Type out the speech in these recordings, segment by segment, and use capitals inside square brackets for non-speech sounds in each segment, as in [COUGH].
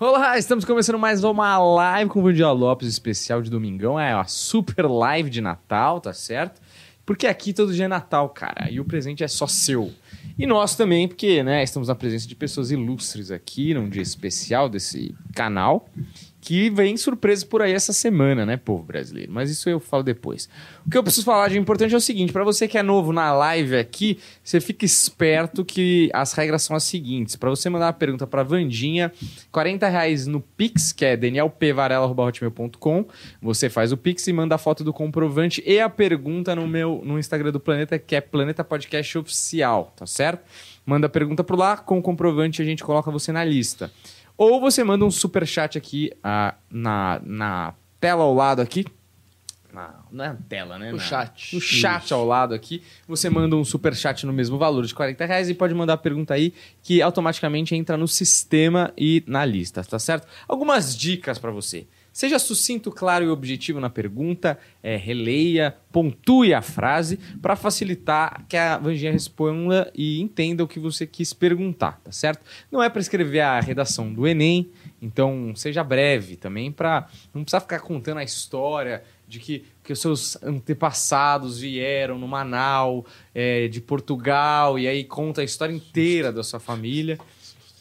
Olá, estamos começando mais uma live com o Vandia Lopes, especial de domingão. É uma super live de Natal, tá certo? Porque aqui todo dia é Natal, cara, e o presente é só seu. E nós também, porque né, estamos na presença de pessoas ilustres aqui, num dia especial desse canal que vem surpresa por aí essa semana, né, povo brasileiro? Mas isso eu falo depois. O que eu preciso falar de importante é o seguinte: para você que é novo na live aqui, você fica esperto que as regras são as seguintes. Para você mandar uma pergunta para Vandinha, 40 reais no Pix, que é danielpvarela.com. Você faz o Pix e manda a foto do comprovante e a pergunta no meu no Instagram do Planeta, que é Planeta Podcast Oficial, tá certo? Manda a pergunta por lá, com o comprovante a gente coloca você na lista. Ou você manda um super chat aqui ah, na, na tela ao lado aqui. Na, não é na tela, né? O Na- chat. No chat ao lado aqui. Você manda um super chat no mesmo valor de 40 reais e pode mandar a pergunta aí que automaticamente entra no sistema e na lista, tá certo? Algumas dicas para você. Seja sucinto, claro e objetivo na pergunta, é, releia, pontue a frase para facilitar que a Vanginha responda e entenda o que você quis perguntar, tá certo? Não é para escrever a redação do Enem, então seja breve também para não precisar ficar contando a história de que, que os seus antepassados vieram no Manau, é, de Portugal, e aí conta a história inteira da sua família.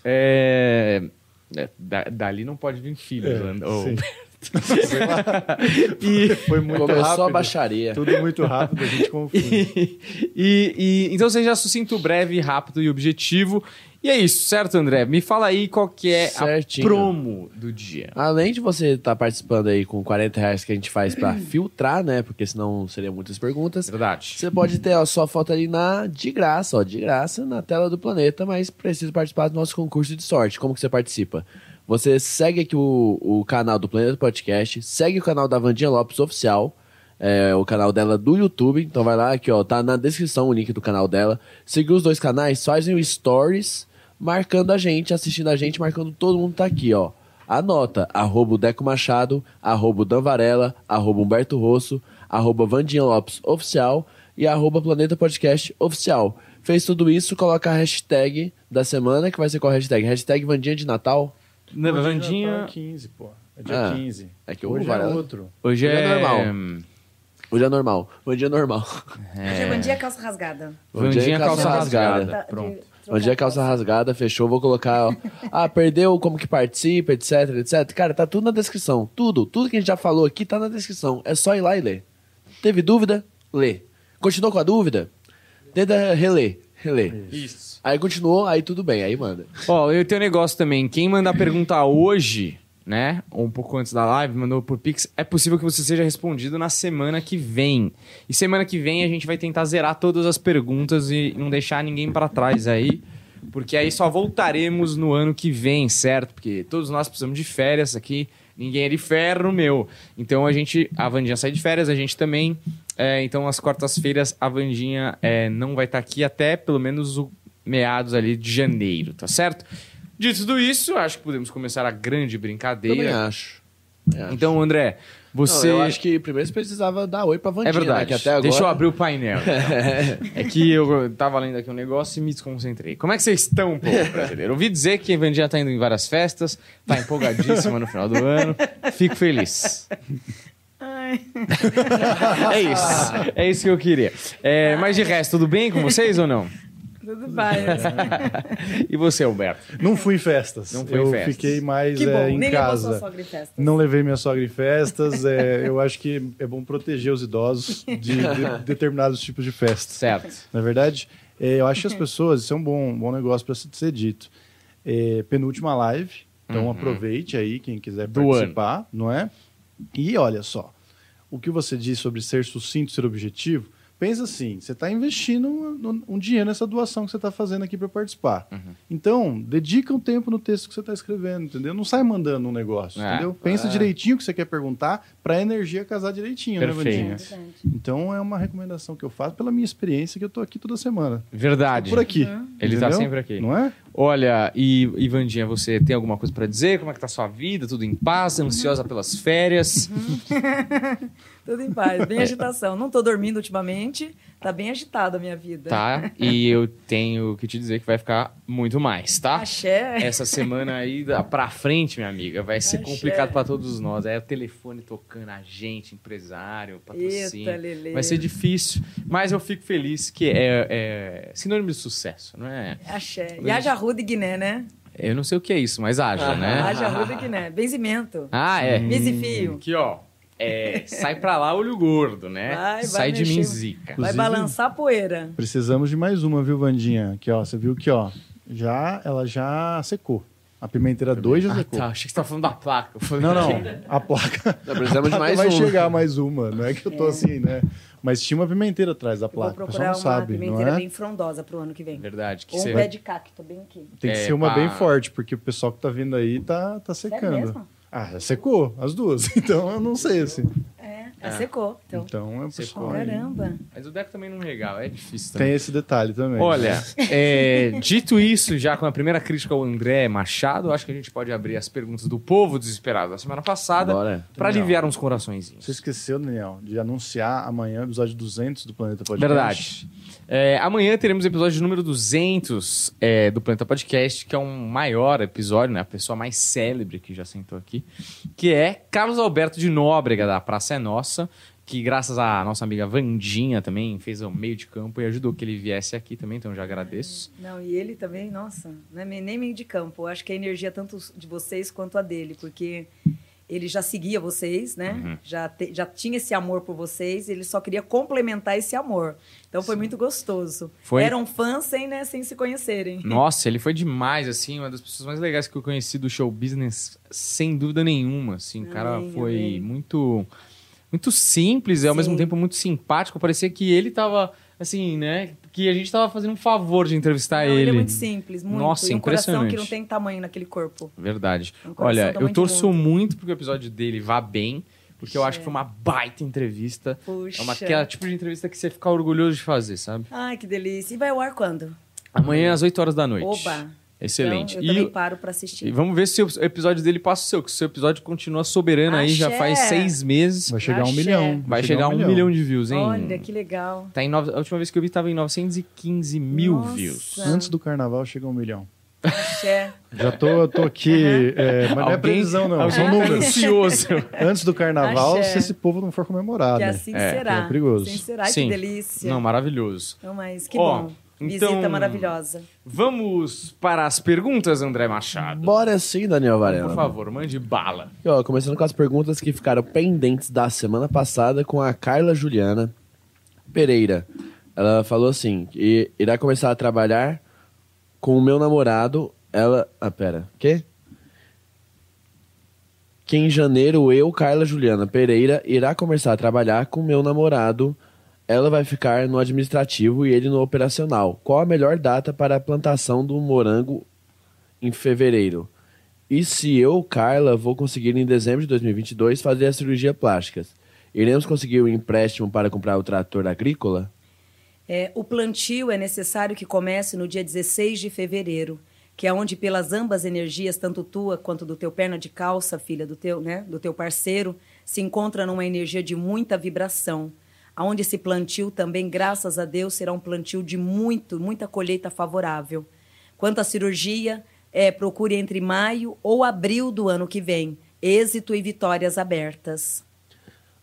É, é, da- dali não pode vir filhos, É, né? Sim. [LAUGHS] e, [LAUGHS] Foi muito Começou rápido. a baixaria. Tudo muito rápido, a gente [LAUGHS] confunde. e, e- e- então seja sucinto, breve, rápido e objetivo. E é isso, certo, André? Me fala aí qual que é Certinho. a promo do dia. Além de você estar participando aí com 40 reais que a gente faz pra filtrar, né? Porque senão seriam muitas perguntas. Verdade. Você pode ter a sua foto ali na de graça, ó, de graça, na tela do planeta, mas precisa participar do nosso concurso de sorte. Como que você participa? Você segue aqui o, o canal do Planeta Podcast, segue o canal da Vandinha Lopes Oficial, é, o canal dela do YouTube. Então vai lá, aqui ó, tá na descrição o link do canal dela. Seguir os dois canais, fazem o Stories, marcando a gente, assistindo a gente, marcando todo mundo que tá aqui, ó. Anota, arroba o Deco Machado, arroba o Dan Varela, arroba Humberto Rosso, arroba Vandinha Lopes Oficial e arroba Planeta Podcast Oficial. Fez tudo isso, coloca a hashtag da semana, que vai ser qual a hashtag? Hashtag Vandinha de Natal. Na Vandinha, tá 15, pô. É dia Ah, 15. é que Hoje Varela- é outro. hoje Hoje é é. normal. Hoje é normal. Hoje é normal. Hoje é dia, calça rasgada. Vandinha calça calça rasgada. rasgada. De Pronto. Trocar Hoje é calça rasgada, fechou. Vou colocar, ó. [LAUGHS] Ah, perdeu como que participa, etc, etc. Cara, tá tudo na descrição. Tudo, tudo que a gente já falou aqui tá na descrição. É só ir lá e ler. Teve dúvida? Lê. Continuou com a dúvida? Tenta reler. Reler. Isso. Aí continuou, aí tudo bem, aí manda. Ó, eu tenho um negócio também. Quem mandar pergunta hoje, né? Ou um pouco antes da live, mandou por Pix, é possível que você seja respondido na semana que vem. E semana que vem a gente vai tentar zerar todas as perguntas e não deixar ninguém pra trás aí. Porque aí só voltaremos no ano que vem, certo? Porque todos nós precisamos de férias aqui. Ninguém é de ferro, meu. Então a gente. A Vandinha sai de férias, a gente também. É, então, às quartas-feiras, a Vandinha é, não vai estar aqui até pelo menos o meados ali de janeiro, tá certo? Dito tudo isso, acho que podemos começar a grande Também brincadeira. acho. Também acho. Então, André, você. Não, eu acho que primeiro você precisava dar oi pra Vandinha, É verdade. né? Que até agora... Deixa eu abrir o painel. [LAUGHS] é que eu tava lendo aqui um negócio e me desconcentrei. Como é que vocês estão, povo brasileiro? Ouvi dizer que a Vandinha tá indo em várias festas, tá empolgadíssima no final do ano. Fico feliz. Ai, É isso. É isso que eu queria. É, mas de resto, tudo bem com vocês ou não? Tudo bem. [LAUGHS] E você, Alberto? Não fui em festas. Não em eu festas. fiquei mais Que bom, é, em nem levou casa. sua sogra em festa. Não levei minha sogra em festas. é, [LAUGHS] eu acho que é bom proteger os idosos de, de determinados tipos de festas. Certo. Na verdade, é, eu acho que as pessoas, isso é um bom, bom negócio para ser dito. É, penúltima live, então aproveite aí quem quiser Do participar, não é? E olha só, o que você disse sobre ser sucinto, ser objetivo, pensa assim, você está investindo um, um dinheiro nessa doação que você está fazendo aqui para participar. Então, dedica um tempo no texto que você está escrevendo, entendeu? Não sai mandando um negócio, É. entendeu? Pensa É. direitinho o que você quer perguntar para a energia casar direitinho, Perfeito. né, É Vandinha? verdade. Então é uma recomendação que eu faço pela minha experiência que eu tô aqui toda semana. Verdade. Por aqui. Ele tá entendeu? sempre aqui. Não é? Olha, e Ivandinha, você tem alguma coisa pra dizer? Como é que tá a sua vida? Tudo em paz? Ansiosa pelas férias? [LAUGHS] Tudo em paz, bem agitação. Não tô dormindo ultimamente. Tá bem agitada a minha vida. tá? E eu tenho que te dizer que vai ficar muito mais, tá? Axé. Essa semana aí pra frente, minha amiga, vai ser Axé. complicado pra todos nós. É o telefone tocando a gente, empresário, patrocínio. Eita, Lelê. Vai ser difícil, mas eu fico feliz que é, é sinônimo de sucesso, não é? Axé. E haja Ruda e Guiné, né? Eu não sei o que é isso, mas haja, Ah. né? Haja Ruda Guiné. Benzimento. Ah, é. Mis e fio. Aqui, ó. É, sai pra lá olho gordo, né? Vai, vai sai de mexer. mim zica. Vai Inclusive- balançar a poeira. Precisamos de mais uma, viu, Vandinha? Aqui, ó. Você viu que, ó, já, ela já secou. A pimenteira 2 já Ah, secou. tá. Achei que você tava falando da placa. Eu falei, Não, não. A placa. Não, precisamos de a placa mais vai uma. chegar mais uma. Não é que eu tô assim, né? Mas tinha uma pimenteira atrás da Eu vou placa. O pessoal procurar não uma sabe, não pimenteira é? bem frondosa pro ano que vem. Verdade. Que Ou um pé de cacto, bem aqui. Tem que É, ser uma pá. bem forte, porque o pessoal que tá vindo aí tá, tá secando. mesmo? Ah, já secou, as duas. [LAUGHS] Então eu não sei, assim. É, já secou. Então, Então é Secou. caramba. Mas o Deco também não regala, é difícil também. Tem esse detalhe também. Olha, [LAUGHS] é, dito isso, já com a primeira crítica ao André Machado, acho que a gente pode abrir as perguntas do povo desesperado da semana passada para aliviar uns coraçõezinhos. Você esqueceu, Daniel, de anunciar amanhã o episódio 200 do Planeta Podcast. Verdade. É, amanhã teremos o episódio número 200 é, do Planeta Podcast, que é um maior episódio, né? A pessoa mais célebre que já sentou aqui, que é Carlos Alberto de Nóbrega, da Praça é Nossa, que graças à nossa amiga Vandinha também fez o meio de campo e ajudou que ele viesse aqui também, então já agradeço. Não, e ele também, nossa, é nem meio de campo. Eu acho que a energia tanto de vocês quanto a dele, porque ele já seguia vocês, né? Uhum. Já, te- já tinha esse amor por vocês, ele só queria complementar esse amor. Então foi muito gostoso. Foi- Eram fãs sem, né, sem se conhecerem. Nossa, ele foi demais, assim, uma das pessoas mais legais que eu conheci do show business, sem dúvida nenhuma, assim, o cara foi amém. muito muito simples e ao Sim. mesmo tempo muito simpático, parecia que ele tava, assim, né, que a gente tava fazendo um favor de entrevistar Não, ele. ele é muito simples, muito. Nossa, e um coração que não tem tamanho naquele corpo. Verdade. Um Olha, eu torço mundo. muito porque o episódio dele vá bem, porque eu acho que foi uma baita entrevista. Puxa. É uma aquela tipo de entrevista que você fica orgulhoso de fazer, sabe? Ai, que delícia. E vai ao ar quando? Amanhã às 8 horas da noite. Oba! Excelente. Então, eu também e, paro para e assistir. vamos ver se o episódio dele passa o seu, que o seu episódio continua soberano aí, já Axé. faz seis meses. Vai chegar a um Axé. milhão. Vai chegar a um milhão de views, hein? Olha, que legal. Tá em nove... A última vez que eu vi tava em 915 mil Nossa. views. Antes do carnaval chega a um milhão. Axé. Já tô, eu tô aqui. é, mas não é previsão, não. alguém São tá números. ansioso. [LAUGHS] Antes do carnaval, Axé. se esse povo não for comemorado. Que assim É, será. é perigoso. Assim será. Sim. que delícia. Não, maravilhoso. Não, mas que Ó, bom. Então- Visita maravilhosa. Vamos para as perguntas, André Machado. Bora sim, Daniel Varela. Por favor, mande bala. E, ó, começando com as perguntas que ficaram pendentes da semana passada com a Carla Juliana Pereira. Ela falou assim: que irá começar a trabalhar com o meu namorado. Ela. Ah, pera. Quê? Que em janeiro eu, Carla Juliana Pereira, irá começar a trabalhar com meu namorado. Ela vai ficar no administrativo e ele no operacional. Qual a melhor data para a plantação do morango em fevereiro? E se eu, Carla, vou conseguir em dezembro de 2022 fazer a cirurgia plástica? Iremos conseguir o empréstimo para comprar o trator agrícola? É, o plantio é necessário que comece no dia 16 de fevereiro, que é onde pelas ambas energias, tanto tua quanto do teu perna de calça, filha do teu, né, do teu parceiro, se encontra numa energia de muita vibração. Aonde esse plantio também, graças a Deus, será um plantio de muito, muita colheita favorável. Quanto à cirurgia, é, procure entre maio ou abril do ano que vem. Êxito e vitórias abertas.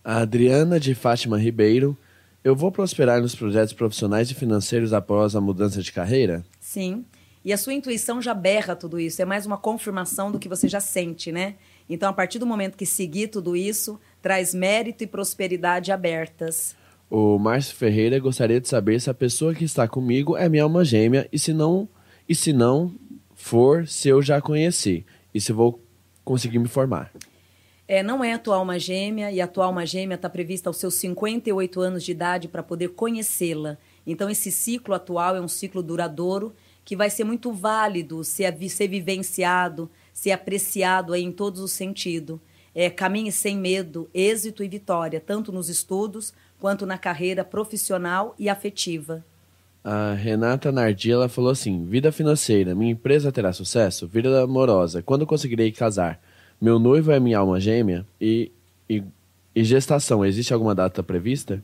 A Adriana de Fátima Ribeiro. Eu vou prosperar nos projetos profissionais e financeiros após a mudança de carreira? Sim. E a sua intuição já berra tudo isso. É mais uma confirmação do que você já sente, né? Então, a partir do momento que seguir tudo isso, traz mérito e prosperidade abertas. O Márcio Ferreira gostaria de saber se a pessoa que está comigo é minha alma gêmea e se não, e se não for, se eu já conheci e se vou conseguir me formar. É, não é a tua alma gêmea, e a tua alma gêmea está prevista aos seus 58 anos de idade para poder conhecê-la. Então, esse ciclo atual é um ciclo duradouro que vai ser muito válido ser, ser vivenciado, ser apreciado aí em todos os sentidos. É, caminhe sem medo, êxito e vitória, tanto nos estudos quanto na carreira profissional e afetiva. A Renata Nardi ela falou assim: vida financeira, minha empresa terá sucesso? Vida amorosa, quando conseguirei casar? Meu noivo é minha alma gêmea? E, e, e gestação, existe alguma data prevista?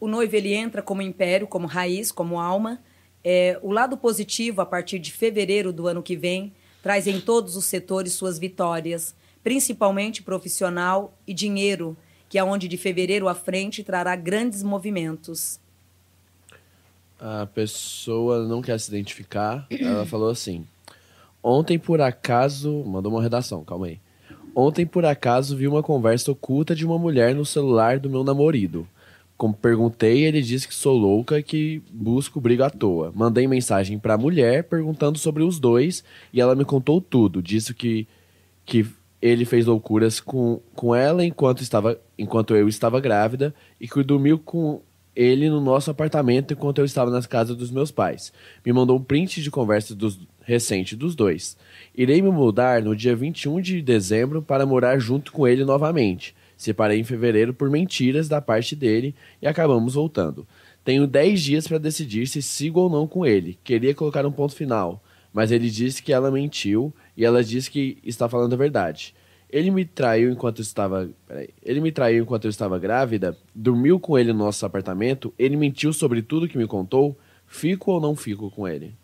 o noivo ele entra como império, como raiz, como alma. É, o lado positivo, a partir de fevereiro do ano que vem, traz em todos os setores suas vitórias, principalmente profissional e dinheiro, que é onde de fevereiro à frente trará grandes movimentos. A pessoa não quer se identificar. Ela falou assim: Ontem, por acaso. Mandou uma redação, calma aí. Ontem, por acaso, vi uma conversa oculta de uma mulher no celular do meu namorado. Como perguntei, ele disse que sou louca e que busco briga à toa. Mandei mensagem pra mulher perguntando sobre os dois e ela me contou tudo. Disse que, que ele fez loucuras com, com ela enquanto, estava, enquanto eu estava grávida e que dormiu com ele no nosso apartamento enquanto eu estava nas casas dos meus pais. Me mandou um print de conversa dos, recente dos dois. Irei me mudar no dia 21 de dezembro para morar junto com ele novamente. Separei em fevereiro por mentiras da parte dele e acabamos voltando. Tenho 10 dias para decidir se sigo ou não com ele. Queria colocar um ponto final, mas ele disse que ela mentiu e ela disse que está falando a verdade. Ele me traiu enquanto estava, peraí, ele me traiu enquanto eu estava grávida, dormiu com ele no nosso apartamento, ele mentiu sobre tudo que me contou. Fico ou não fico com ele?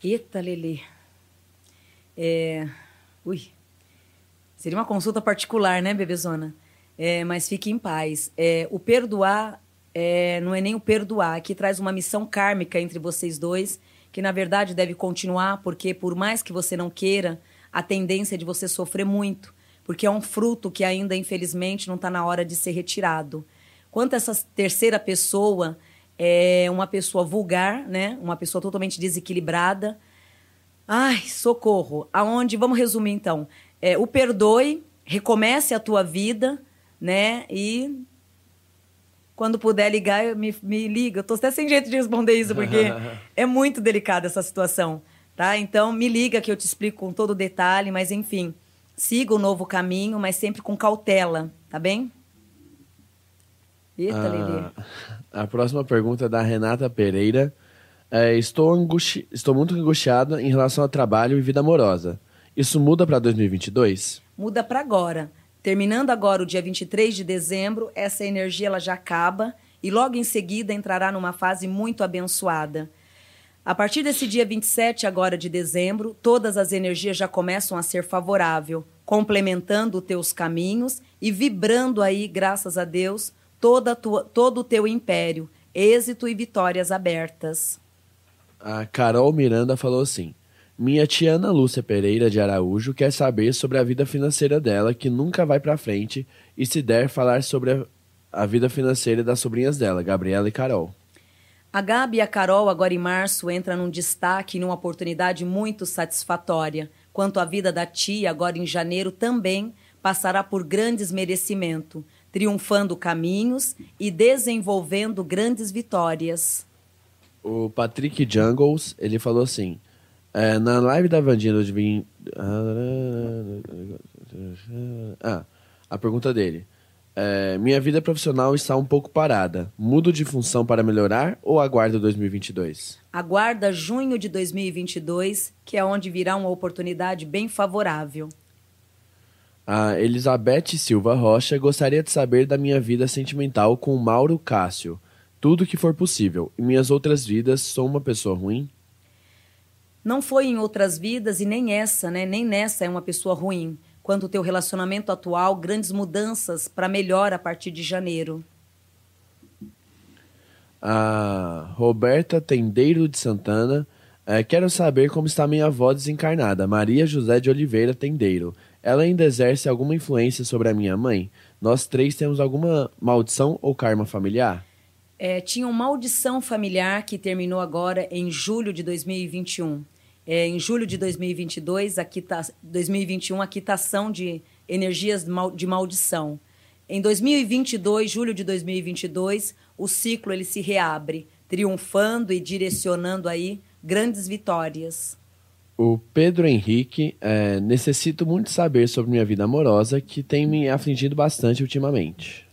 Eita, Lelê. É... Ui. Seria uma consulta particular, né, bebezona? É, mas fique em paz. É, o perdoar é, não é nem o perdoar, que traz uma missão kármica entre vocês dois, que na verdade deve continuar, porque por mais que você não queira, a tendência é de você sofrer muito, porque é um fruto que ainda, infelizmente, não está na hora de ser retirado. Quanto a essa terceira pessoa, é uma pessoa vulgar, né? Uma pessoa totalmente desequilibrada. Ai, socorro. Aonde, vamos resumir então. É, o perdoe, recomece a tua vida, né? E quando puder ligar, me, me liga. Eu tô até sem jeito de responder isso, porque [LAUGHS] é muito delicada essa situação, tá? Então, me liga que eu te explico com todo detalhe, mas enfim, siga o novo caminho, mas sempre com cautela, tá bem? Eita, Ah, Lelê. A próxima pergunta é da Renata Pereira. É, estou, angusti... estou muito angustiada em relação ao trabalho e vida amorosa. Isso muda para 2022? muda para agora. Terminando agora o dia 23 de dezembro, essa energia ela já acaba e logo em seguida entrará numa fase muito abençoada. A partir desse dia 27 agora de dezembro, todas as energias já começam a ser favorável, complementando os teus caminhos e vibrando aí, graças a Deus, toda tua, todo o teu império, êxito e vitórias abertas. A Carol Miranda falou assim: Minha tia Ana Lúcia Pereira de Araújo quer saber sobre a vida financeira dela, que nunca vai pra frente, e se der, falar sobre a, a vida financeira das sobrinhas dela, Gabriela e Carol. A Gabi e a Carol, agora em março, entram num destaque e numa oportunidade muito satisfatória. Quanto à vida da tia, agora em janeiro, também passará por grandes merecimento, triunfando caminhos e desenvolvendo grandes vitórias. O Patrick Jungles, ele falou assim: é, na live da Vandinha de vim... Ah, a pergunta dele. É, minha vida profissional está um pouco parada. Mudo de função para melhorar ou aguardo 2022? Aguarda junho de 2022, que é onde virá uma oportunidade bem favorável. A Elizabeth Silva Rocha gostaria de saber da minha vida sentimental com Mauro Cássio. Tudo que for possível. Em minhas outras vidas, sou uma pessoa ruim? Não foi em outras vidas e nem essa, né? Nem nessa é uma pessoa ruim. Quanto o teu relacionamento atual, grandes mudanças para melhor a partir de janeiro. A Roberta Tendeiro de Santana. eh, quero saber como está minha avó desencarnada, Maria José de Oliveira Tendeiro. Ela ainda exerce alguma influência sobre a minha mãe? Nós três temos alguma maldição ou karma familiar? É, tinha uma maldição familiar que terminou agora em julho de 2021. É, em julho de 2022, a quita, 2021, a quitação de energias de mal- de maldição. Em 2022, julho de 2022, o ciclo ele se reabre, triunfando e direcionando aí grandes vitórias. O Pedro Henrique, eh, necessito muito saber sobre minha vida amorosa, que tem me afligido bastante ultimamente.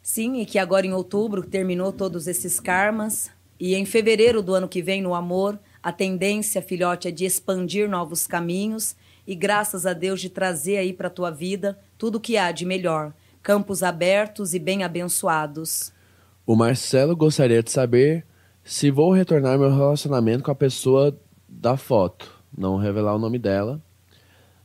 Sim, e que agora em outubro terminou todos esses karmas. E em fevereiro do ano que vem, no amor, a tendência, filhote, é de expandir novos caminhos e, graças a Deus, de trazer aí para a tua vida tudo o que há de melhor. Campos abertos e bem abençoados. O Marcelo gostaria de saber se vou retornar meu relacionamento com a pessoa da foto. Não revelar o nome dela.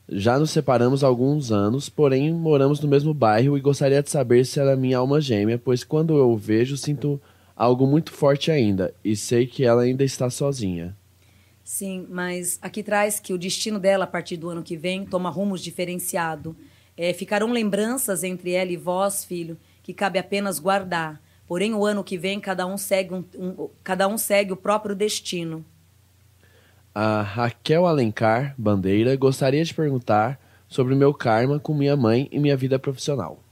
Já nos separamos há alguns anos, porém moramos no mesmo bairro e gostaria de saber se ela é minha alma gêmea, pois quando eu vejo sinto algo muito forte ainda e sei que ela ainda está sozinha. Sim, mas aqui traz que o destino dela, a partir do ano que vem, toma rumos diferenciado. É, ficarão lembranças entre ela e vós, filho, que cabe apenas guardar. Porém, o ano que vem, cada um segue, um, um, cada um segue o próprio destino. A Raquel Alencar Bandeira gostaria de perguntar sobre o meu karma com minha mãe e minha vida profissional.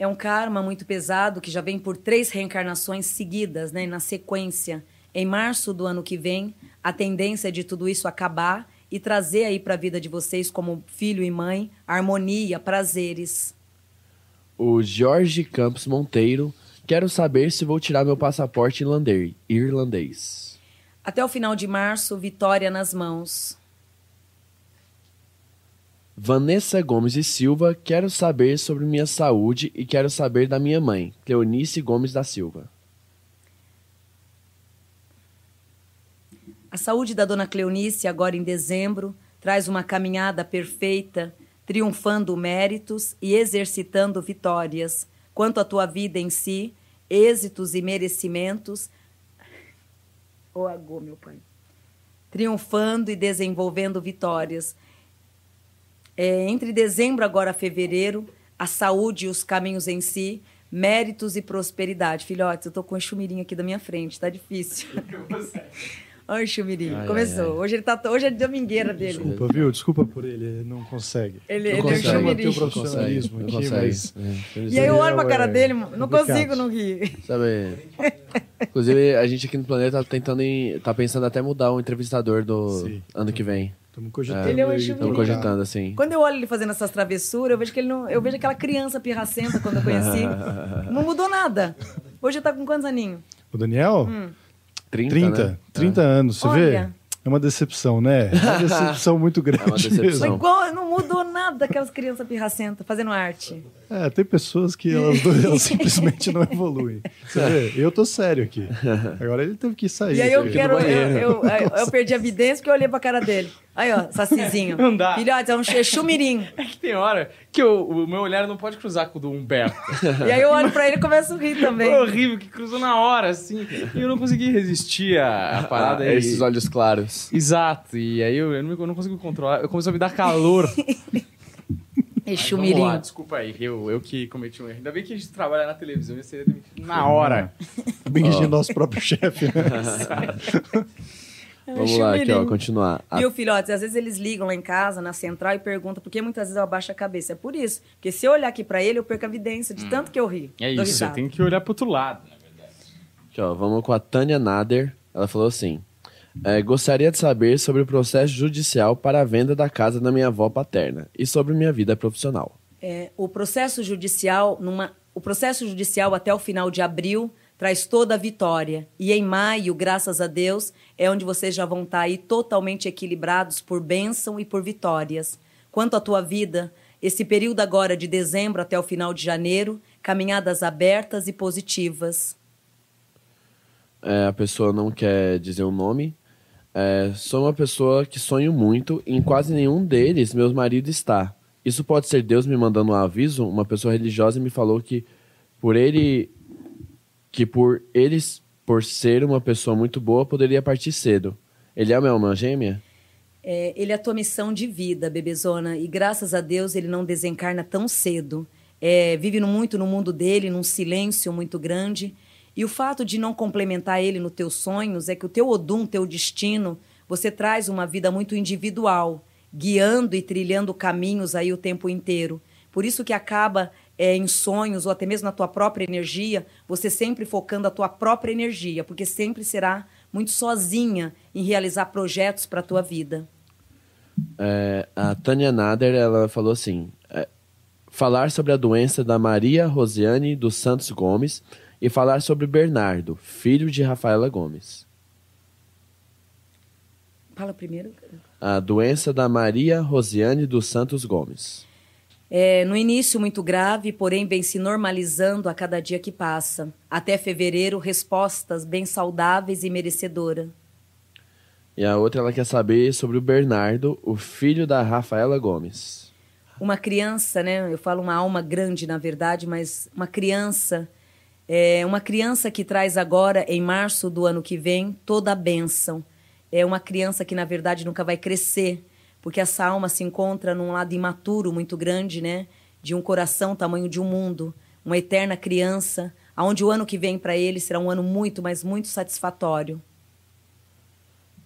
É um karma muito pesado que já vem por três reencarnações seguidas, né, na sequência. Em março do ano que vem, a tendência de tudo isso acabar e trazer aí para a vida de vocês, como filho e mãe, harmonia, prazeres. O Jorge Campos Monteiro, quero saber se vou tirar meu passaporte irlandês. Até o final de março, vitória nas mãos. Vanessa Gomes e Silva, quero saber sobre minha saúde e quero saber da minha mãe, Cleonice Gomes da Silva. A saúde da dona Cleonice, agora em dezembro, traz uma caminhada perfeita, triunfando méritos e exercitando vitórias. Quanto à tua vida em si, êxitos e merecimentos. Oh, agô, meu pai. Triunfando e desenvolvendo vitórias. É, entre dezembro agora a fevereiro, a saúde e os caminhos em si, méritos e prosperidade. Filhotes, eu tô com o chumirinho aqui da minha frente, tá difícil. [LAUGHS] Olha o chumirinho, Ai, começou. ai, ai. Hoje ele tá, hoje é domingueira dele. Desculpa, viu? Desculpa por ele, ele não consegue. Ele, Não ele é consegue, chumirinho. Teu profissionalismo não aqui, mas- É, E aí eu olho pra cara É dele, não complicado. consigo não rir. Sabe? Inclusive, a gente aqui no planeta tá tentando em, tá pensando até mudar o entrevistador do Sim. ano que vem. Estamos cogitando. Ele é um. Estamos trocar. cogitando assim. Quando eu olho ele fazendo essas travessuras, eu vejo que ele não. Eu vejo aquela criança pirracenta quando eu conheci. [LAUGHS] Não mudou nada. Hoje ele tá com quantos aninhos? O Daniel? 30, 30, né? 30 anos, você Olha. vê? É uma decepção, né? É uma [LAUGHS] decepção muito grande uma decepção. Igual, não mudou nada aquelas crianças pirracentas fazendo arte. É, tem pessoas que elas, [LAUGHS] elas simplesmente não evoluem. Você vê? Eu tô sério aqui. [LAUGHS] Agora ele teve que sair. E aí eu quero. Eu, eu, eu- eu perdi a evidência porque eu olhei pra cara dele. Aí, ó, sacizinho. Não dá. Filhotes, é um chu- é chumirim. É que tem hora que eu- o meu olhar não pode cruzar com o do Humberto. [LAUGHS] E aí eu olho pra ele e começo a rir também. Foi horrível, que cruzou na hora, assim. E eu não consegui resistir à, à parada. Ah, aí. esses olhos claros. Exato. E aí eu, eu, não, eu não consegui controlar. Eu comecei a me dar calor. É Mas. Vamos lá, desculpa aí. Eu, eu que cometi um erro. Ainda bem que a gente trabalha na televisão e seria demitido na hora. [LAUGHS] Bem de nosso próprio chefe, né? [LAUGHS] É Vamos lá, aqui, ó, continuar. A- Viu, filhotes? Às vezes eles ligam lá em casa, na central, e perguntam por que muitas vezes eu abaixo a cabeça. É por isso. Porque se eu olhar aqui pra ele, eu perco a evidência de tanto que eu ri. É isso, você tem que olhar pro outro lado. né? Aqui, ó, vamos com a Tânia Nader. Ela falou assim: é, Gostaria de saber sobre o processo judicial para a venda da casa da minha avó paterna e sobre minha vida profissional. É, o processo judicial, numa, o processo judicial até o final de abril traz toda a vitória. E em maio, graças a Deus, é onde vocês já vão estar aí totalmente equilibrados por bênção e por vitórias. Quanto à tua vida, esse período agora de dezembro até o final de janeiro, caminhadas abertas e positivas. É, a pessoa não quer dizer o nome. É, sou uma pessoa que sonho muito e em quase nenhum deles meu marido está. Isso pode ser Deus me mandando um aviso? Uma pessoa religiosa me falou que por ele que por eles por ser uma pessoa muito boa poderia partir cedo. Ele é uma alma gêmea? É, ele é a tua missão de vida, bebezona, e graças a Deus ele não desencarna tão cedo. É, vive muito no mundo dele, num silêncio muito grande. E o fato de não complementar ele nos teus sonhos é que o teu Odum, teu destino, você traz uma vida muito individual, guiando e trilhando caminhos aí o tempo inteiro. Por isso que acaba é, em sonhos ou até mesmo na tua própria energia, você sempre focando a tua própria energia, porque sempre será muito sozinha em realizar projetos para a tua vida. É, a Tânia Nader ela falou assim: é, falar sobre a doença da Maria Rosiane dos Santos Gomes e falar sobre Bernardo, filho de Rafaela Gomes. Fala primeiro. A doença da Maria Rosiane dos Santos Gomes. É, no início, muito grave, porém vem se normalizando a cada dia que passa. Até fevereiro, respostas bem saudáveis e merecedora. E a outra, ela quer saber sobre o Bernardo, o filho da Rafaela Gomes. Uma criança, né? Eu falo uma alma grande, na verdade, mas uma criança. É uma criança que traz agora, em março do ano que vem, toda a bênção. É uma criança que, na verdade, nunca vai crescer, porque essa alma se encontra num lado imaturo muito grande, né? De um coração tamanho de um mundo, uma eterna criança, aonde o ano que vem para ele será um ano muito, mas muito satisfatório.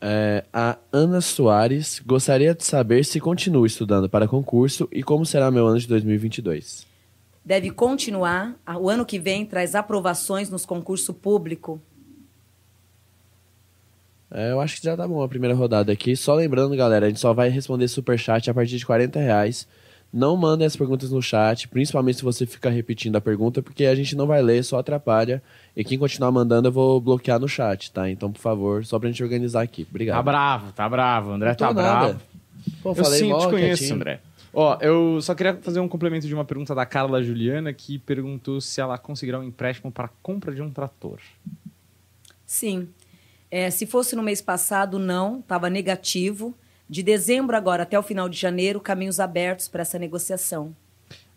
É, a Ana Soares gostaria de saber se continuo estudando para concurso e como será meu ano de 2022. Deve continuar. O ano que vem traz aprovações nos concursos públicos. É, eu acho que já tá bom a primeira rodada aqui. Só lembrando, galera, a gente só vai responder superchat a partir de 40 reais. Não mandem as perguntas no chat, principalmente se você ficar repetindo a pergunta, porque a gente não vai ler, só atrapalha. E quem continuar mandando eu vou bloquear no chat, tá? Então, por favor, só pra gente organizar aqui. Obrigado. Tá bravo, tá bravo. André tá nada. bravo. Pô, Eu falei sim, te conheço, quietinho. André. Ó, eu só queria fazer um complemento de uma pergunta da Carla Juliana, que perguntou se ela conseguirá um empréstimo para a compra de um trator. Sim. É, se fosse no mês passado, não, estava negativo. De dezembro agora até o final de janeiro, caminhos abertos para essa negociação.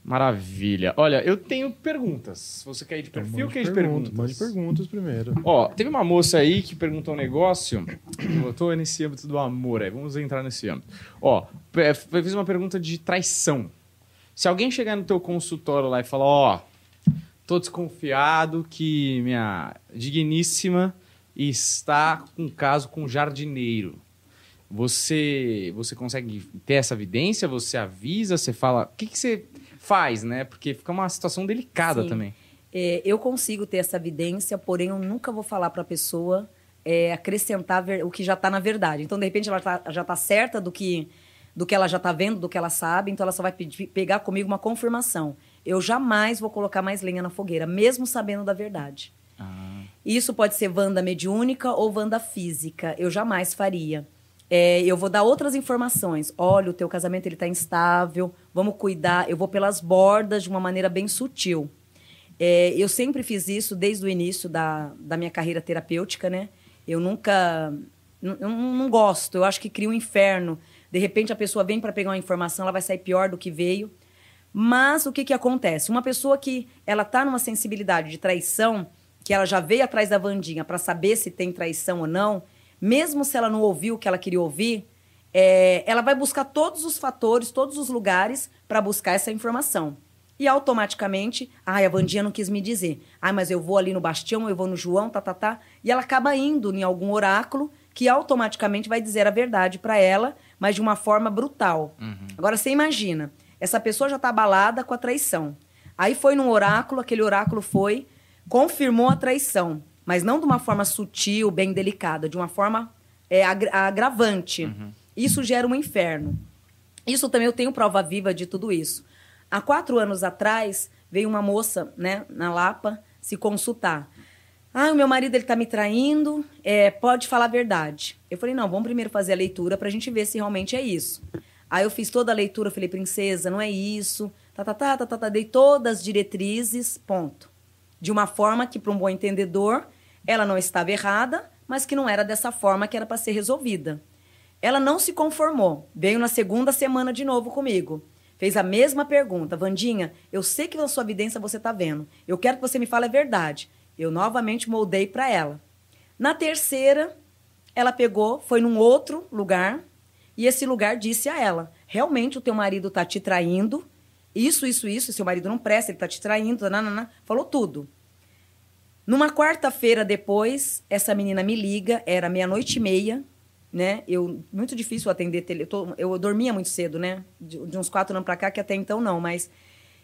Maravilha. Olha, eu tenho perguntas. Você quer ir de perfil ou quer ir de perguntas? Mande perguntas primeiro. Ó, teve uma moça aí que perguntou um negócio. [COUGHS] Eu tô nesse âmbito do amor aí. Vamos entrar nesse âmbito. Ó, pe- fez uma pergunta de traição. Se alguém chegar no teu consultório lá e falar, ó, tô desconfiado que minha digníssima está com um caso com um jardineiro. Você, você consegue ter essa evidência? Você avisa? Você fala? O que, que você faz, né? Porque fica uma situação delicada Sim. também. É, eu consigo ter essa evidência, porém eu nunca vou falar para a pessoa é, acrescentar o que já está na verdade. Então, de repente, ela tá- já está certa do que, do que ela já está vendo, do que ela sabe, então ela só vai pedir- pegar comigo uma confirmação. Eu jamais vou colocar mais lenha na fogueira, mesmo sabendo da verdade. Isso pode ser vanda mediúnica ou vanda física. Eu jamais faria. É, eu vou dar outras informações. Olha, o teu casamento ele está instável. Vamos cuidar. Eu vou pelas bordas de uma maneira bem sutil. É, eu sempre fiz isso desde o início da, da minha carreira terapêutica, né? Eu nunca. Eu não, gosto. Eu acho que cria um inferno. De repente a pessoa vem para pegar uma informação, ela vai sair pior do que veio. Mas o que, que acontece? Uma pessoa que ela tá numa sensibilidade de traição, que ela já veio atrás da Vandinha para saber se tem traição ou não, mesmo se ela não ouviu o que ela queria ouvir, é, ela vai buscar todos os fatores, todos os lugares para buscar essa informação. E automaticamente, ai, a Vandinha não quis me dizer. Ai, mas eu vou ali no Bastião, eu vou no João, tá, tá, tá. E ela acaba indo em algum oráculo que automaticamente vai dizer a verdade para ela, mas de uma forma brutal. Agora, você imagina, essa pessoa já está abalada com a traição. Aí foi num oráculo, aquele oráculo foi, confirmou a traição, mas não de uma forma sutil, bem delicada, de uma forma é, agra- agravante. Isso gera um inferno. Isso também eu tenho prova viva de tudo isso. Há quatro anos atrás, veio uma moça né, na Lapa se consultar. Ah, o meu marido ele tá me traindo, é, pode falar a verdade. Eu falei, não, vamos primeiro fazer a leitura pra gente ver se realmente é isso. Aí eu fiz toda a leitura, falei, princesa, não é isso, tá, tá, tá, tá, tá, tá, dei todas as diretrizes, ponto. De uma forma que, para um bom entendedor, ela não estava errada, mas que não era dessa forma que era para ser resolvida. Ela não se conformou. Veio na segunda semana de novo comigo. Fez a mesma pergunta. Vandinha, eu sei que na sua evidência você está vendo. Eu quero que você me fale a verdade. Eu novamente moldei para ela. Na terceira, ela pegou, foi num outro lugar, e esse lugar disse a ela: realmente o teu marido está te traindo, isso, isso, isso, seu marido não presta, ele está te traindo, nanana, falou tudo. Numa quarta-feira depois, essa menina me liga, era meia-noite e meia, né? Eu, muito difícil atender, tele, eu, tô- eu dormia muito cedo, né? De, de uns quatro anos pra cá, que até então não, mas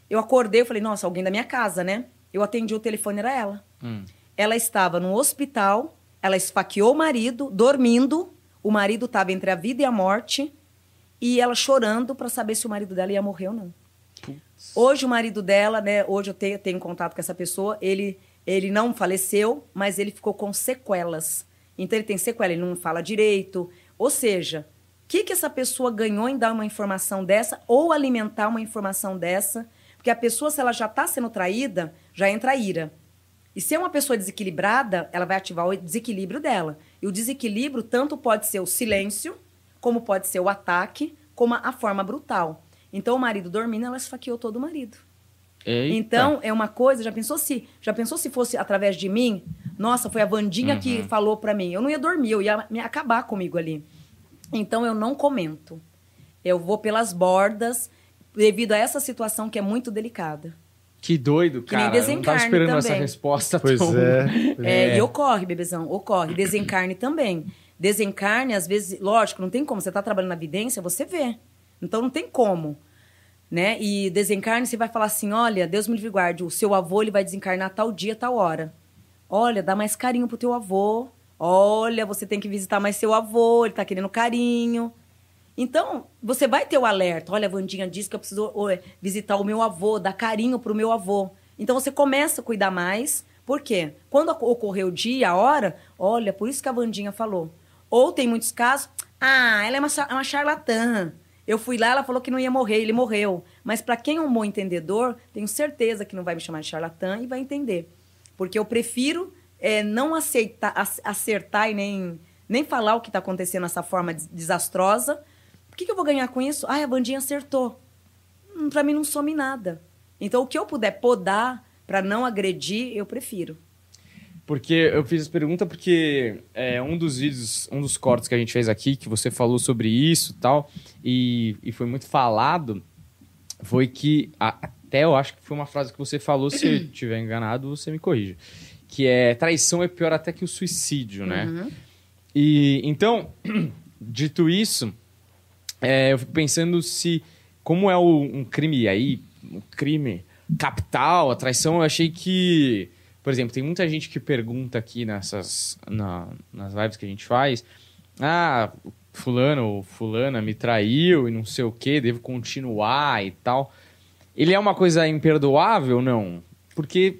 eu acordei, eu falei, nossa, alguém da minha casa, né? Eu atendi o telefone, era ela. Ela estava no hospital, ela esfaqueou o marido, dormindo, o marido estava entre a vida e a morte, e ela chorando para saber se o marido dela ia morrer ou não. Hoje o marido dela, né? Hoje eu tenho, tenho contato com essa pessoa. Ele, ele não faleceu, mas ele ficou com sequelas. Então ele tem sequela, ele não fala direito. Ou seja, o que, que essa pessoa ganhou em dar uma informação dessa ou alimentar uma informação dessa? Porque a pessoa, se ela já está sendo traída, já entra a ira. E se é uma pessoa desequilibrada, ela vai ativar o desequilíbrio dela. E o desequilíbrio tanto pode ser o silêncio, como pode ser o ataque, como a forma brutal. Então, o marido dormindo, ela esfaqueou todo o marido. Eita. Então, é uma coisa, já pensou se, já pensou se fosse através de mim? Nossa, foi a Vandinha que Uhum. falou pra mim. Eu não ia dormir, eu ia me acabar comigo ali. Então eu não comento. Eu vou pelas bordas devido a essa situação que é muito delicada. Que doido, Que nem cara. Eu não tava esperando essa também. resposta Pois tão... é. pois [LAUGHS] É, É. E ocorre, bebezão, ocorre. Desencarne também. Desencarne, às vezes, lógico, não tem como. Você está trabalhando na vidência, você vê. Então não tem como. Né? E desencarne, você vai falar assim: olha, Deus me livre guarde, o seu avô ele vai desencarnar tal dia, tal hora. Olha, dá mais carinho pro teu avô. Olha, você tem que visitar mais seu avô, ele tá querendo carinho. Então, você vai ter o alerta. Olha, a Vandinha disse que eu preciso visitar o meu avô, dar carinho pro meu avô. Então, você começa a cuidar mais. Por quê? Quando oc- ocorreu o dia, a hora, olha, por isso que a Vandinha falou. Ou tem muitos casos, ah, ela é uma, cha- uma charlatã. Eu fui lá, ela falou que não ia morrer, ele morreu. Mas para quem é um bom entendedor, tenho certeza que não vai me chamar de charlatã e vai entender. Porque eu prefiro é, não aceitar, ac- acertar e nem, nem falar o que está acontecendo dessa forma des- desastrosa. O que, que eu vou ganhar com isso? Ah, a Vandinha acertou. Pra mim não some nada. Então, o que eu puder podar para não agredir, eu prefiro. Porque eu fiz essa pergunta porque é, um dos vídeos, um dos cortes que a gente fez aqui, que você falou sobre isso e tal, e, e foi muito falado, foi que, até eu acho que foi uma frase que você falou, se eu [CLEARS THROAT] estiver enganado, você me corrija, que é traição é pior até que o suicídio, né? Uhum. E então, [CLEARS THROAT] dito isso, é, eu fico pensando se, como é o- um crime aí, um crime capital, a traição, eu achei que, por exemplo, tem muita gente que pergunta aqui nessas, na- nas lives que a gente faz, ah, fulano ou fulana me traiu e não sei o que, devo continuar e tal. Ele é uma coisa imperdoável, não? Porque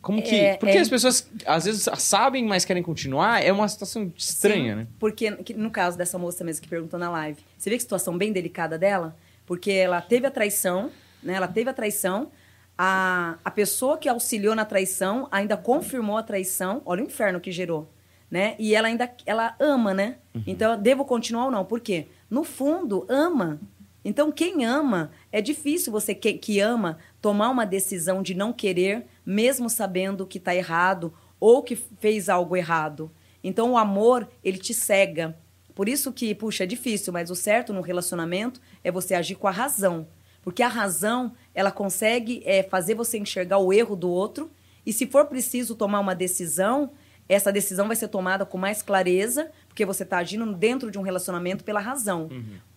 como que, É, porque é- as pessoas às vezes sabem, mas querem continuar, é uma situação estranha, Sim, né? Porque, que- no caso dessa moça mesmo que perguntou na live, você vê que situação bem delicada dela? Porque ela teve a traição, né? Ela teve a traição, a, a pessoa que auxiliou na traição ainda confirmou a traição, olha o inferno que gerou, né? E ela ainda ela ama, né? Então, eu devo continuar ou não? Por quê? No fundo, ama. Então, quem ama, é difícil você que, que ama tomar uma decisão de não querer, mesmo sabendo que está errado ou que fez algo errado. Então, o amor, ele te cega. Por isso que, puxa, é difícil, mas o certo no relacionamento é você agir com a razão. Porque a razão, ela consegue é, fazer você enxergar o erro do outro e, se for preciso tomar uma decisão, essa decisão vai ser tomada com mais clareza, porque você está agindo dentro de um relacionamento pela razão.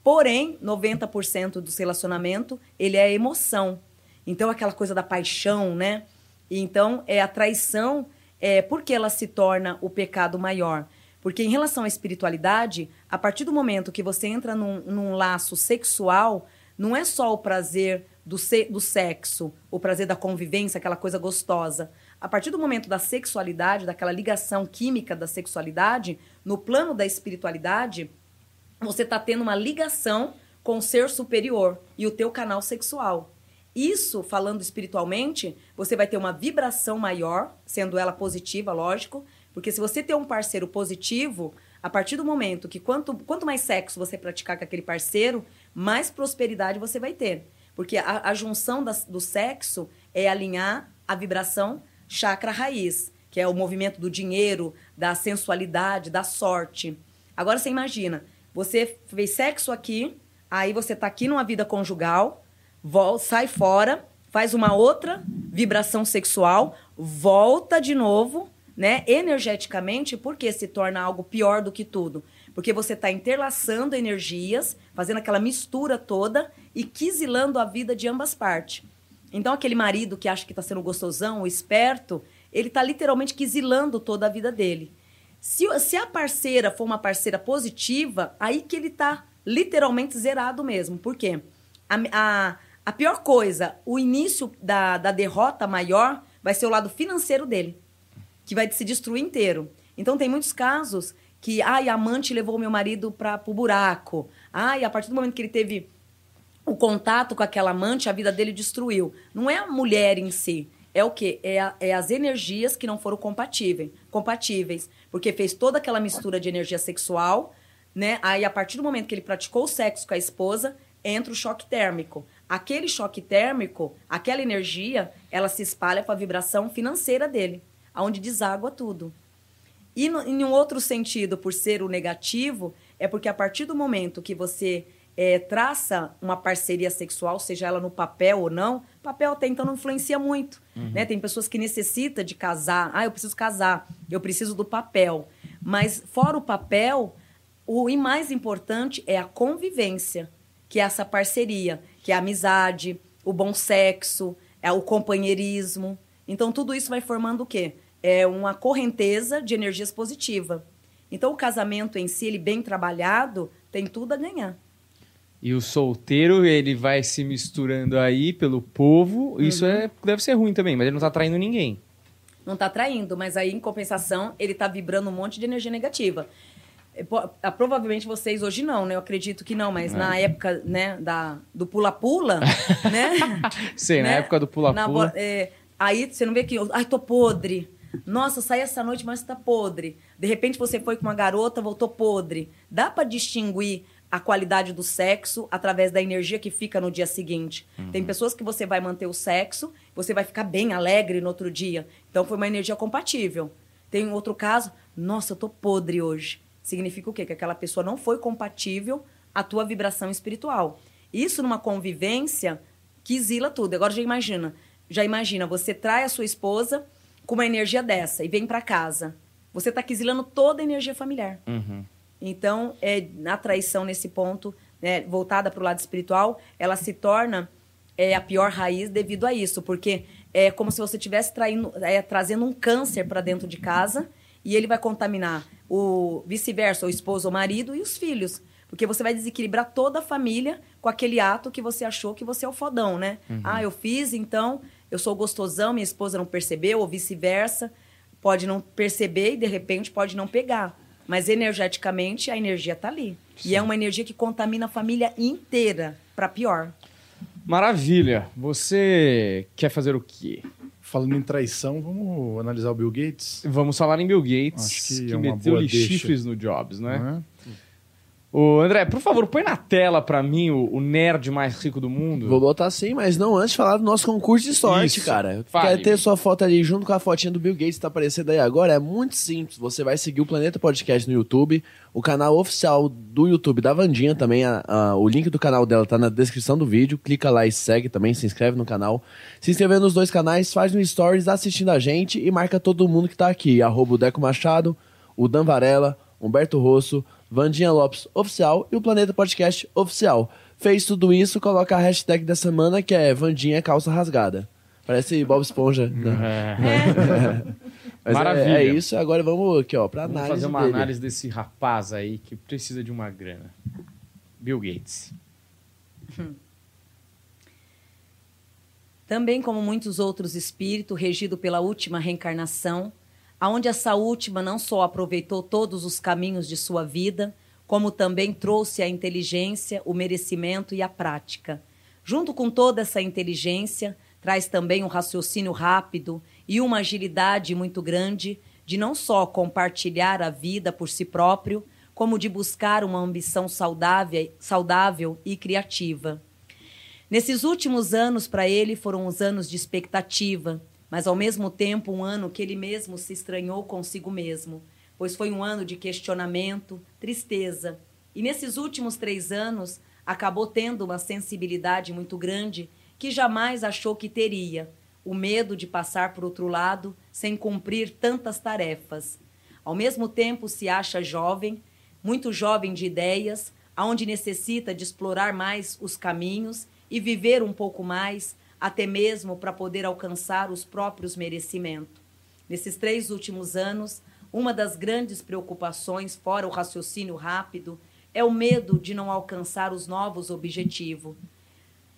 Porém, 90% do relacionamento, ele é emoção. Então, aquela coisa da paixão, né? Então, é a traição, é, por que ela se torna o pecado maior? Porque em relação à espiritualidade, a partir do momento que você entra num, num laço sexual, não é só o prazer do, se- do sexo, o prazer da convivência, aquela coisa gostosa. A partir do momento da sexualidade, daquela ligação química da sexualidade, no plano da espiritualidade, você está tendo uma ligação com o ser superior e o teu canal sexual. Isso, falando espiritualmente, você vai ter uma vibração maior, sendo ela positiva, lógico, porque se você ter um parceiro positivo, a partir do momento que quanto, quanto mais sexo você praticar com aquele parceiro, mais prosperidade você vai ter. Porque a, a junção do sexo é alinhar a vibração chakra raiz, que é o movimento do dinheiro, da sensualidade, da sorte. Agora você imagina, você fez sexo aqui, aí você tá aqui numa vida conjugal, vol- sai fora, faz uma outra vibração sexual, volta de novo, né? Energeticamente, porque se torna algo pior do que tudo. Porque você está interlaçando energias, fazendo aquela mistura toda e quisilando a vida de ambas partes. Então, aquele marido que acha que está sendo gostosão, esperto, ele está literalmente quisilando toda a vida dele. Se, se a parceira for uma parceira positiva, aí que ele está literalmente zerado mesmo. Por quê? A, a, a pior coisa, o início da, da derrota maior vai ser o lado financeiro dele, que vai se destruir inteiro. Então, tem muitos casos que, ai, a amante levou meu marido para o buraco. Ai, a partir do momento que ele teve o contato com aquela amante, a vida dele destruiu. Não é a mulher em si. É o quê? É, a, é as energias que não foram compatíveis, compatíveis. Porque fez toda aquela mistura de energia sexual, né? Aí, a partir do momento que ele praticou o sexo com a esposa, entra o choque térmico. Aquele choque térmico, aquela energia, ela se espalha para a vibração financeira dele, aonde deságua tudo. E no, em um outro sentido, por ser o negativo, é porque a partir do momento que você é, traça uma parceria sexual, seja ela no papel ou não, papel até então não influencia muito. Uhum. Né? Tem pessoas que necessitam de casar. Ah, eu preciso casar, eu preciso do papel. Mas fora o papel, o mais importante é a convivência, que é essa parceria, que é a amizade, o bom sexo, é o companheirismo. Então tudo isso vai formando o quê? É uma correnteza de energias positiva. Então o casamento em si, ele bem trabalhado, tem tudo a ganhar. E o solteiro, ele vai se misturando aí pelo povo. Uhum. Isso é, deve ser ruim também, mas ele não tá traindo ninguém. Não tá traindo, mas aí, em compensação, ele tá vibrando um monte de energia negativa. É, ah, provavelmente vocês hoje não, né? Eu acredito que não, mas é. na época, né, da, do pula-pula, né? [LAUGHS] Sim, né? na época do pula-pula. É, aí você não vê que, ai, tô podre. Nossa, saí essa noite, mas tá podre. De repente você foi com uma garota, voltou podre. Dá para distinguir a qualidade do sexo através da energia que fica no dia seguinte. Uhum. Tem pessoas que você vai manter o sexo, você vai ficar bem alegre no outro dia. Então foi uma energia compatível. Tem um outro caso, nossa, eu tô podre hoje. Significa o quê? Que aquela pessoa não foi compatível à tua vibração espiritual. Isso numa convivência que exila tudo. Agora já imagina, já imagina, você trai a sua esposa com uma energia dessa e vem para casa. Você está exilando toda a energia familiar. Uhum. Então, é, a traição nesse ponto, né, voltada para o lado espiritual, ela se torna é, a pior raiz devido a isso, porque é como se você estivesse é, trazendo um câncer para dentro de casa e ele vai contaminar o vice-versa, o esposo ou marido e os filhos. Porque você vai desequilibrar toda a família com aquele ato que você achou que você é o fodão, né? Uhum. Ah, eu fiz, então eu sou gostosão, minha esposa não percebeu, ou vice-versa. Pode não perceber e de repente pode não pegar. Mas energeticamente a energia está ali. Sim. E é uma energia que contamina a família inteira, para pior. Maravilha. Você quer fazer o quê? Falando em traição, vamos analisar o Bill Gates? Vamos falar em Bill Gates, Acho que, que é meteu chifres no Jobs, né? Ô, André, por favor, põe na tela pra mim o, o, nerd mais rico do mundo. Vou botar sim, mas não antes de falar do nosso concurso de sorte, Isso. cara. Fale. Quer ter sua foto ali junto com a fotinha do Bill Gates que tá aparecendo aí agora? É muito simples. Você vai seguir o Planeta Podcast no YouTube, o canal oficial do YouTube da Vandinha também. A, a, o link do canal dela tá na descrição do vídeo. Clica lá e segue também, se inscreve no canal. Se inscrever nos dois canais, faz no Stories assistindo a gente e marca todo mundo que tá aqui. Arroba o Deco Machado, o Dan Varela, Humberto Rosso, Vandinha Lopes Oficial e o Planeta Podcast Oficial. Fez tudo isso, coloca a hashtag da semana que é Vandinha Calça Rasgada. Parece Bob Esponja. Né? É. [LAUGHS] Mas Maravilha. É, é, isso, agora vamos aqui, ó, pra vamos análise. fazer uma dele. análise desse rapaz aí que precisa de uma grana. Bill Gates. Também como muitos outros espíritos, regido pela última reencarnação, aonde essa última não só aproveitou todos os caminhos de sua vida, como também trouxe a inteligência, o merecimento e a prática. Junto com toda essa inteligência, traz também um raciocínio rápido e uma agilidade muito grande de não só compartilhar a vida por si próprio, como de buscar uma ambição saudável, saudável e criativa. Nesses últimos anos, para ele, foram os anos de expectativa, mas ao mesmo tempo um ano que ele mesmo se estranhou consigo mesmo, pois foi um ano de questionamento, tristeza. E nesses últimos três anos acabou tendo uma sensibilidade muito grande que jamais achou que teria, o medo de passar por outro lado sem cumprir tantas tarefas. Ao mesmo tempo se acha jovem, muito jovem de ideias, aonde necessita de explorar mais os caminhos e viver um pouco mais, até mesmo para poder alcançar os próprios merecimentos. Nesses três últimos anos, uma das grandes preocupações, fora o raciocínio rápido, é o medo de não alcançar os novos objetivos.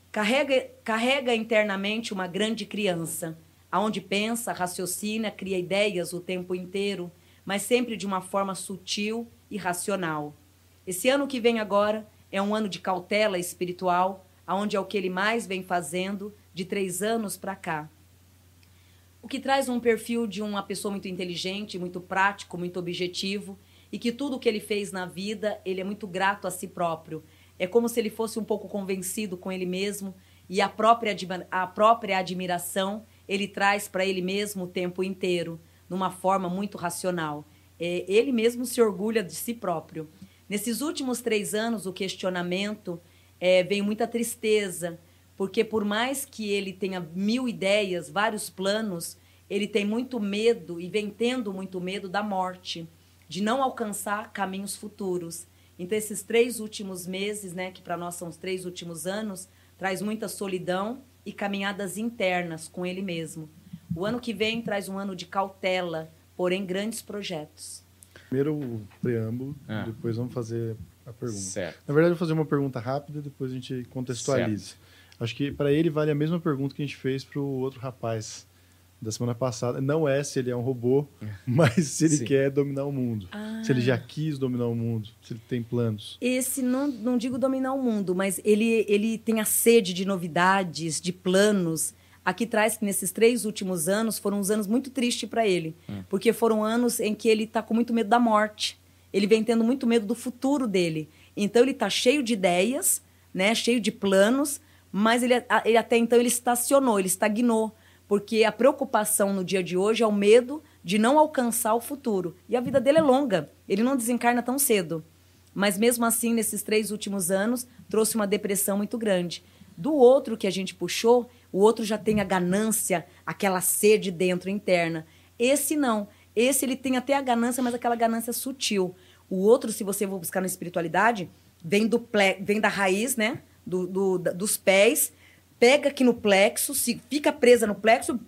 Carrega, carrega internamente uma grande criança, aonde pensa, raciocina, cria ideias o tempo inteiro, mas sempre de uma forma sutil e racional. Esse ano que vem agora é um ano de cautela espiritual, aonde é o que ele mais vem fazendo de três anos para cá. O que traz um perfil de uma pessoa muito inteligente, muito prático, muito objetivo e que tudo que ele fez na vida ele é muito grato a si próprio. É como se ele fosse um pouco convencido com ele mesmo e a própria, a própria admiração ele traz para ele mesmo o tempo inteiro, numa forma muito racional. É, ele mesmo se orgulha de si próprio. Nesses últimos três anos, o questionamento é, vem muita tristeza, porque por mais que ele tenha mil ideias, vários planos, ele tem muito medo e vem tendo muito medo da morte, de não alcançar caminhos futuros. Então, esses três últimos meses, né, que para nós são os três últimos anos, traz muita solidão e caminhadas internas com ele mesmo. O ano que vem traz um ano de cautela, porém grandes projetos. Primeiro o preâmbulo, ah. depois vamos fazer a pergunta. Certo. Na verdade, eu vou fazer uma pergunta rápida, depois a gente contextualiza. Certo. Acho que para ele vale a mesma pergunta que a gente fez para o outro rapaz da semana passada. Não é se ele é um robô, [LAUGHS] mas se ele Sim. quer dominar o mundo. Ah. Se ele já quis dominar o mundo, se ele tem planos. Esse, não, não digo dominar o mundo, mas ele, ele tem a sede de novidades, de planos. Aqui traz que nesses três últimos anos foram uns anos muito tristes para ele. Hum. Porque foram anos em que ele está com muito medo da morte. Ele vem tendo muito medo do futuro dele. Então ele está cheio de ideias, né, cheio de planos, mas ele, ele até então ele estacionou, ele estagnou porque a preocupação no dia de hoje é o medo de não alcançar o futuro. E a vida dele é longa, ele não desencarna tão cedo. Mas mesmo assim, nesses três últimos anos, trouxe uma depressão muito grande. Do outro que a gente puxou, o outro já tem a ganância, aquela sede dentro interna. Esse não. Esse ele tem até a ganância, mas aquela ganância sutil. O outro, se você for buscar na espiritualidade, vem do ple... vem da raiz, né? Do, do, dos pés pega aqui no plexo, se fica presa no plexo,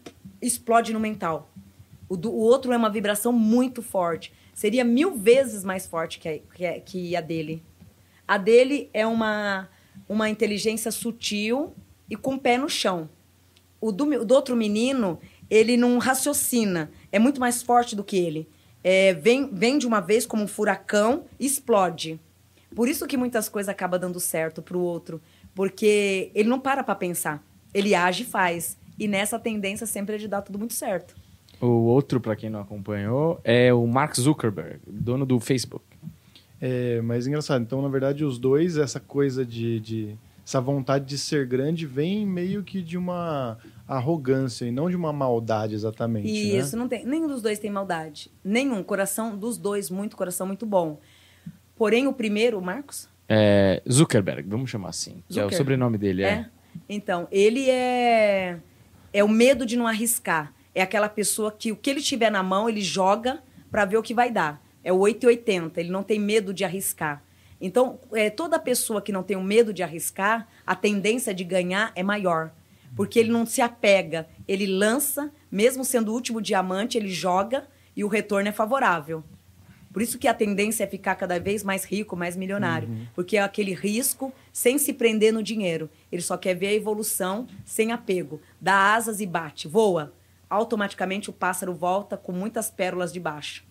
explode no mental. O, do, o outro é uma vibração muito forte. Seria mil vezes mais forte que a, que a, dele. A dele é uma, uma inteligência sutil e com o pé no chão. O do, do outro menino, ele não raciocina. É muito mais forte do que ele. É, vem, vem de uma vez como um furacão explode. Por isso que muitas coisas acabam dando certo para o outro. Porque ele não para para pensar. Ele age e faz. E nessa tendência sempre é de dar tudo muito certo. O outro, para quem não acompanhou, é o Mark Zuckerberg, dono do Facebook. É, mas engraçado. Então, na verdade, os dois, essa coisa de, de essa vontade de ser grande vem meio que de uma arrogância e não de uma maldade exatamente. Né? Isso, né? não tem. Nenhum dos dois tem maldade. Nenhum. Coração dos dois, muito coração muito bom. Porém, o primeiro, Marcos? É, Zuckerberg, vamos chamar assim. Que é o sobrenome dele, é. é. Então, ele é é o medo de não arriscar. É aquela pessoa que o que ele tiver na mão, ele joga para ver o que vai dar. É o 880, ele não tem medo de arriscar. Então, é, toda pessoa que não tem o medo de arriscar, a tendência de ganhar é maior. Porque ele não se apega, ele lança, mesmo sendo o último diamante, ele joga e o retorno é favorável. Por isso que a tendência é ficar cada vez mais rico, mais milionário. Uhum. Porque é aquele risco sem se prender no dinheiro. Ele só quer ver a evolução sem apego. Dá asas e bate, voa. Automaticamente o pássaro volta com muitas pérolas de baixo.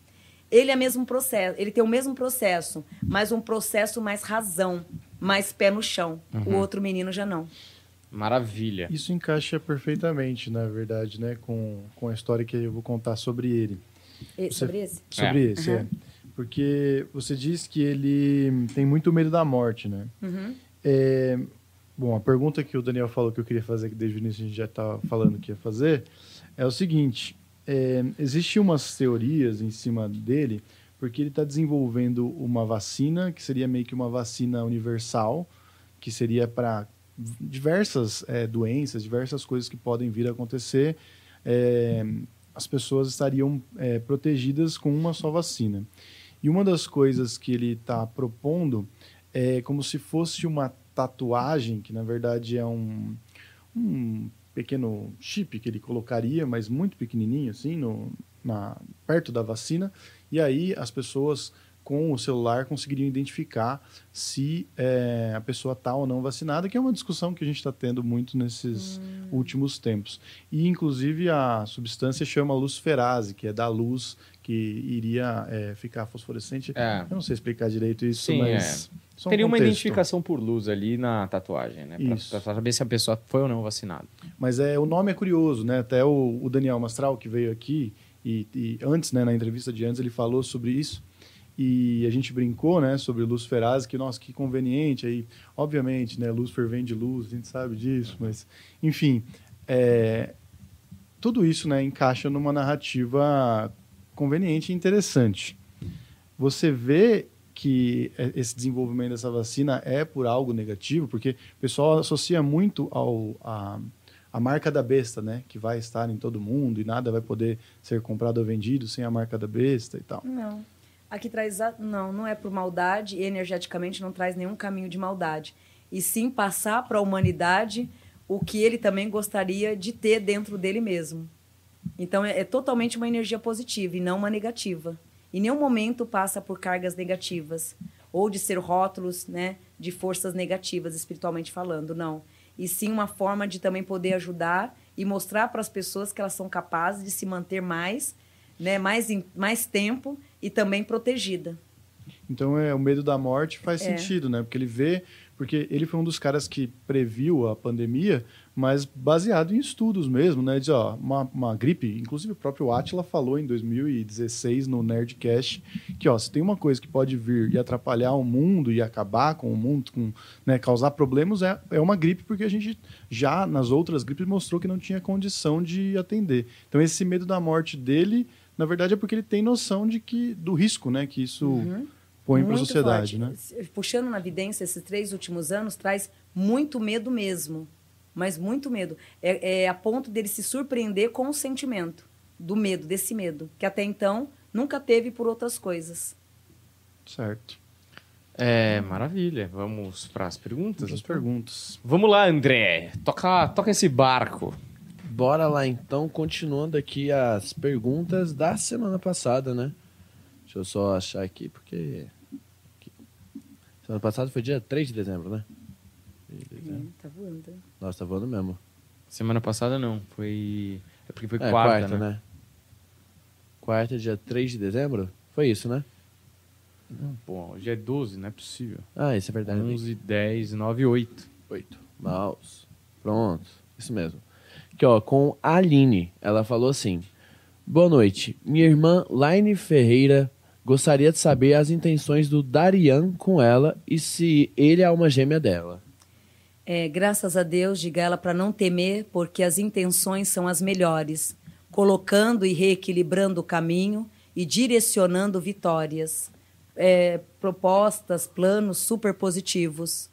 Ele é mesmo processo, ele tem o mesmo processo, mas um processo mais razão, mais pé no chão. Uhum. O outro menino já não. Maravilha. Isso encaixa perfeitamente, na verdade, né, com, com a história que eu vou contar sobre ele. E, Você, sobre esse? Sobre é. esse, uhum. é. Porque você diz que ele tem muito medo da morte, né? Uhum. É, bom, a pergunta que o Daniel falou que eu queria fazer, que desde o início a gente já estava falando que ia fazer, é o seguinte: é, existem umas teorias em cima dele, porque ele está desenvolvendo uma vacina, que seria meio que uma vacina universal, que seria para diversas é, doenças, diversas coisas que podem vir a acontecer. É, as pessoas estariam é, protegidas com uma só vacina. E uma das coisas que ele está propondo é como se fosse uma tatuagem, que na verdade é um, um pequeno chip que ele colocaria, mas muito pequenininho, assim, no, na, perto da vacina. E aí as pessoas com o celular conseguiriam identificar se é, a pessoa está ou não vacinada, que é uma discussão que a gente está tendo muito nesses hum. últimos tempos. E, inclusive, a substância chama luciferase, que é da luz que iria é, ficar fosforescente. É. Eu não sei explicar direito isso, Sim, mas... um Teria uma contexto. identificação por luz ali na tatuagem, né? Pra saber se a pessoa foi ou não vacinada. Mas é, o nome é curioso, né? Até o, o Daniel Mastral, que veio aqui, e, e antes, né, na entrevista de antes, ele falou sobre isso. E a gente brincou, né, sobre luciferase, que, nossa, que conveniente. Aí, obviamente, né, Lúcifer vem de luz, a gente sabe disso, mas, enfim, é, tudo isso, né, encaixa numa narrativa conveniente e interessante. Você vê que é- esse desenvolvimento dessa vacina é por algo negativo, porque o pessoal associa muito ao a, a marca da besta, né, que vai estar em todo mundo e nada vai poder ser comprado ou vendido sem a marca da besta e tal. Não. Aqui traz. a- Não, não é por maldade e energeticamente não traz nenhum caminho de maldade. E sim passar para a humanidade o que ele também gostaria de ter dentro dele mesmo. Então é, é totalmente uma energia positiva e não uma negativa. Em nenhum momento passa por cargas negativas ou de ser rótulos, né, de forças negativas espiritualmente falando, não. E sim uma forma de também poder ajudar e mostrar para as pessoas que elas são capazes de se manter mais, né, mais em, mais tempo e também protegida. Então é o medo da morte faz É. sentido, né? Porque ele vê, porque ele foi um dos caras que previu a pandemia, mas baseado em estudos mesmo, né? Diz, ó, uma, uma gripe, inclusive o próprio Atila falou em 2016 no Nerdcast que, ó, se tem uma coisa que pode vir e atrapalhar o mundo e acabar com o mundo, com, né, causar problemas, é, é uma gripe, porque a gente já nas outras gripes mostrou que não tinha condição de atender. Então esse medo da morte dele, na verdade, é porque ele tem noção de que do risco, né, que isso põe para a sociedade, forte. né? Puxando na evidência, esses três últimos anos traz muito medo mesmo. Mas muito medo. É, é a ponto dele se surpreender com o sentimento do medo, desse medo, que até então nunca teve por outras coisas. Certo. É, maravilha. Vamos para as perguntas? Então? perguntas. Vamos lá, André. Toca, toca esse barco. Bora lá então, continuando aqui as perguntas da semana passada, né? Deixa eu só achar aqui, porque. Semana passada foi dia 3 de dezembro, né? 3 de dezembro. tá voando. Nossa, tá voando mesmo. Semana passada não. Foi. É porque foi É, quarta, né? Quarta, dia 3 de dezembro? Foi isso, né? Pô, hoje é 12, não é possível. Ah, isso é verdade. 11, 10, 9, 8. 8. Mouse. Pronto. Isso mesmo. Aqui, ó, com a Aline. Ela falou assim: Boa noite. Minha irmã Laine Ferreira gostaria de saber as intenções do Darian com ela e se ele é uma gêmea dela. É, graças a Deus, diga ela para não temer, porque as intenções são as melhores, colocando e reequilibrando o caminho e direcionando vitórias. É, propostas, planos super positivos.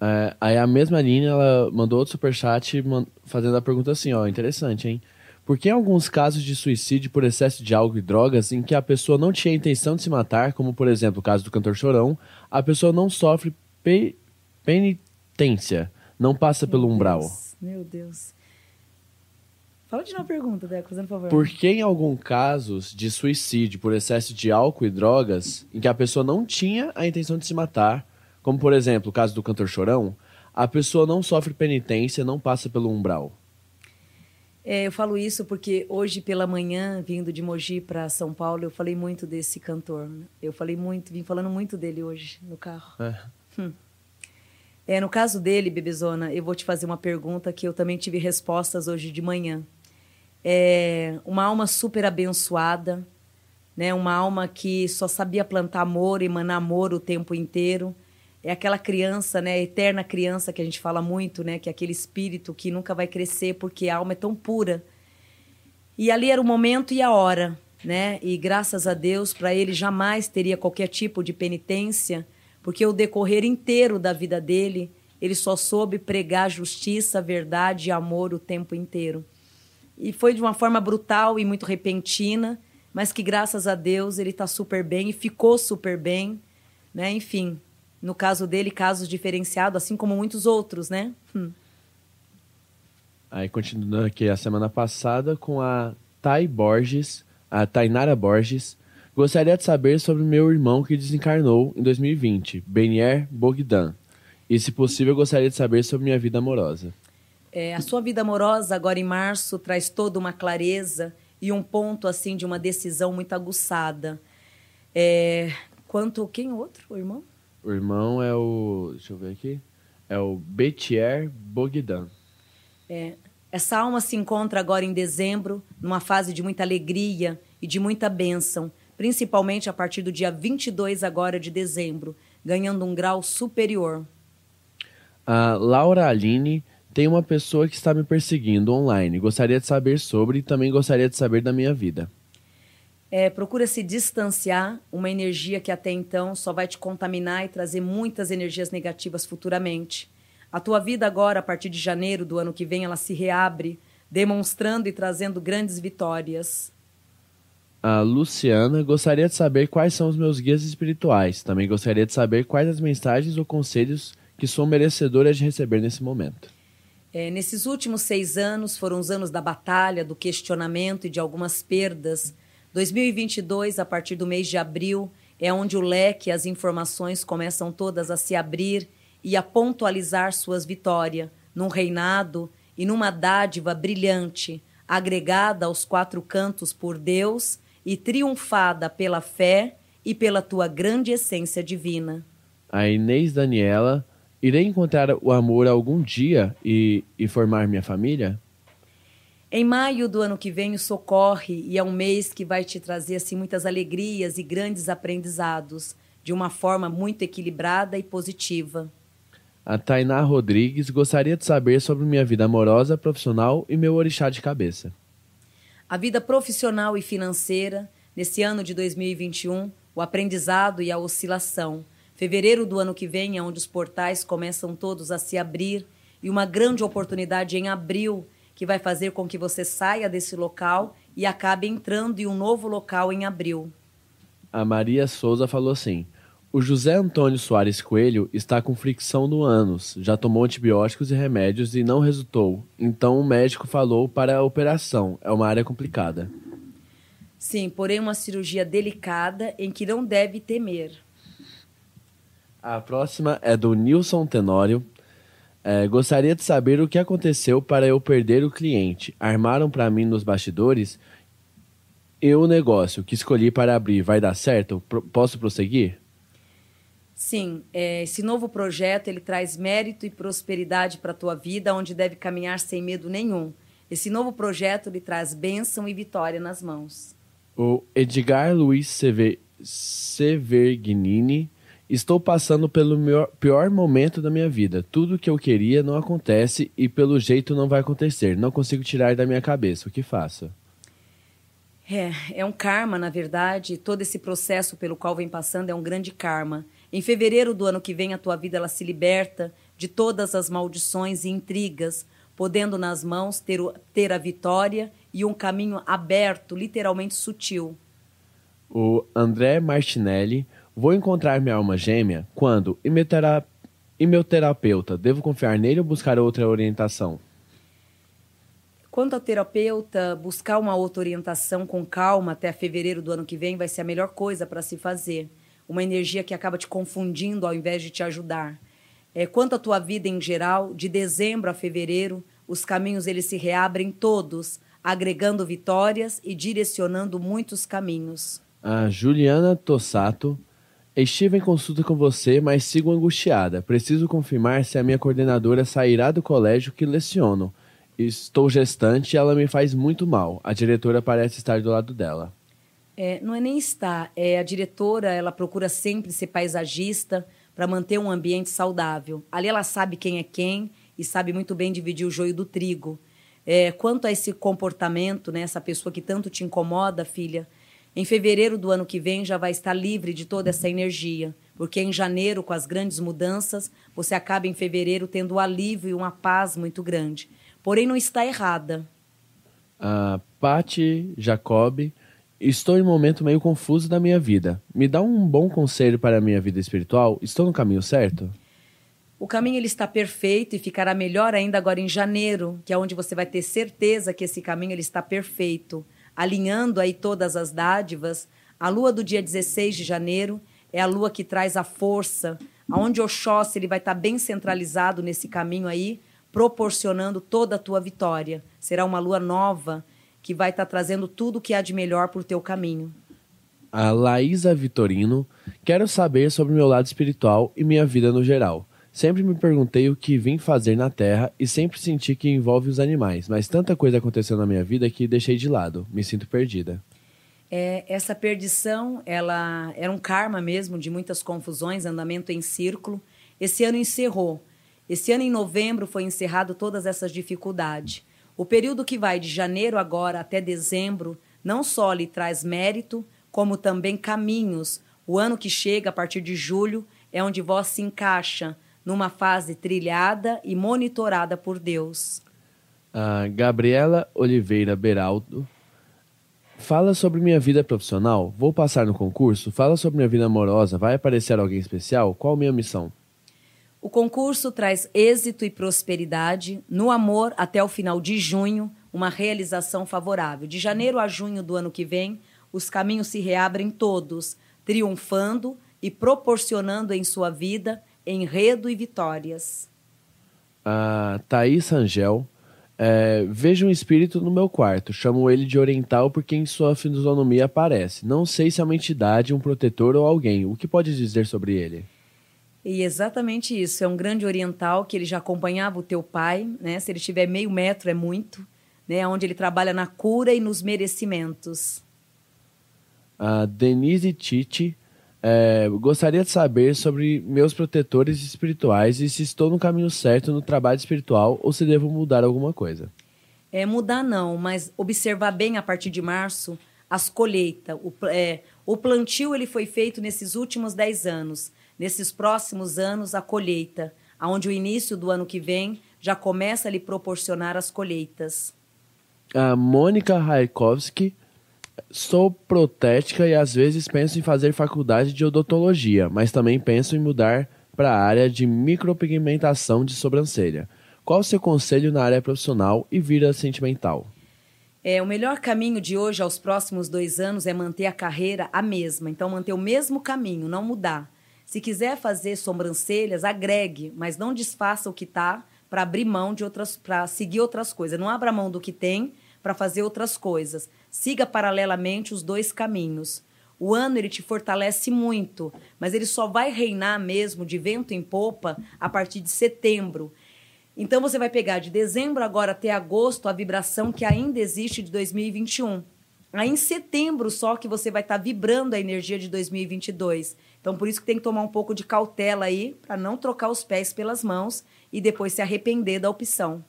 É, aí a mesma Aline, ela mandou outro superchat fazendo a pergunta assim, ó, interessante, hein? Por que em alguns casos de suicídio por excesso de álcool e drogas em que a pessoa não tinha intenção de se matar, como por exemplo o caso do cantor Chorão, a pessoa não sofre pe- penitência, não passa pelo Meu umbral? Deus, meu Deus. Fala de novo a pergunta, Deco, fazendo favor. Por que em alguns casos de suicídio por excesso de álcool e drogas, em que a pessoa não tinha a intenção de se matar, como por exemplo o caso do cantor Chorão, a pessoa não sofre penitência, não passa pelo umbral? É, eu falo isso porque hoje pela manhã, vindo de Mogi para São Paulo, eu falei muito desse cantor. Eu falei muito, vim falando muito dele hoje no carro. É. É, no caso dele, Bebezona, eu vou te fazer uma pergunta que eu também tive respostas hoje de manhã. É uma alma super abençoada, né? Uma alma que só sabia plantar amor, emanar amor o tempo inteiro. É aquela criança, né? Eterna criança que a gente fala muito, né? Que é aquele espírito que nunca vai crescer porque a alma é tão pura. E ali era o momento e a hora, né? E graças a Deus, para ele jamais teria qualquer tipo de penitência, porque o decorrer inteiro da vida dele, ele só soube pregar justiça, verdade e amor o tempo inteiro. E foi de uma forma brutal e muito repentina, mas que graças a Deus ele está super bem e ficou super bem, né? Enfim, no caso dele, casos diferenciados, assim como muitos outros, né? Hum. Aí continuando aqui a semana passada com a Thay Borges, a Tainara Borges, gostaria de saber sobre meu irmão que desencarnou em 2020, Benier Bogdan. E se possível, gostaria de saber sobre minha vida amorosa. É, a sua vida amorosa, agora em março, traz toda uma clareza e um ponto assim de uma decisão muito aguçada. É, quanto. Quem outro, o irmão? O irmão é o. Deixa eu ver aqui. É o Betier Bogdan. É, essa alma se encontra agora em dezembro, numa fase de muita alegria e de muita bênção, principalmente a partir do dia 22 agora de dezembro, ganhando um grau superior. A Laura Aline tem uma pessoa que está me perseguindo online. Gostaria de saber sobre e também gostaria de saber da minha vida. É, procura se distanciar, uma energia que até então só vai te contaminar e trazer muitas energias negativas futuramente. A tua vida agora, a partir de janeiro do ano que vem, ela se reabre, demonstrando e trazendo grandes vitórias. A Luciana gostaria de saber quais são os meus guias espirituais. Também gostaria de saber quais as mensagens ou conselhos que sou merecedora de receber nesse momento. É, nesses últimos seis anos foram os anos da batalha, do questionamento e de algumas perdas. 2022, a partir do mês de abril, é onde o leque e as informações começam todas a se abrir e a pontualizar suas vitórias, num reinado e numa dádiva brilhante, agregada aos quatro cantos por Deus e triunfada pela fé e pela tua grande essência divina. A Inês Daniela Irei encontrar o amor algum dia e, e formar minha família? Em maio do ano que vem, o socorre e é um mês que vai te trazer assim muitas alegrias e grandes aprendizados, de uma forma muito equilibrada e positiva. A Tainá Rodrigues gostaria de saber sobre minha vida amorosa, profissional e meu orixá de cabeça. A vida profissional e financeira, nesse ano de 2021, o aprendizado e a oscilação, Fevereiro do ano que vem é onde os portais começam todos a se abrir e uma grande oportunidade em abril que vai fazer com que você saia desse local e acabe entrando em um novo local em abril. A Maria Souza falou assim: O José Antônio Soares Coelho está com fricção no ânus, já tomou antibióticos e remédios e não resultou. Então o médico falou para a operação. É uma área complicada. Sim, porém uma cirurgia delicada em que não deve temer. A próxima é do Nilson Tenório. É, gostaria de saber o que aconteceu para eu perder o cliente. Armaram para mim nos bastidores e o negócio que escolhi para abrir vai dar certo? Pro posso prosseguir? Sim, é, esse novo projeto ele traz mérito e prosperidade para a tua vida, onde deve caminhar sem medo nenhum. Esse novo projeto lhe traz bênção e vitória nas mãos. O Edgar Luiz Sever Severgnini Estou passando pelo meu pior momento da minha vida. Tudo o que eu queria não acontece e pelo jeito não vai acontecer. Não consigo tirar da minha cabeça. O que faço? É, é um karma, na verdade. Todo esse processo pelo qual vem passando é um grande karma. Em fevereiro do ano que vem, a tua vida ela se liberta de todas as maldições e intrigas, podendo nas mãos ter, ter a vitória e um caminho aberto, literalmente sutil. O André Martinelli Vou encontrar minha alma gêmea quando? E meu, tera... e meu terapeuta? Devo confiar nele ou buscar outra orientação? Quanto ao terapeuta, buscar uma outra orientação com calma até fevereiro do ano que vem vai ser a melhor coisa para se fazer. Uma energia que acaba te confundindo ao invés de te ajudar. É, quanto à tua vida em geral, de dezembro a fevereiro, os caminhos eles se reabrem todos, agregando vitórias e direcionando muitos caminhos. A Juliana Tossato Estive em consulta com você, mas sigo angustiada. Preciso confirmar se a minha coordenadora sairá do colégio que leciono. Estou gestante e ela me faz muito mal. A diretora parece estar do lado dela. É, não é nem estar. É, a diretora ela procura sempre ser paisagista para manter um ambiente saudável. Ali ela sabe quem é quem e sabe muito bem dividir o joio do trigo. É, quanto a esse comportamento, né, essa pessoa que tanto te incomoda, filha, em fevereiro do ano que vem já vai estar livre de toda essa energia, porque em janeiro, com as grandes mudanças, você acaba em fevereiro tendo um alívio e uma paz muito grande. Porém, não está errada. A Patti Jacob, estou em um momento meio confuso da minha vida. Me dá um bom conselho para a minha vida espiritual? Estou no caminho certo? O caminho ele está perfeito e ficará melhor ainda agora em janeiro, que é onde você vai ter certeza que esse caminho ele está perfeito alinhando aí todas as dádivas. A lua do dia 16 de janeiro é a lua que traz a força, aonde Oxóssi ele vai estar bem centralizado nesse caminho aí, proporcionando toda a tua vitória. Será uma lua nova que vai estar tá trazendo tudo o que há de melhor para o teu caminho. A Laísa Vitorino, quero saber sobre meu lado espiritual e minha vida no geral. Sempre me perguntei o que vim fazer na Terra e sempre senti que envolve os animais, mas tanta coisa aconteceu na minha vida que deixei de lado. Me sinto perdida. É, essa perdição, ela era um karma mesmo de muitas confusões, andamento em círculo. Esse ano encerrou. Esse ano, em novembro, foi encerrado todas essas dificuldades. O período que vai de janeiro agora até dezembro não só lhe traz mérito, como também caminhos. O ano que chega, a partir de julho, é onde vós se encaixa numa fase trilhada e monitorada por Deus. A Gabriela Oliveira Beraldo Fala sobre minha vida profissional. Vou passar no concurso? Fala sobre minha vida amorosa. Vai aparecer alguém especial? Qual minha missão? O concurso traz êxito e prosperidade. No amor, até o final de junho, uma realização favorável. De janeiro a junho do ano que vem, os caminhos se reabrem todos, triunfando e proporcionando em sua vida enredo e vitórias. A Thaís Angel é, vejo um espírito no meu quarto. Chamo ele de oriental porque em sua fisionomia aparece. Não sei se é uma entidade, um protetor ou alguém. O que pode dizer sobre ele? E exatamente isso. É um grande oriental que ele já acompanhava o teu pai, né? Se ele tiver meio metro é muito, né? Onde ele trabalha na cura e nos merecimentos. A Denise Titi é, gostaria de saber sobre meus protetores espirituais e se estou no caminho certo no trabalho espiritual ou se devo mudar alguma coisa. É, mudar não, mas observar bem a partir de março as colheitas. O, é, o plantio ele foi feito nesses últimos 10 anos. Nesses próximos anos, a colheita, aonde o início do ano que vem já começa a lhe proporcionar as colheitas. A Mônica Raikovski Sou protética e às vezes penso em fazer faculdade de odontologia, mas também penso em mudar para a área de micropigmentação de sobrancelha. Qual o seu conselho na área profissional e vida sentimental? É, o melhor caminho de hoje aos próximos dois anos é manter a carreira a mesma. Então, manter o mesmo caminho, não mudar. Se quiser fazer sobrancelhas, agregue, mas não desfaça o que está para abrir mão de outras, para seguir outras coisas. Não abra mão do que tem para fazer outras coisas. Siga paralelamente os dois caminhos. O ano ele te fortalece muito, mas ele só vai reinar mesmo de vento em popa a partir de setembro. Então você vai pegar de dezembro agora até agosto a vibração que ainda existe de 2021. Aí em setembro só que você vai estar tá vibrando a energia de 2022. Então por isso que tem que tomar um pouco de cautela aí para não trocar os pés pelas mãos e depois se arrepender da opção.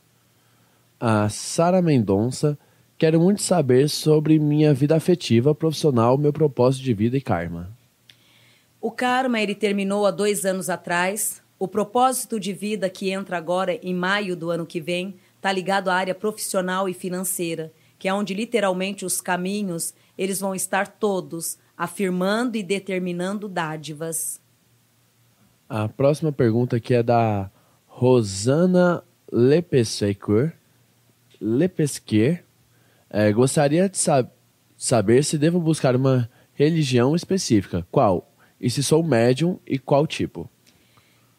A Sara Mendonça Quero muito saber sobre minha vida afetiva, profissional, meu propósito de vida e karma. O karma ele terminou há dois anos atrás. O propósito de vida que entra agora em maio do ano que vem está ligado à área profissional e financeira, que é onde literalmente os caminhos eles vão estar todos afirmando e determinando dádivas. A próxima pergunta aqui é da Rosana Lepesquer. Lepesquer. É, gostaria de sab saber se devo buscar uma religião específica. Qual? E se sou médium e qual tipo?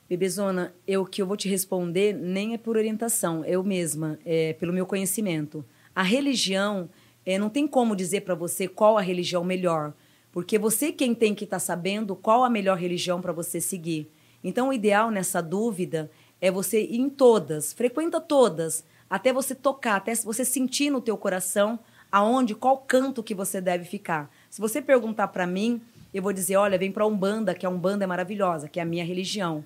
Bebezona, eu que eu vou te responder nem é por orientação, eu mesma, é pelo meu conhecimento. A religião, é, não tem como dizer para você qual a religião melhor, porque você quem tem que estar tá sabendo qual a melhor religião para você seguir. Então, o ideal nessa dúvida é você ir em todas, frequenta todas, até você tocar, até você sentir no teu coração aonde, qual canto que você deve ficar. Se você perguntar para mim, eu vou dizer, olha, vem para Umbanda, que a Umbanda é maravilhosa, que é a minha religião.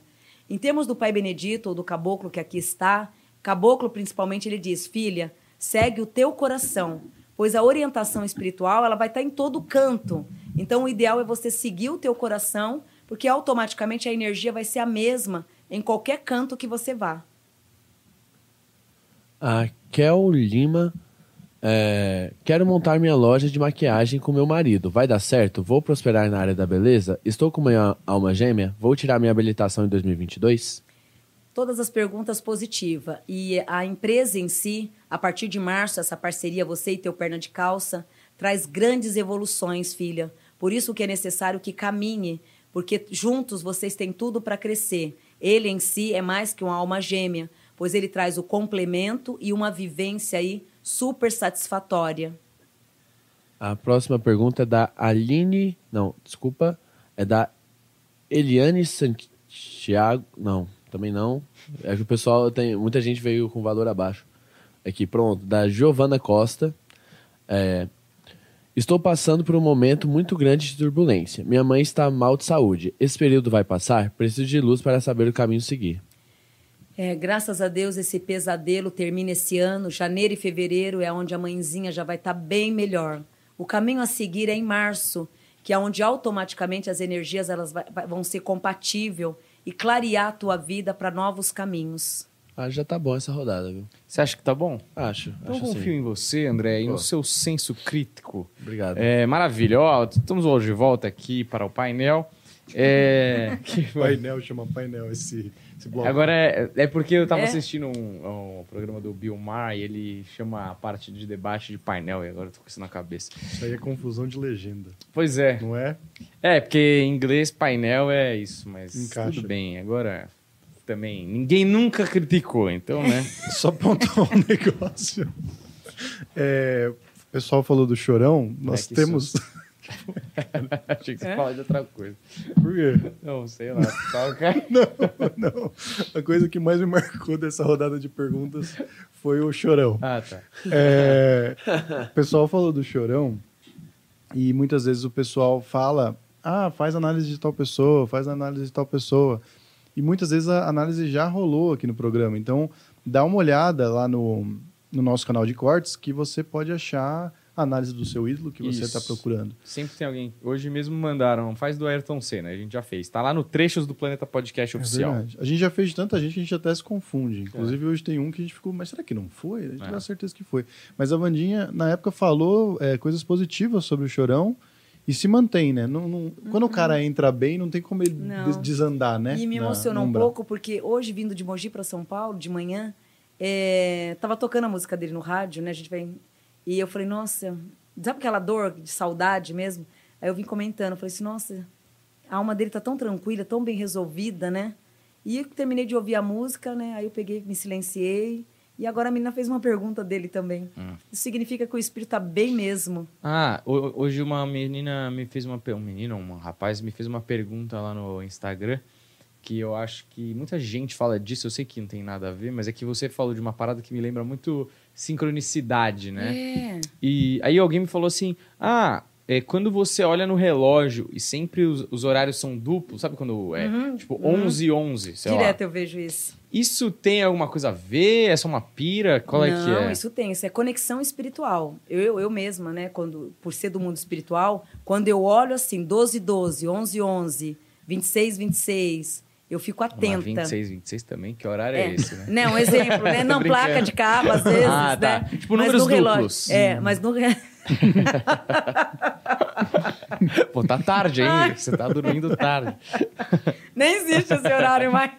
Em termos do Pai Benedito ou do Caboclo que aqui está, Caboclo principalmente ele diz, filha, segue o teu coração, pois a orientação espiritual ela vai estar em todo canto. Então o ideal é você seguir o teu coração, porque automaticamente a energia vai ser a mesma em qualquer canto que você vá. A Kel Lima. É, quero montar minha loja de maquiagem com meu marido. Vai dar certo? Vou prosperar na área da beleza? Estou com uma alma gêmea? Vou tirar minha habilitação em 2022? Todas as perguntas positivas. E a empresa em si, a partir de março, essa parceria, você e teu perna de calça, traz grandes evoluções, filha. Por isso que é necessário que caminhe, porque juntos vocês têm tudo para crescer. Ele em si é mais que uma alma gêmea pois ele traz o complemento e uma vivência aí super satisfatória. A próxima pergunta é da Aline. Não, desculpa. É da Eliane Santiago. Não, também não. É que o pessoal tem. Muita gente veio com valor abaixo. Aqui, pronto. Da Giovana Costa. É, Estou passando por um momento muito grande de turbulência. Minha mãe está mal de saúde. Esse período vai passar? Preciso de luz para saber o caminho seguir. É, graças a Deus esse pesadelo termina esse ano. Janeiro e fevereiro é onde a mãezinha já vai estar bem melhor. O caminho a seguir é em março, que é onde automaticamente as energias elas vão ser compatível e clarear a tua vida para novos caminhos. Ah, já tá bom essa rodada, viu? Você acha que tá bom? Acho. Então acho eu confio sim. em você, André, e no seu senso crítico. Obrigado. É, maravilha. Ó, estamos hoje de volta aqui para o painel. É, [LAUGHS] que- Painel, chama painel esse. Agora é, é porque eu tava É? assistindo um, um programa do Bill Maher e ele chama a parte de debate de painel e agora eu tô com isso na cabeça. Isso aí é confusão de legenda, Pois é. não é? É, porque em inglês painel é isso, mas Encaixa. tudo bem. Agora também ninguém nunca criticou, então, né? [LAUGHS] Só pontuar um [LAUGHS] negócio. É, o pessoal falou do chorão. Nós que temos. [LAUGHS] Achei que você É? falava de outra coisa. Por quê? Não, sei lá. Toca. [LAUGHS] Não, não. A coisa que mais me marcou dessa rodada de perguntas foi o chorão. Ah, tá. É, o pessoal falou do chorão e muitas vezes o pessoal fala: ah, faz análise de tal pessoa, faz análise de tal pessoa. E muitas vezes a análise já rolou aqui no programa. Então, dá uma olhada lá no, no nosso canal de cortes que você pode achar a análise do seu ídolo que você está procurando. Sempre tem alguém. Hoje mesmo mandaram, faz do Ayrton Senna, a gente já fez. Tá lá no Trechos do Planeta Podcast É Oficial. verdade. A gente já fez de tanta gente que a gente até se confunde. Inclusive, hoje tem um que a gente ficou, mas será que não foi? A gente É. tem certeza que foi. Mas a Vandinha, na época, falou é, coisas positivas sobre o Chorão e se mantém, né? Não, não- Quando o cara entra bem, não tem como ele Não. desandar, né? E me emocionou no um pouco, porque hoje, vindo de Mogi para São Paulo, de manhã, é, tava tocando a música dele no rádio, né? A gente vem. E eu falei, nossa, sabe aquela dor de saudade mesmo? Aí eu vim comentando, falei assim, nossa, a alma dele tá tão tranquila, tão bem resolvida, né? E eu terminei de ouvir a música, né? Aí eu peguei, me silenciei. E agora a menina fez uma pergunta dele também. Hum. Isso significa que o espírito tá bem mesmo. Ah, ho- hoje uma menina me fez uma. Um menino, um rapaz, me fez uma pergunta lá no Instagram. Que eu acho que muita gente fala disso, eu sei que não tem nada a ver, mas é que você falou de uma parada que me lembra muito sincronicidade, né? É. E aí alguém me falou assim: ah, é, quando você olha no relógio e sempre os, os horários são duplos, sabe quando é Uhum, tipo uhum. 11 e 11, sei lá. Direto eu vejo isso. Isso tem alguma coisa a ver? É só uma pira? Qual é não, que é? isso tem, isso é conexão espiritual. Eu, eu, eu mesma, né, quando, por ser do mundo espiritual, quando eu olho assim, 12, 12, 11, 11, 26, 26, eu fico Vamos lá, atenta. 26, 26 também? Que horário é, É. esse, né? Não, um exemplo, né? [LAUGHS] Não, brincando. placa de carro, às vezes, Ah, tá. né? Tipo, Mas números no relógio- duplos. É, mas no... [LAUGHS] Pô, tá tarde ainda. Você tá dormindo tarde. [LAUGHS] Nem existe esse horário mais.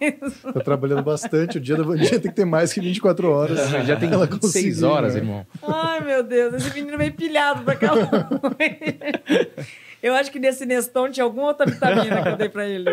Tá trabalhando bastante. O dia da Vandinha tem que ter mais que 24 horas. Já tem Ela 26 conseguiu, horas, né? irmão. Ai, meu Deus, esse menino veio pilhado pra cá. Eu acho que nesse Neston tinha alguma outra vitamina que eu dei pra ele.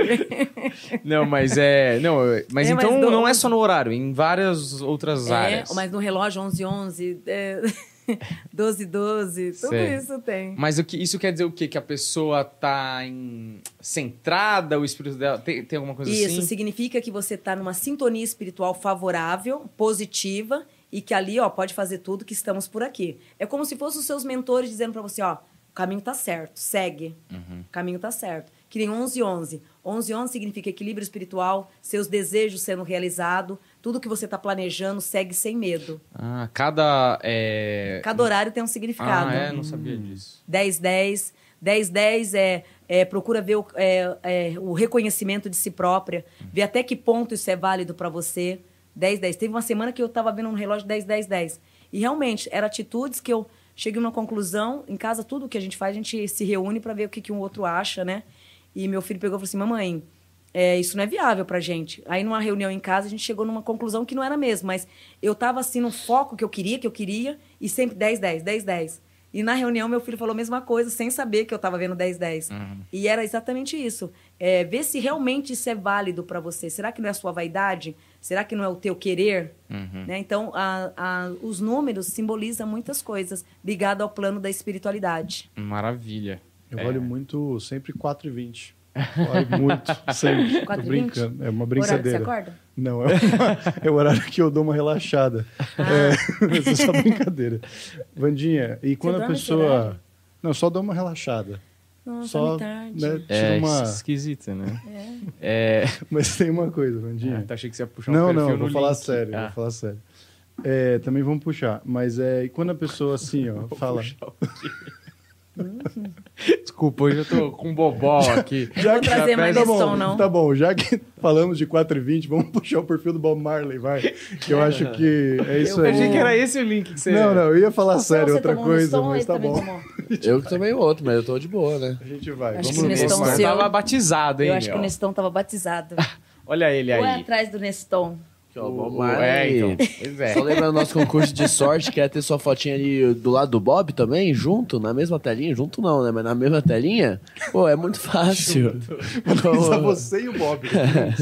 [LAUGHS] Não, mas é. Não, mas É, então mas do- não é só no horário, em várias outras É, áreas. mas no relógio 11, 11, é, [LAUGHS] 12, 12, tudo Sei. isso tem. Mas o que, isso quer dizer o quê? Que a pessoa tá em- centrada, o espírito dela. Tem, tem alguma coisa Isso assim? significa que você está numa sintonia espiritual favorável, positiva, e que ali, ó, pode fazer tudo que estamos por aqui. É como se fossem os seus mentores dizendo para você, ó, caminho tá certo, segue. Uhum. O caminho tá certo. Que nem 11 11. 11 11 significa equilíbrio espiritual, seus desejos sendo realizados, tudo que você tá planejando segue sem medo. Ah, cada. É... Cada horário tem um significado. Ah, é? Não sabia disso. 10, 10. 10, 10 é, é procura ver o, é, é, o reconhecimento de si própria, ver até que ponto isso é válido para você. 10, 10. Teve uma semana que eu estava vendo no relógio 10, 10, 10. E realmente, eram atitudes que eu cheguei numa conclusão. Em casa, tudo que a gente faz, a gente se reúne para ver o que, que um outro acha, né? E meu filho pegou e falou assim: Mamãe, é, isso não é viável pra gente. Aí, numa reunião em casa, a gente chegou numa conclusão que não era mesmo, mas eu tava assim no foco que eu queria, que eu queria, e sempre 10, 10, 10, 10. E na reunião, meu filho falou a mesma coisa, sem saber que eu estava vendo 1010. Uhum. E era exatamente isso. É, ver se realmente isso é válido para você. Será que não é a sua vaidade? Será que não é o teu querer? Uhum. Né? Então, a- a- os números simbolizam muitas coisas ligado ao plano da espiritualidade. Maravilha. Eu É. [LAUGHS] olho muito sempre 4,20. Olho muito, sempre. Tô 4h20? brincando. É uma Horário que você brincadeira. acorda? Não, é, é o horário que eu dou uma relaxada. É, [LAUGHS] mas é só brincadeira. Vandinha, e quando a pessoa. Não, só dou uma relaxada. Nossa, só, tarde. né, tira É uma. esquisito, né? É. Mas tem uma coisa, Vandinha. Ah, então achei que você ia puxar um não, não, no vou falar sério, Ah. vou falar sério. É, também vamos puxar, mas é, e quando a pessoa assim, ó, [LAUGHS] fala. [LAUGHS] Desculpa, hoje eu tô com um bobó aqui. Eu vou trazer mais tá esse bom, som, não. Tá bom, já que falamos de 4,20, vamos puxar o perfil do Bob Marley, vai. Que eu acho que é isso Eu aí. achei que era esse o link que você. Não, não, eu ia falar sério outra coisa, som, mas tá bom. tomou. [LAUGHS] Eu que também outro, mas eu tô de boa, né? A gente vai. Acho vamos que Bob Neston Marley. seu- tava batizado, hein? Eu acho que o meu? Neston estava batizado. [LAUGHS] Olha ele Ou é aí. atrás do Neston? Aqui, ó, O- Bob. É, então. [LAUGHS] Pois é. Só lembrando nosso concurso de sorte, quer ter sua fotinha ali do lado do Bob também, junto, na mesma telinha? Junto não, né? Mas na mesma telinha? Pô, é muito fácil. [LAUGHS] Só Como, você e o Bob.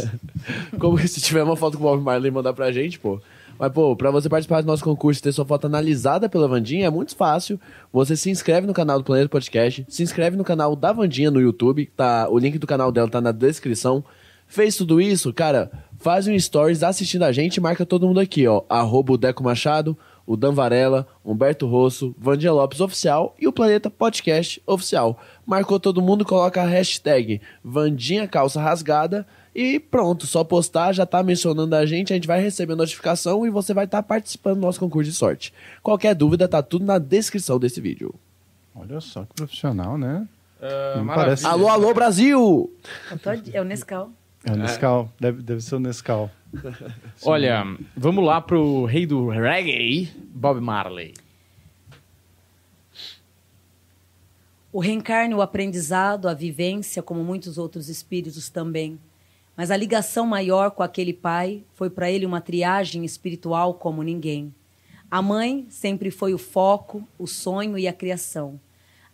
[LAUGHS] como que se tiver uma foto com o Bob Marley mandar pra gente, pô. Mas, pô, pra você participar do nosso concurso e ter sua foto analisada pela Vandinha, é muito fácil. Você se inscreve no canal do Planeta Podcast, se inscreve no canal da Vandinha no YouTube, tá, o link do canal dela tá na descrição. Fez tudo isso, cara, faz um stories assistindo a gente e marca todo mundo aqui, ó. Arroba o Deco Machado, o Dan Varela, Humberto Rosso, Vandinha Lopes Oficial e o Planeta Podcast Oficial. Marcou todo mundo, coloca a hashtag Vandinha Calça Rasgada e pronto, só postar, já tá mencionando a gente, a gente vai receber notificação e você vai estar participando do nosso concurso de sorte. Qualquer dúvida, tá tudo na descrição desse vídeo. Olha só que profissional, né? Parece- Alô, alô, Brasil! Eu tô É o Nescau. É o Nescau. Deve, deve ser o Nescau. [LAUGHS] Olha, vamos lá pro rei do reggae, Bob Marley. O reencarne, o aprendizado, a vivência, como muitos outros espíritos também. Mas a ligação maior com aquele pai foi para ele uma triagem espiritual como ninguém. A mãe sempre foi o foco, o sonho e a criação.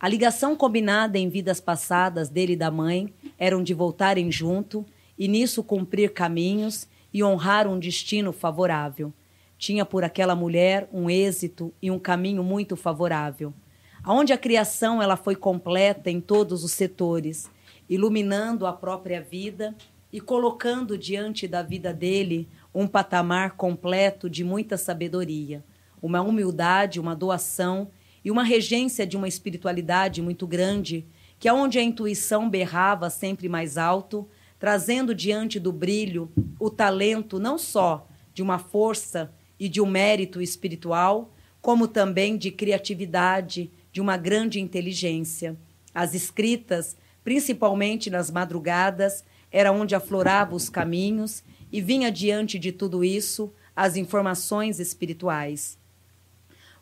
A ligação combinada em vidas passadas dele e da mãe eram de voltarem junto e nisso cumprir caminhos e honrar um destino favorável. Tinha por aquela mulher um êxito e um caminho muito favorável. Aonde a criação ela foi completa em todos os setores, iluminando a própria vida e colocando diante da vida dele um patamar completo de muita sabedoria, uma humildade, uma doação e uma regência de uma espiritualidade muito grande, que aonde a intuição berrava sempre mais alto, trazendo diante do brilho o talento não só de uma força e de um mérito espiritual, como também de criatividade, de uma grande inteligência. As escritas, principalmente nas madrugadas, era onde aflorava os caminhos e vinha diante de tudo isso as informações espirituais.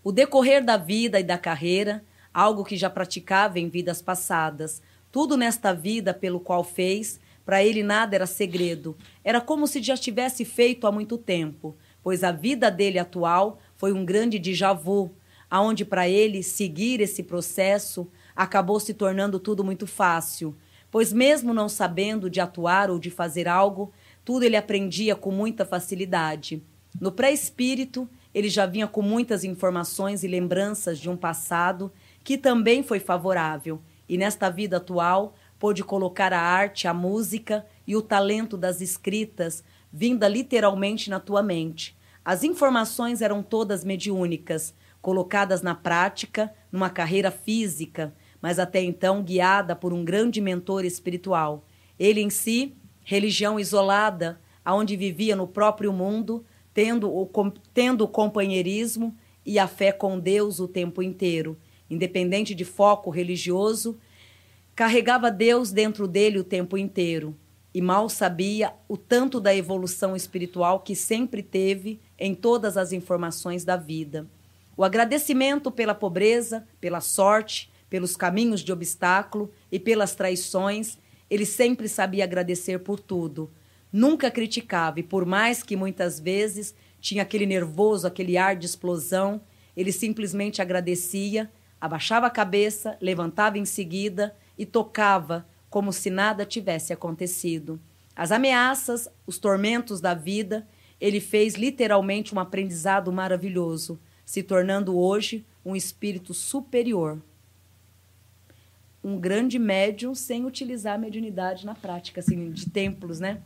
O decorrer da vida e da carreira, algo que já praticava em vidas passadas, tudo nesta vida pelo qual fez, para ele nada era segredo. Era como se já tivesse feito há muito tempo, pois a vida dele atual foi um grande déjà vu, aonde para ele seguir esse processo acabou se tornando tudo muito fácil, pois mesmo não sabendo de atuar ou de fazer algo, tudo ele aprendia com muita facilidade. No pré-espírito, ele já vinha com muitas informações e lembranças de um passado que também foi favorável, e nesta vida atual pôde colocar a arte, a música e o talento das escritas vinda literalmente na tua mente. As informações eram todas mediúnicas, colocadas na prática, numa carreira física, mas até então guiada por um grande mentor espiritual. Ele em si, religião isolada, aonde vivia no próprio mundo, tendo o, tendo o companheirismo e a fé com Deus o tempo inteiro, independente de foco religioso, carregava Deus dentro dele o tempo inteiro e mal sabia o tanto da evolução espiritual que sempre teve em todas as informações da vida. O agradecimento pela pobreza, pela sorte, pelos caminhos de obstáculo e pelas traições, ele sempre sabia agradecer por tudo. Nunca criticava e, por mais que muitas vezes tinha aquele nervoso, aquele ar de explosão, ele simplesmente agradecia, abaixava a cabeça, levantava em seguida e tocava como se nada tivesse acontecido. As ameaças, os tormentos da vida, ele fez literalmente um aprendizado maravilhoso, se tornando hoje um espírito superior. Um grande médium sem utilizar a mediunidade na prática, assim, de templos, né?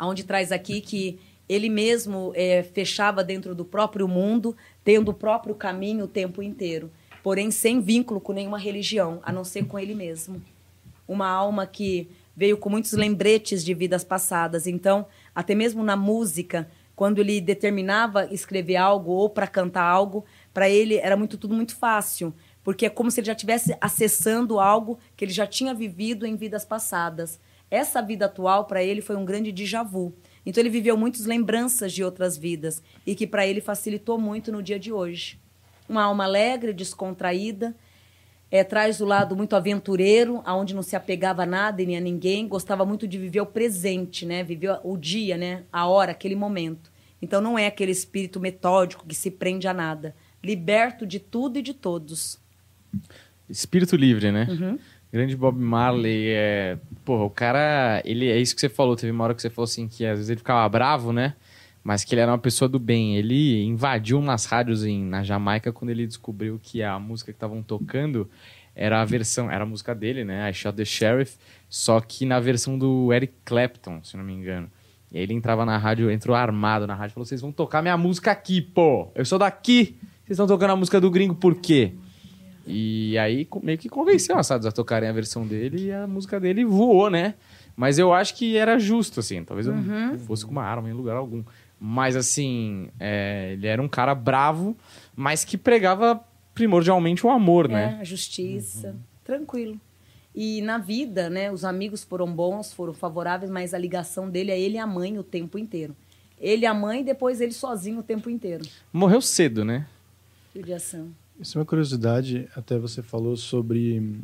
Onde traz aqui que ele mesmo é, fechava dentro do próprio mundo, tendo o próprio caminho o tempo inteiro, porém sem vínculo com nenhuma religião, a não ser com ele mesmo. Uma alma que veio com muitos lembretes de vidas passadas. Então, até mesmo na música, quando ele determinava escrever algo ou para cantar algo, para ele era muito tudo muito fácil, porque é como se ele já estivesse acessando algo que ele já tinha vivido em vidas passadas. Essa vida atual para ele foi um grande déjà vu. Então ele viveu muitas lembranças de outras vidas e que para ele facilitou muito no dia de hoje. Uma alma alegre, descontraída, é, traz o lado muito aventureiro, aonde não se apegava a nada e nem a ninguém, gostava muito de viver o presente, né? Viver o dia, né? A hora, aquele momento. Então não é aquele espírito metódico que se prende a nada, liberto de tudo e de todos. Espírito livre, né? Uhum. Grande Bob Marley é. Porra, o cara. Ele é isso que você falou. Teve uma hora que você falou assim que às vezes ele ficava bravo, né? Mas que ele era uma pessoa do bem. Ele invadiu umas rádios em, na Jamaica quando ele descobriu que a música que estavam tocando era a versão. Era a música dele, né? I Shot the Sheriff. Só que na versão do Eric Clapton, se não me engano. E aí ele entrava na rádio, entrou armado na rádio e falou: Vocês vão tocar minha música aqui, pô! Eu sou daqui! Vocês estão tocando a música do gringo por quê? E aí meio que convenceu as rádios a tocarem a versão dele e a música dele voou, né? Mas eu acho que era justo, assim. Talvez uhum. eu não fosse com uma arma em lugar algum. Mas, assim, é, ele era um cara bravo, mas que pregava primordialmente o amor, é, né? a justiça. Uhum. Tranquilo. E na vida, né, os amigos foram bons, foram favoráveis, mas a ligação dele é ele e a mãe o tempo inteiro. Ele e a mãe, e depois ele sozinho o tempo inteiro. Morreu cedo, né? Judiação. Isso é uma curiosidade, até você falou sobre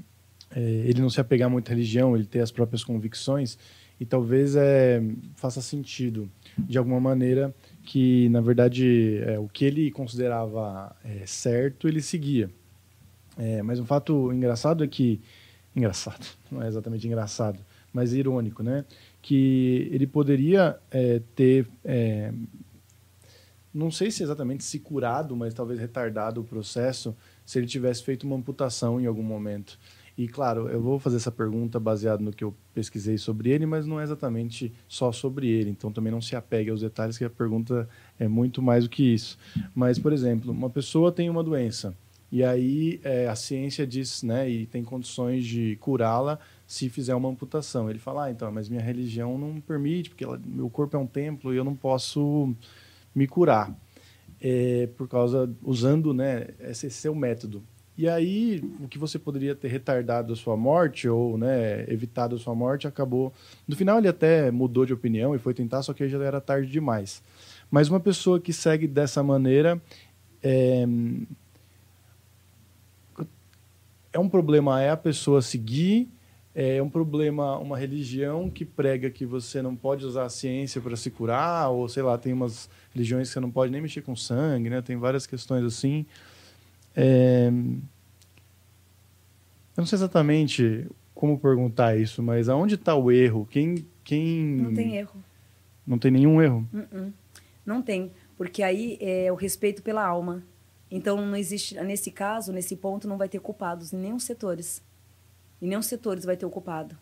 é, ele não se apegar muito à religião, ele ter as próprias convicções, e talvez é, faça sentido, de alguma maneira, que, na verdade, é, o que ele considerava é, certo, ele seguia. É, mas um fato engraçado é que... Engraçado, [LAUGHS] não é exatamente engraçado, mas irônico, né? Que ele poderia é, ter é, não sei se exatamente se curado, mas talvez retardado o processo se ele tivesse feito uma amputação em algum momento. E claro, eu vou fazer essa pergunta baseado no que eu pesquisei sobre ele, mas não é exatamente só sobre ele. Então também não se apegue aos detalhes, que a pergunta é muito mais do que isso. Mas, por exemplo, uma pessoa tem uma doença e aí é, a ciência diz, né, e tem condições de curá-la se fizer uma amputação. Ele fala, ah, então, mas minha religião não permite, porque ela, meu corpo é um templo e eu não posso me curar, é, por causa usando, né, esse seu método. E aí, o que você poderia ter retardado a sua morte ou, né, evitado a sua morte acabou. No final, ele até mudou de opinião e foi tentar, só que já era tarde demais. Mas uma pessoa que segue dessa maneira é, é um problema é a pessoa seguir é um problema uma religião que prega que você não pode usar a ciência para se curar ou sei lá tem umas religiões que você não pode nem mexer com sangue né tem várias questões assim é... eu não sei exatamente como perguntar isso mas aonde está o erro quem quem não tem erro não tem nenhum erro uh -uh. não tem porque aí é o respeito pela alma então não existe nesse caso nesse ponto não vai ter culpados em nenhum setores em nenhum setores vai ter ocupado.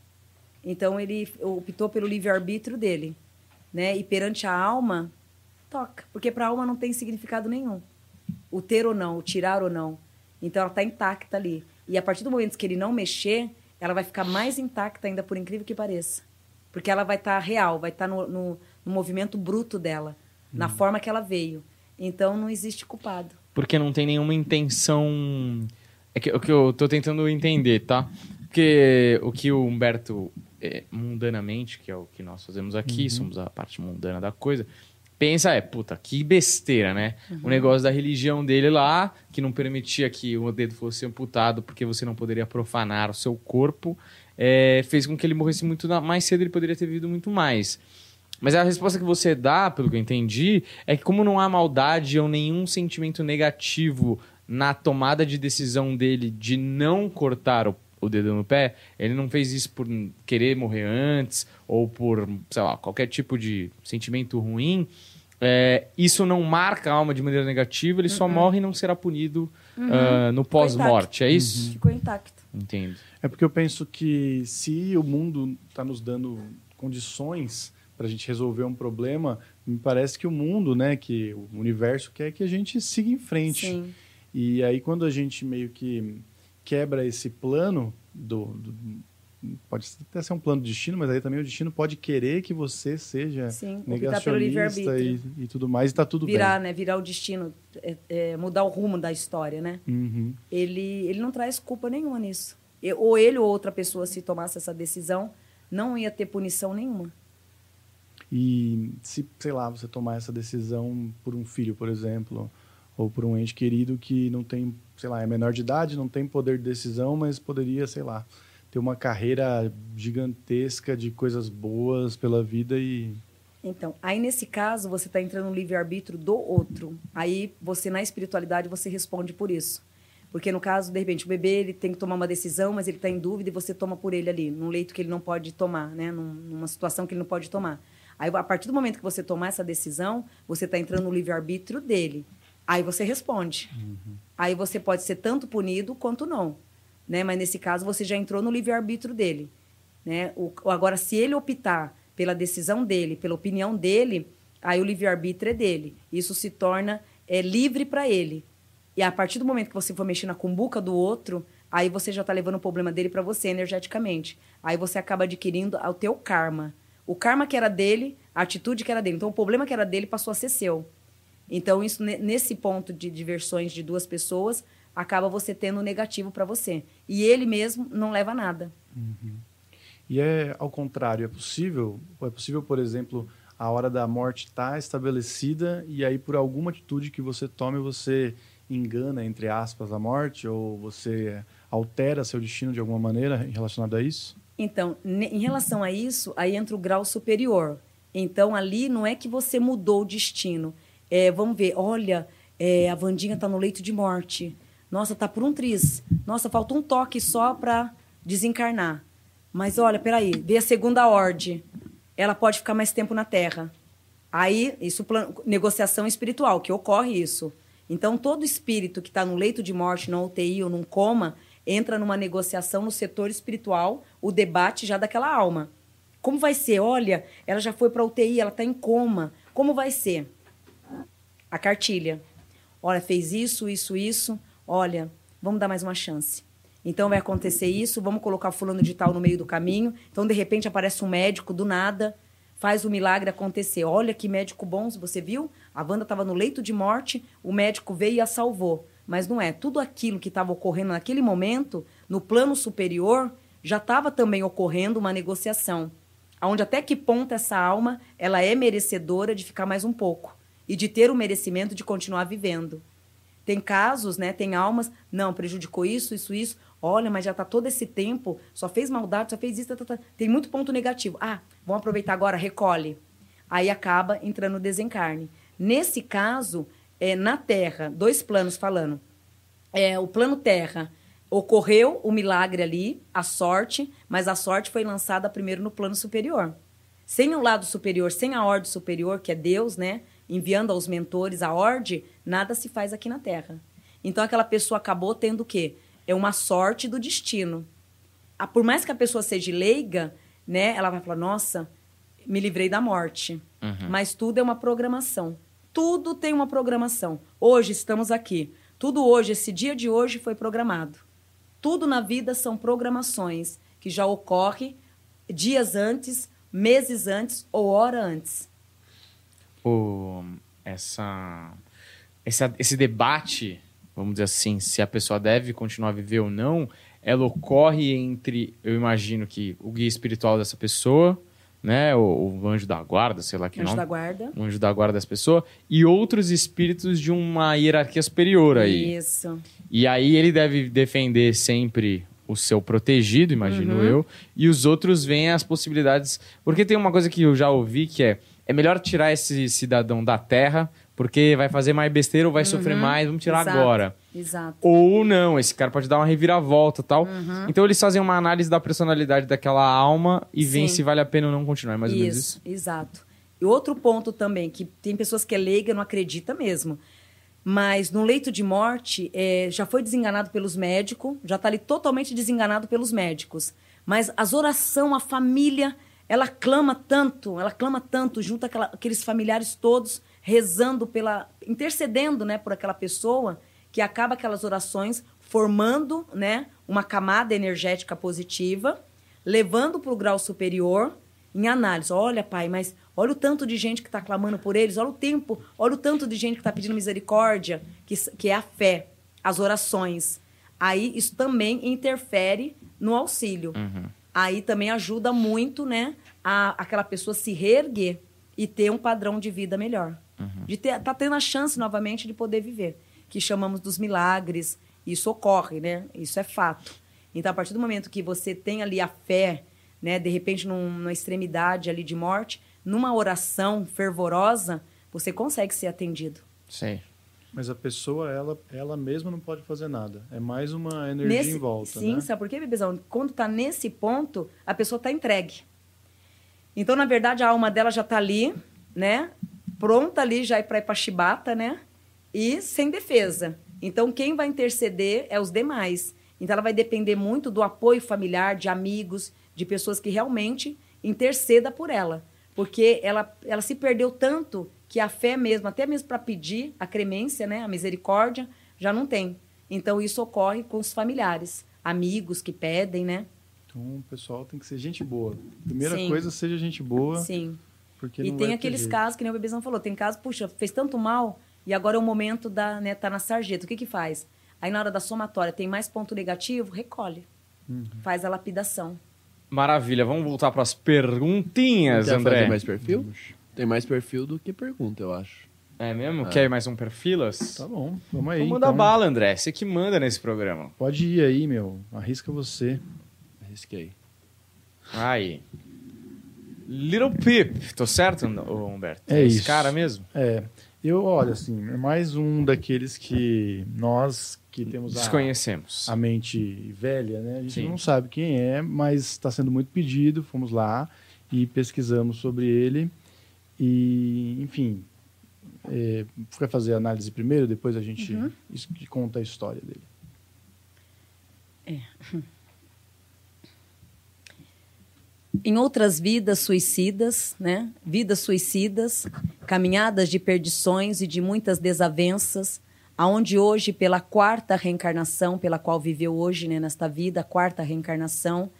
Então ele optou pelo livre-arbítrio dele, né? E perante a alma, toca, porque para a alma não tem significado nenhum. O ter ou não, o tirar ou não. Então ela está intacta ali. E a partir do momento que ele não mexer, ela vai ficar mais intacta ainda, por incrível que pareça. Porque ela vai estar tá real, vai estar tá no, no, no, movimento bruto dela, hum. na forma que ela veio. Então não existe culpado. Porque não tem nenhuma intenção. É que, o que eu estou tentando entender, tá? Porque o que o Humberto, é, mundanamente, que é o que nós fazemos aqui, uhum. somos a parte mundana da coisa, pensa é, puta, que besteira, né? Uhum. O negócio da religião dele lá, que não permitia que o dedo fosse amputado porque você não poderia profanar o seu corpo, é, fez com que ele morresse muito mais cedo, ele poderia ter vivido muito mais. Mas a resposta que você dá, pelo que eu entendi, é que como não há maldade ou nenhum sentimento negativo na tomada de decisão dele de não cortar o, o dedo no pé, ele não fez isso por querer morrer antes ou por, sei lá, qualquer tipo de sentimento ruim, é, isso não marca a alma de maneira negativa, ele só morre e não será punido ah, no pós-morte, é isso? Ficou intacto. Entendo. É porque eu penso que se o mundo está nos dando condições para a gente resolver um problema, me parece que o mundo, né, que o universo quer que a gente siga em frente. Sim. E aí quando a gente meio que quebra esse plano do, do- pode até ser um plano de destino, mas aí também o destino pode querer que você seja Sim, negacionista e, e tudo mais, e tá tudo Virar, bem. né? Virar o destino, é, é, mudar o rumo da história, né? Uhum. Ele, ele não traz culpa nenhuma nisso. E- ou ele ou outra pessoa, se tomasse essa decisão, não ia ter punição nenhuma. E se, sei lá, você tomar essa decisão por um filho, por exemplo, ou por um ente querido que não tem, sei lá, é menor de idade, não tem poder de decisão, mas poderia, sei lá, ter uma carreira gigantesca de coisas boas pela vida e Então, aí nesse caso, você está entrando no livre-arbítrio do outro. Aí você, na espiritualidade, você responde por isso. Porque no caso, de repente, o bebê ele tem que tomar uma decisão, mas ele está em dúvida e você toma por ele ali, num leito que ele não pode tomar, né? Num- numa situação que ele não pode tomar. Aí, a partir do momento que você tomar essa decisão, você está entrando no livre-arbítrio dele. Aí você responde. Aí você pode ser tanto punido quanto não. Né? Mas nesse caso, você já entrou no livre-arbítrio dele. Né? O, agora, se ele optar pela decisão dele, pela opinião dele, aí o livre-arbítrio é dele. Isso se torna é, livre para ele. E a partir do momento que você for mexer na cumbuca do outro, aí você já está levando o problema dele para você energeticamente. Aí você acaba adquirindo o teu karma. O karma que era dele, a atitude que era dele. Então, o problema que era dele passou a ser seu. Então, isso ne- nesse ponto de diversões de duas pessoas, acaba você tendo negativo para você. E ele mesmo não leva nada. E é ao contrário, é possível, é possível, por exemplo, a hora da morte estar estabelecida e aí por alguma atitude que você tome você engana entre aspas a morte ou você altera seu destino de alguma maneira relacionado a isso? Então, em relação a isso, aí entra o grau superior. Então, ali não é que você mudou o destino. É, vamos ver, olha, é, a Vandinha está no leito de morte. Nossa, tá por um triz. Nossa, falta um toque só para desencarnar. Mas olha, peraí, vê a segunda ordem. Ela pode ficar mais tempo na Terra. Aí, isso negociação espiritual, que ocorre isso. Então, todo espírito que está no leito de morte, na UTI ou num coma, entra numa negociação no setor espiritual, o debate já daquela alma. Como vai ser? Olha, ela já foi para UTI, ela está em coma. Como vai ser? A cartilha. Olha, fez isso, isso, isso. Olha, vamos dar mais uma chance. Então vai acontecer isso, vamos colocar fulano de tal no meio do caminho. Então, de repente, aparece um médico do nada, faz o milagre acontecer. Olha que médico bom, você viu? A Wanda estava no leito de morte, o médico veio e a salvou. Mas não é. Tudo aquilo que estava ocorrendo naquele momento, no plano superior, já estava também ocorrendo uma negociação. Onde até que ponto essa alma ela é merecedora de ficar mais um pouco e de ter o merecimento de continuar vivendo. Tem casos, né? Tem almas, não, prejudicou isso, isso, isso. Olha, mas já está todo esse tempo, só fez maldade, só fez isso, tá, tá, tá. tem muito ponto negativo. Ah, vamos aproveitar agora, recolhe. Aí acaba entrando no desencarne. Nesse caso, é, na Terra, dois planos falando. É, o plano Terra, ocorreu o milagre ali, a sorte, mas a sorte foi lançada primeiro no plano superior. Sem o lado superior, sem a ordem superior, que é Deus, né? Enviando aos mentores a ordem, nada se faz aqui na Terra. Então aquela pessoa acabou tendo o quê? É uma sorte do destino. Por mais que a pessoa seja leiga, né? Ela vai falar, nossa, me livrei da morte. Mas tudo é uma programação. Tudo tem uma programação. Hoje estamos aqui. Tudo hoje, esse dia de hoje foi programado. Tudo na vida são programações que já ocorrem dias antes, meses antes ou hora antes. o, essa, essa- esse debate, vamos dizer assim, se a pessoa deve continuar a viver ou não, ela ocorre entre, eu imagino que o guia espiritual dessa pessoa, né, o, o anjo da guarda, sei lá que Anjo nome, da guarda. o anjo da guarda dessa pessoa, e outros espíritos de uma hierarquia superior aí. Isso. E aí ele deve defender sempre o seu protegido, imagino Uhum. eu, e os outros veem as possibilidades. Porque tem uma coisa que eu já ouvi que é: é melhor tirar esse cidadão da terra, porque vai fazer mais besteira ou vai sofrer mais, vamos tirar Uhum. Exato. agora. Exato. Ou não, esse cara pode dar uma reviravolta e tal. Uhum. Então eles fazem uma análise da personalidade daquela alma e veem Sim. se vale a pena ou não continuar. É mais ou menos isso. Exato. E outro ponto também, que tem pessoas que é leiga, não acredita mesmo. Mas no leito de morte, é, já foi desenganado pelos médicos, já está ali totalmente desenganado pelos médicos. Mas as orações, a família, ela clama tanto, ela clama tanto, junto aquela, aqueles familiares todos, rezando pela. intercedendo né, por aquela pessoa, que acaba aquelas orações formando né, uma camada energética positiva, levando para o grau superior em análise. Olha, pai, mas olha o tanto de gente que está clamando por eles, olha o tempo, olha o tanto de gente que está pedindo misericórdia, que, que é a fé, as orações. Aí isso também interfere no auxílio. Aí também ajuda muito, né, a, aquela pessoa se reerguer e ter um padrão de vida melhor. De ter, tá tendo a chance novamente de poder viver, que chamamos dos milagres. Isso ocorre, né? Isso é fato. Então, a partir do momento que você tem ali a fé, né, de repente num- numa extremidade ali de morte, numa oração fervorosa, você consegue ser atendido. Sei. Mas a pessoa, ela, ela mesma não pode fazer nada. É mais uma energia em volta, sim, né? sabe por quê, bebezão? Quando tá nesse ponto, a pessoa tá entregue. Então, na verdade, a alma dela já tá ali, né? Pronta ali já para ir para chibata, né? E sem defesa. Então, quem vai interceder é os demais. Então, ela vai depender muito do apoio familiar, de amigos, de pessoas que realmente interceda por ela. Porque ela, ela se perdeu tanto que a fé mesmo, até mesmo para pedir a cremência, né? A misericórdia, já não tem. Então, isso ocorre com os familiares, amigos que pedem, né? Então, o pessoal tem que ser gente boa. Primeira Sim. coisa, seja gente boa, Sim. Porque E não tem aqueles jeito. casos, que nem o Bebezão falou, tem casos, puxa, fez tanto mal e agora é o momento da, né, tá na sarjeta. O que que faz? Aí na hora da somatória tem mais ponto negativo, recolhe. Uhum. Faz a lapidação. Maravilha, vamos voltar para as perguntinhas, Quer André. fazer mais perfil? Tem mais perfil do que pergunta, eu acho. É mesmo? Quer mais um perfilas? Tá bom, vamos aí. Então manda então. bala, André. Você que manda nesse programa. Pode ir aí, meu. Arrisca você. Arrisquei. Aí. Little Pip, tô certo, Humberto? É Esse isso. cara mesmo? É, eu, olha, assim, é mais um daqueles que nós que temos a, Desconhecemos. a mente velha, né? A gente Sim. não sabe quem é, mas está sendo muito pedido. Fomos lá e pesquisamos sobre ele. E, enfim, é, quer fazer a análise primeiro, depois a gente es- conta a história dele. [LAUGHS] Em outras vidas suicidas, né? Vidas suicidas, caminhadas de perdições e de muitas desavenças, aonde hoje pela quarta reencarnação, pela qual viveu hoje, né, nesta vida, a quarta reencarnação,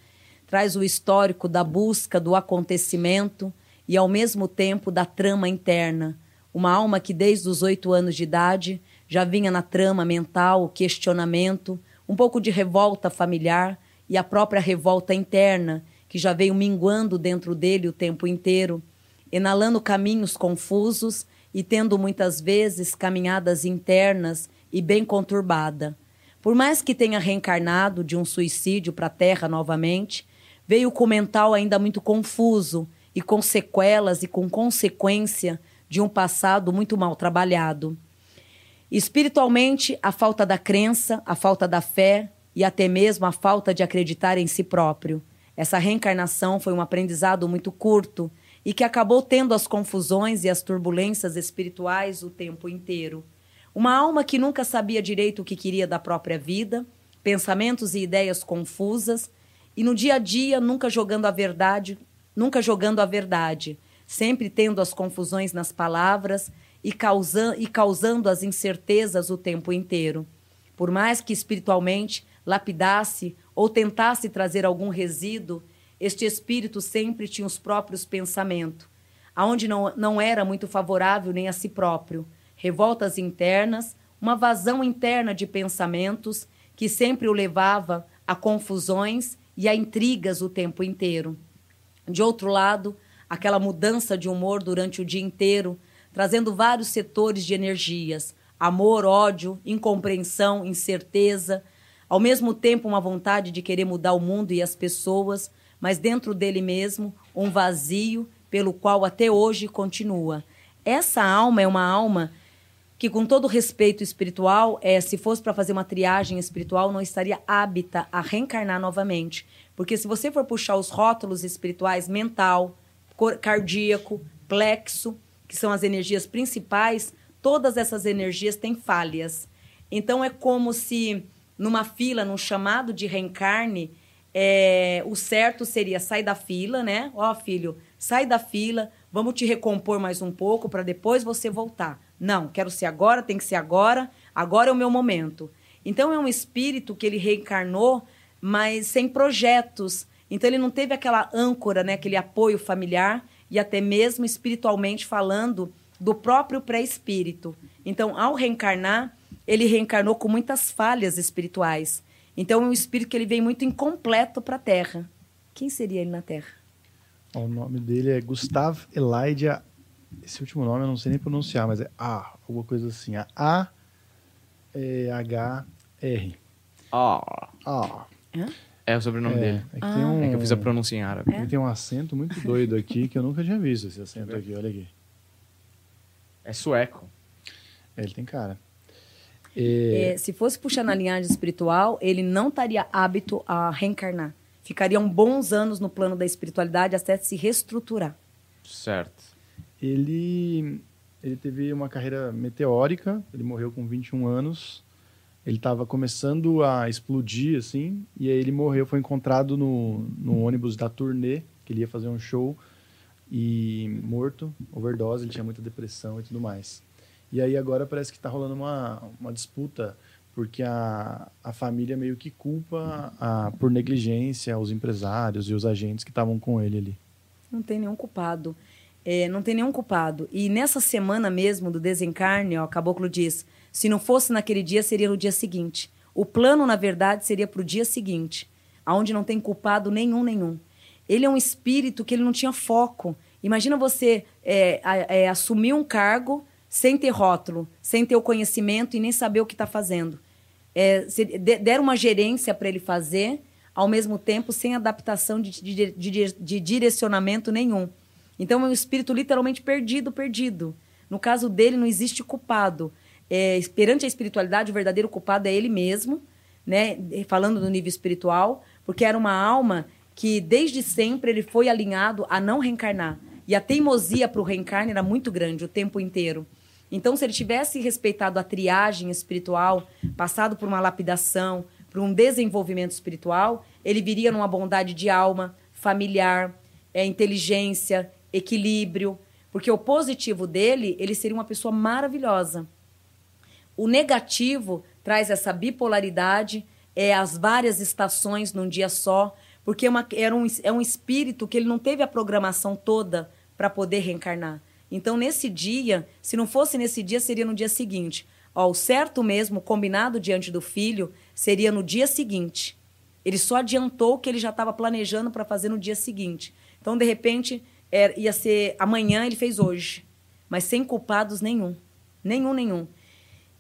traz o histórico da busca do acontecimento e ao mesmo tempo da trama interna. Uma alma que desde os oito anos de idade já vinha na trama mental, o questionamento, um pouco de revolta familiar e a própria revolta interna, que já veio minguando dentro dele o tempo inteiro, enalando caminhos confusos e tendo muitas vezes caminhadas internas e bem conturbada. Por mais que tenha reencarnado de um suicídio para a Terra novamente, veio com o mental ainda muito confuso e com sequelas e com consequência de um passado muito mal trabalhado. Espiritualmente, a falta da crença, a falta da fé e até mesmo a falta de acreditar em si próprio. Essa reencarnação foi um aprendizado muito curto e que acabou tendo as confusões e as turbulências espirituais o tempo inteiro. Uma alma que nunca sabia direito o que queria da própria vida, pensamentos e ideias confusas, e no dia a dia nunca jogando a verdade, nunca jogando a verdade, sempre tendo as confusões nas palavras e, e causando as incertezas o tempo inteiro. Por mais que espiritualmente lapidasse ou tentasse trazer algum resíduo, este espírito sempre tinha os próprios pensamentos, aonde não, não era muito favorável nem a si próprio, revoltas internas, uma vazão interna de pensamentos que sempre o levava a confusões e a intrigas o tempo inteiro. De outro lado, aquela mudança de humor durante o dia inteiro, trazendo vários setores de energias: amor, ódio, incompreensão, incerteza, ao mesmo tempo uma vontade de querer mudar o mundo e as pessoas, mas dentro dele mesmo um vazio pelo qual até hoje continua. Essa alma é uma alma que com todo respeito espiritual, é, se fosse para fazer uma triagem espiritual, não estaria hábita a reencarnar novamente. Porque se você for puxar os rótulos espirituais, mental, cardíaco, plexo, que são as energias principais, todas essas energias têm falhas. Então é como se numa fila, num chamado de reencarne, é, o certo seria sair da fila, né? Ó, oh, filho, sai da fila, vamos te recompor mais um pouco para depois você voltar. Não, quero ser agora, tem que ser agora, agora é o meu momento. Então é um espírito que ele reencarnou, mas sem projetos. Então ele não teve aquela âncora, né, aquele apoio familiar e até mesmo espiritualmente falando do próprio pré-espírito. Então, ao reencarnar, ele reencarnou com muitas falhas espirituais. Então é um espírito que ele vem muito incompleto para a Terra. Quem seria ele na Terra? O nome dele é Gustav Elijah esse último nome eu não sei nem pronunciar, mas é A, alguma coisa assim. A é H R. Ah. Ah. É o sobrenome é, dele. É que, ah. um, é que eu fiz a pronúncia em árabe. Ele tem um acento muito doido aqui que eu nunca tinha visto esse acento [LAUGHS] aqui, olha aqui. É sueco. É, ele tem cara. É, se fosse puxar na linhagem espiritual, ele não estaria hábito a reencarnar. Ficariam bons anos no plano da espiritualidade até se reestruturar. Certo ele, ele teve uma carreira meteórica, ele morreu com 21 anos. Ele estava começando a explodir, assim, e aí ele morreu, foi encontrado no, no ônibus da turnê, que ele ia fazer um show, e morto, overdose, ele tinha muita depressão e tudo mais. E aí agora parece que está rolando uma, uma disputa, porque a, a família meio que culpa a, por negligência os empresários e os agentes que estavam com ele ali. Não tem nenhum culpado. É, não tem nenhum culpado. E nessa semana mesmo do desencarne, ó, caboclo diz: se não fosse naquele dia, seria no dia seguinte. O plano, na verdade, seria para o dia seguinte, aonde não tem culpado nenhum, nenhum. Ele é um espírito que ele não tinha foco. Imagina você é, é, assumir um cargo sem ter rótulo, sem ter o conhecimento e nem saber o que está fazendo. É, deram uma gerência para ele fazer, ao mesmo tempo sem adaptação de, de, de, de direcionamento nenhum. Então é um espírito literalmente perdido, perdido. No caso dele, não existe culpado. É, perante a espiritualidade, o verdadeiro culpado é ele mesmo, né? falando do nível espiritual, porque era uma alma que desde sempre ele foi alinhado a não reencarnar. E a teimosia para o reencarne era muito grande o tempo inteiro. Então, se ele tivesse respeitado a triagem espiritual, passado por uma lapidação, por um desenvolvimento espiritual, ele viria numa bondade de alma, familiar, é, inteligência, equilíbrio, porque o positivo dele, ele seria uma pessoa maravilhosa. O negativo traz essa bipolaridade, é as várias estações num dia só, porque é, uma, um, é um espírito que ele não teve a programação toda para poder reencarnar. Então, nesse dia, se não fosse nesse dia, seria no dia seguinte. Ó, o certo mesmo, combinado diante do filho, seria no dia seguinte. Ele só adiantou o que ele já estava planejando para fazer no dia seguinte. Então, de repente, era, ia ser amanhã, ele fez hoje. Mas sem culpados nenhum. Nenhum, nenhum.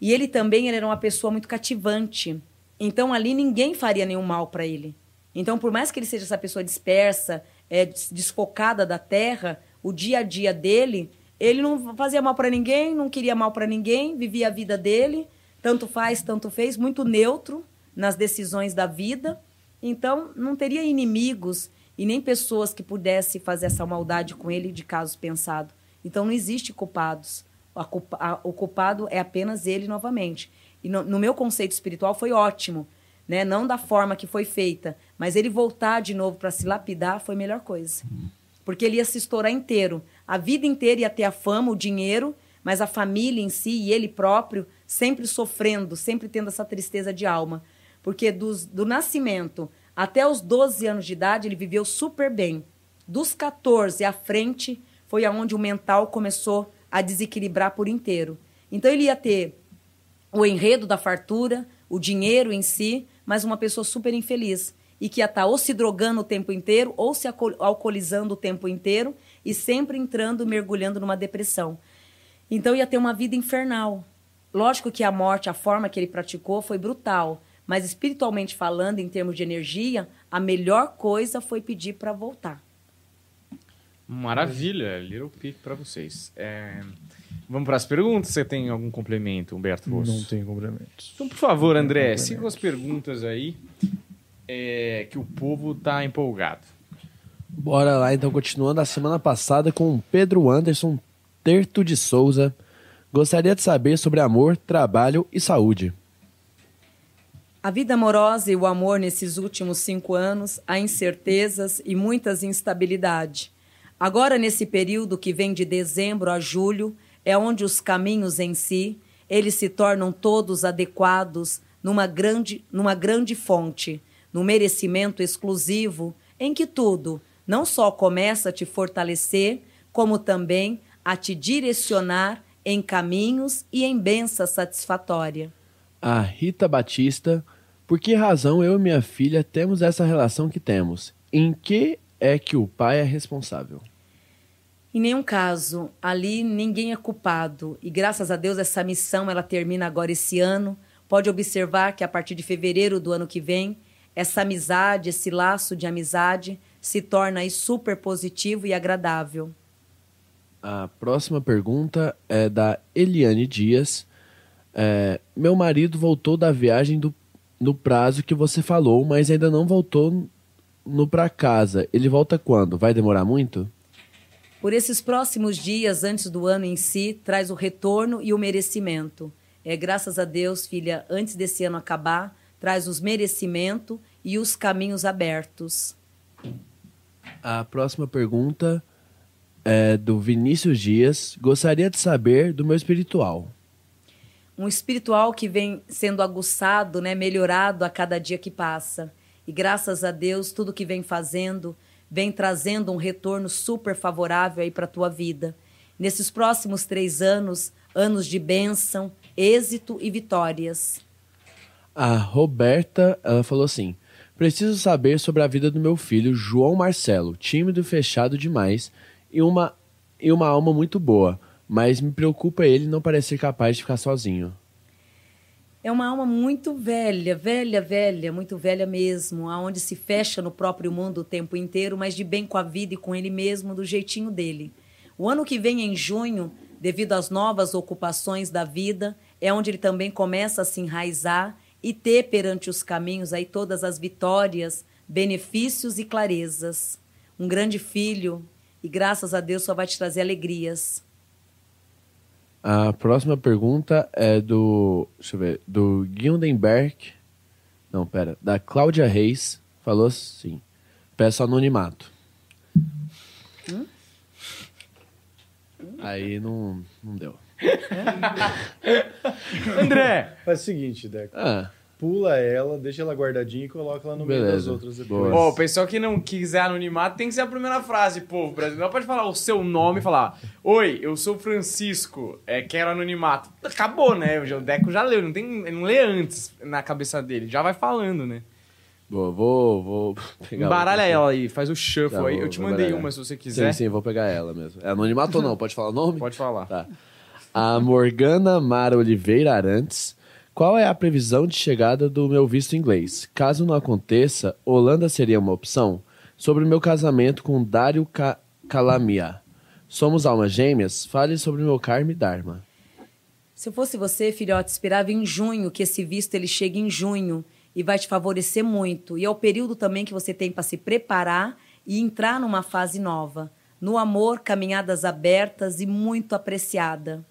E ele também ele era uma pessoa muito cativante. Então ali ninguém faria nenhum mal para ele. Então, por mais que ele seja essa pessoa dispersa, é, desfocada da terra, o dia a dia dele, ele não fazia mal para ninguém, não queria mal para ninguém, vivia a vida dele, tanto faz, tanto fez, muito neutro nas decisões da vida. Então, não teria inimigos e nem pessoas que pudessem fazer essa maldade com ele de caso pensado. Então não existe culpados. O culpado é apenas ele novamente. E no, no, meu conceito espiritual foi ótimo, né? Não da forma que foi feita, mas ele voltar de novo para se lapidar foi a melhor coisa. Porque ele ia se estourar inteiro. A vida inteira ia ter a fama, o dinheiro, mas a família em si e ele próprio sempre sofrendo, sempre tendo essa tristeza de alma. Porque dos, do nascimento até os 12 anos de idade, ele viveu super bem. Dos 14 à frente, foi aonde o mental começou a desequilibrar por inteiro. Então, ele ia ter o enredo da fartura, o dinheiro em si, mas uma pessoa super infeliz. E que ia estar ou se drogando o tempo inteiro, ou se alcoolizando o tempo inteiro, e sempre entrando, mergulhando numa depressão. Então, ia ter uma vida infernal. Lógico que a morte, a forma que ele praticou, foi brutal. Mas espiritualmente falando, em termos de energia, a melhor coisa foi pedir para voltar. Maravilha, Little Peak para vocês. É... Vamos para as perguntas? Você tem algum complemento, Humberto Rosso? Não tem complementos. Então, por favor, André, siga as perguntas aí, é, que o povo tá empolgado. Bora lá, então, continuando a semana passada com Pedro Anderson Terto de Souza. Gostaria de saber sobre amor, trabalho e saúde. A vida amorosa e o amor nesses últimos cinco anos, há incertezas e muitas instabilidade. Agora, nesse período que vem de dezembro a julho, é onde os caminhos em si, eles se tornam todos adequados numa grande, numa grande fonte, no merecimento exclusivo, em que tudo não só começa a te fortalecer, como também a te direcionar em caminhos e em benção satisfatória. A Rita Batista, por que razão eu e minha filha temos essa relação que temos? Em que é que o pai é responsável? Em nenhum caso, ali ninguém é culpado e graças a Deus essa missão ela termina agora esse ano. Pode observar que a partir de fevereiro do ano que vem, essa amizade, esse laço de amizade se torna aí super positivo e agradável. A próxima pergunta é da Eliane Dias. É, meu marido voltou da viagem do, no prazo que você falou, mas ainda não voltou no para casa. Ele volta quando? Vai demorar muito? Por esses próximos dias antes do ano em si, traz o retorno e o merecimento. É graças a Deus, filha, antes desse ano acabar, traz os merecimento e os caminhos abertos. A próxima pergunta é do Vinícius Dias. Gostaria de saber do meu espiritual. Um espiritual que vem sendo aguçado, né, melhorado a cada dia que passa. E graças a Deus, tudo que vem fazendo vem trazendo um retorno super favorável aí para a tua vida. Nesses próximos três anos, anos de bênção, êxito e vitórias. A Roberta, ela falou assim: Preciso saber sobre a vida do meu filho, João Marcelo, tímido e fechado demais e uma, e uma alma muito boa, mas me preocupa ele não parecer capaz de ficar sozinho. É uma alma muito velha, velha, velha, muito velha mesmo, aonde se fecha no próprio mundo o tempo inteiro, mas de bem com a vida e com ele mesmo, do jeitinho dele. O ano que vem, em junho, devido às novas ocupações da vida, é onde ele também começa a se enraizar e ter perante os caminhos aí todas as vitórias, benefícios e clarezas. Um grande filho, e graças a Deus só vai te trazer alegrias. A próxima pergunta é do. Deixa eu ver. Do Gildenberg. Não, pera. Da Cláudia Reis. Falou assim: Peço anonimato. Hum? Aí não, não deu. [LAUGHS] André! Faz o seguinte, Deco. Ah, Pula ela, deixa ela guardadinha e coloca ela no meio Beleza. das outras depois. Ó, o pessoal que não quiser anonimato tem que ser a primeira frase, povo brasileiro. Não pode falar o seu nome e falar: Oi, eu sou Francisco, é, quero anonimato. Acabou, né? O Deco já leu, não, tem, ele não lê antes na cabeça dele, já vai falando, né? vou, vou, vou pegar Embaralha outra. ela aí, faz o shuffle Tá, aí. vou- Eu te mandei embaralhar. uma se você quiser. Sim, sim, vou pegar ela mesmo. É anonimato ou não? Pode falar o nome? Pode falar. Tá. A Morgana Mara Oliveira Arantes. Qual é a previsão de chegada do meu visto inglês? Caso não aconteça, Holanda seria uma opção? Sobre o meu casamento com Dário Ca Calamia. Somos almas gêmeas? Fale sobre meu karma e dharma. Se eu fosse você, filhote, esperava em junho que esse visto ele chegue em junho e vai te favorecer muito. E é o período também que você tem para se preparar e entrar numa fase nova. No amor, caminhadas abertas e muito apreciada.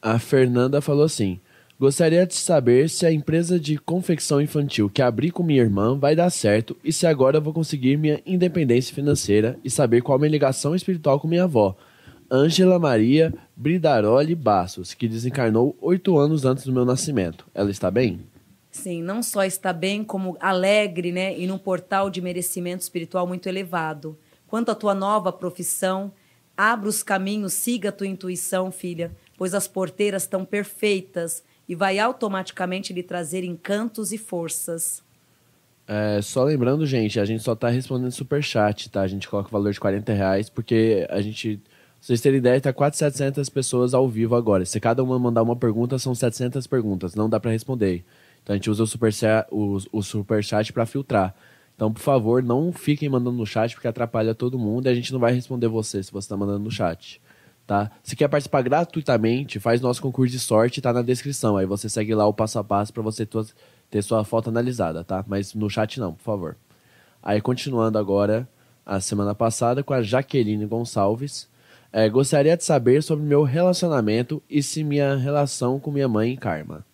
A Fernanda falou assim: Gostaria de saber se a empresa de confecção infantil que abri com minha irmã vai dar certo e se agora vou conseguir minha independência financeira e saber qual a minha ligação espiritual com minha avó, Ângela Maria Bridaroli Bassos, que desencarnou oito anos antes do meu nascimento. Ela está bem? Sim, não só está bem, como alegre, né? E num portal de merecimento espiritual muito elevado. Quanto à tua nova profissão, abra os caminhos, siga a tua intuição, filha, pois as porteiras estão perfeitas e vai automaticamente lhe trazer encantos e forças. É, só lembrando, gente, a gente só tá respondendo superchat, tá? A gente coloca o valor de 40 reais, porque a gente. pra Vocês terem ideia, tá quase 700 pessoas ao vivo agora. Se cada uma mandar uma pergunta, são 700 perguntas. Não dá pra responder. Então a gente usa o superchat, o, o superchat pra filtrar. Então, por favor, não fiquem mandando no chat, porque atrapalha todo mundo e a gente não vai responder você se você tá mandando no chat. Tá? Se quer participar gratuitamente, faz nosso concurso de sorte, tá na descrição. Aí você segue lá o passo a passo para você ter sua foto analisada, tá? Mas no chat não, por favor. Aí continuando agora, a semana passada com a Jaqueline Gonçalves. É, gostaria de saber sobre meu relacionamento e se minha relação com minha mãe karma.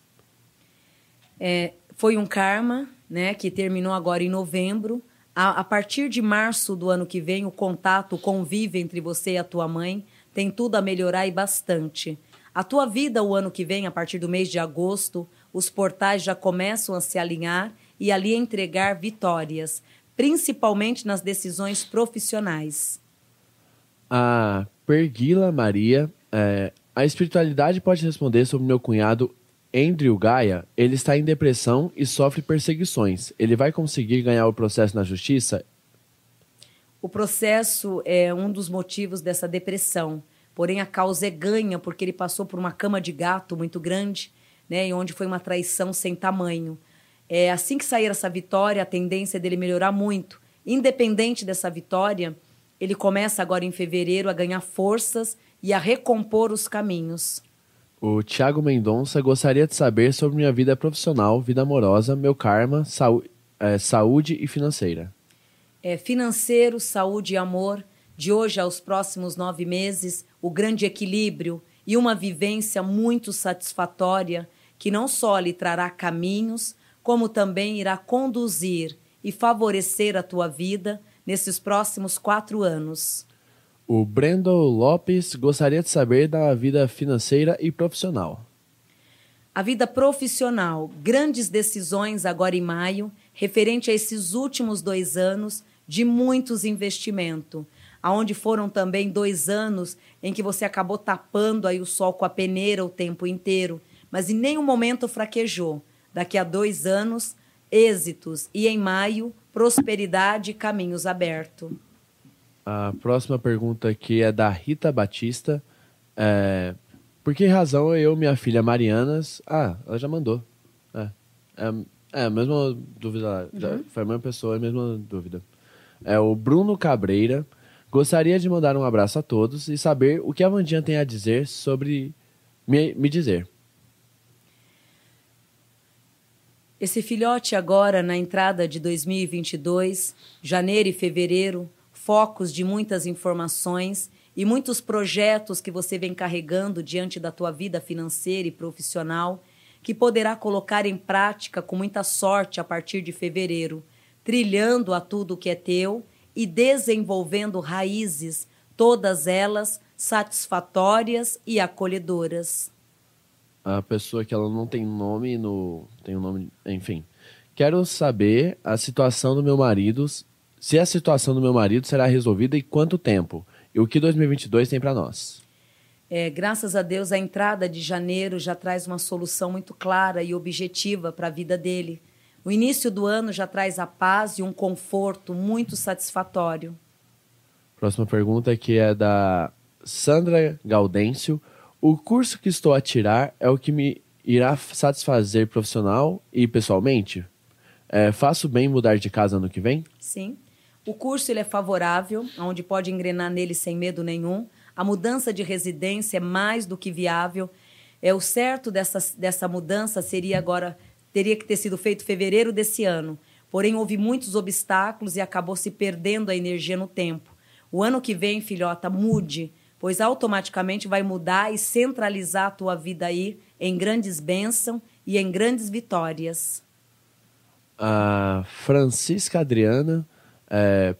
É, foi um karma, né, que terminou agora em novembro. A, a partir de março do ano que vem, o contato, o convívio entre você e a tua mãe tem tudo a melhorar e bastante. A tua vida, o ano que vem, a partir do mês de agosto, os portais já começam a se alinhar e ali entregar vitórias, principalmente nas decisões profissionais. A Perguila Maria, é, a espiritualidade pode responder sobre meu cunhado Andrew Gaia. Ele está em depressão e sofre perseguições. Ele vai conseguir ganhar o processo na justiça? O processo é um dos motivos dessa depressão. Porém, a causa é ganha, porque ele passou por uma cama de gato muito grande, né, e onde foi uma traição sem tamanho. É, assim que sair essa vitória, a tendência é dele melhorar muito. Independente dessa vitória, ele começa agora em fevereiro a ganhar forças e a recompor os caminhos. O Tiago Mendonça gostaria de saber sobre minha vida profissional, vida amorosa, meu karma, é, saúde e financeira. É, financeiro, saúde e amor, de hoje aos próximos nove meses, o grande equilíbrio e uma vivência muito satisfatória que não só lhe trará caminhos, como também irá conduzir e favorecer a tua vida nesses próximos quatro anos. O Brendo Lopes gostaria de saber da vida financeira e profissional. A vida profissional, grandes decisões agora em maio, referente a esses últimos dois anos de muitos investimentos, aonde foram também dois anos em que você acabou tapando aí o sol com a peneira o tempo inteiro, mas em nenhum momento fraquejou. Daqui a dois anos, êxitos e em maio, prosperidade e caminhos abertos. A próxima pergunta aqui é da Rita Batista. É, por que razão eu e minha filha Marianas... Ah, ela já mandou. É, é, é a mesma dúvida. Já- foi a mesma pessoa, a mesma dúvida. É o Bruno Cabreira. Gostaria de mandar um abraço a todos e saber o que a Vandinha tem a dizer sobre... Me, me dizer. Esse filhote agora, na entrada de 2022, janeiro e fevereiro, focos de muitas informações e muitos projetos que você vem carregando diante da tua vida financeira e profissional, que poderá colocar em prática com muita sorte a partir de fevereiro, trilhando a tudo que é teu e desenvolvendo raízes, todas elas satisfatórias e acolhedoras. a pessoa que ela não tem nome no tem um nome enfim quero saber a situação do meu marido se a situação do meu marido será resolvida em quanto tempo e o que 2022 tem para nós É, graças a Deus, a entrada de janeiro já traz uma solução muito clara e objetiva para a vida dele. O início do ano já traz a paz e um conforto muito satisfatório. próxima pergunta aqui é da Sandra Gaudêncio o curso que estou a tirar é o que me irá satisfazer profissional e pessoalmente É, faço bem mudar de casa ano que vem Sim. O curso ele é favorável, onde pode engrenar nele sem medo nenhum. A mudança de residência é mais do que viável. É o certo dessa, dessa mudança seria agora teria que ter sido feito em fevereiro desse ano. Porém houve muitos obstáculos e acabou se perdendo a energia no tempo. O ano que vem, filhota, mude, pois automaticamente vai mudar e centralizar a tua vida aí em grandes bênçãos e em grandes vitórias. a Francisca Adriana. é,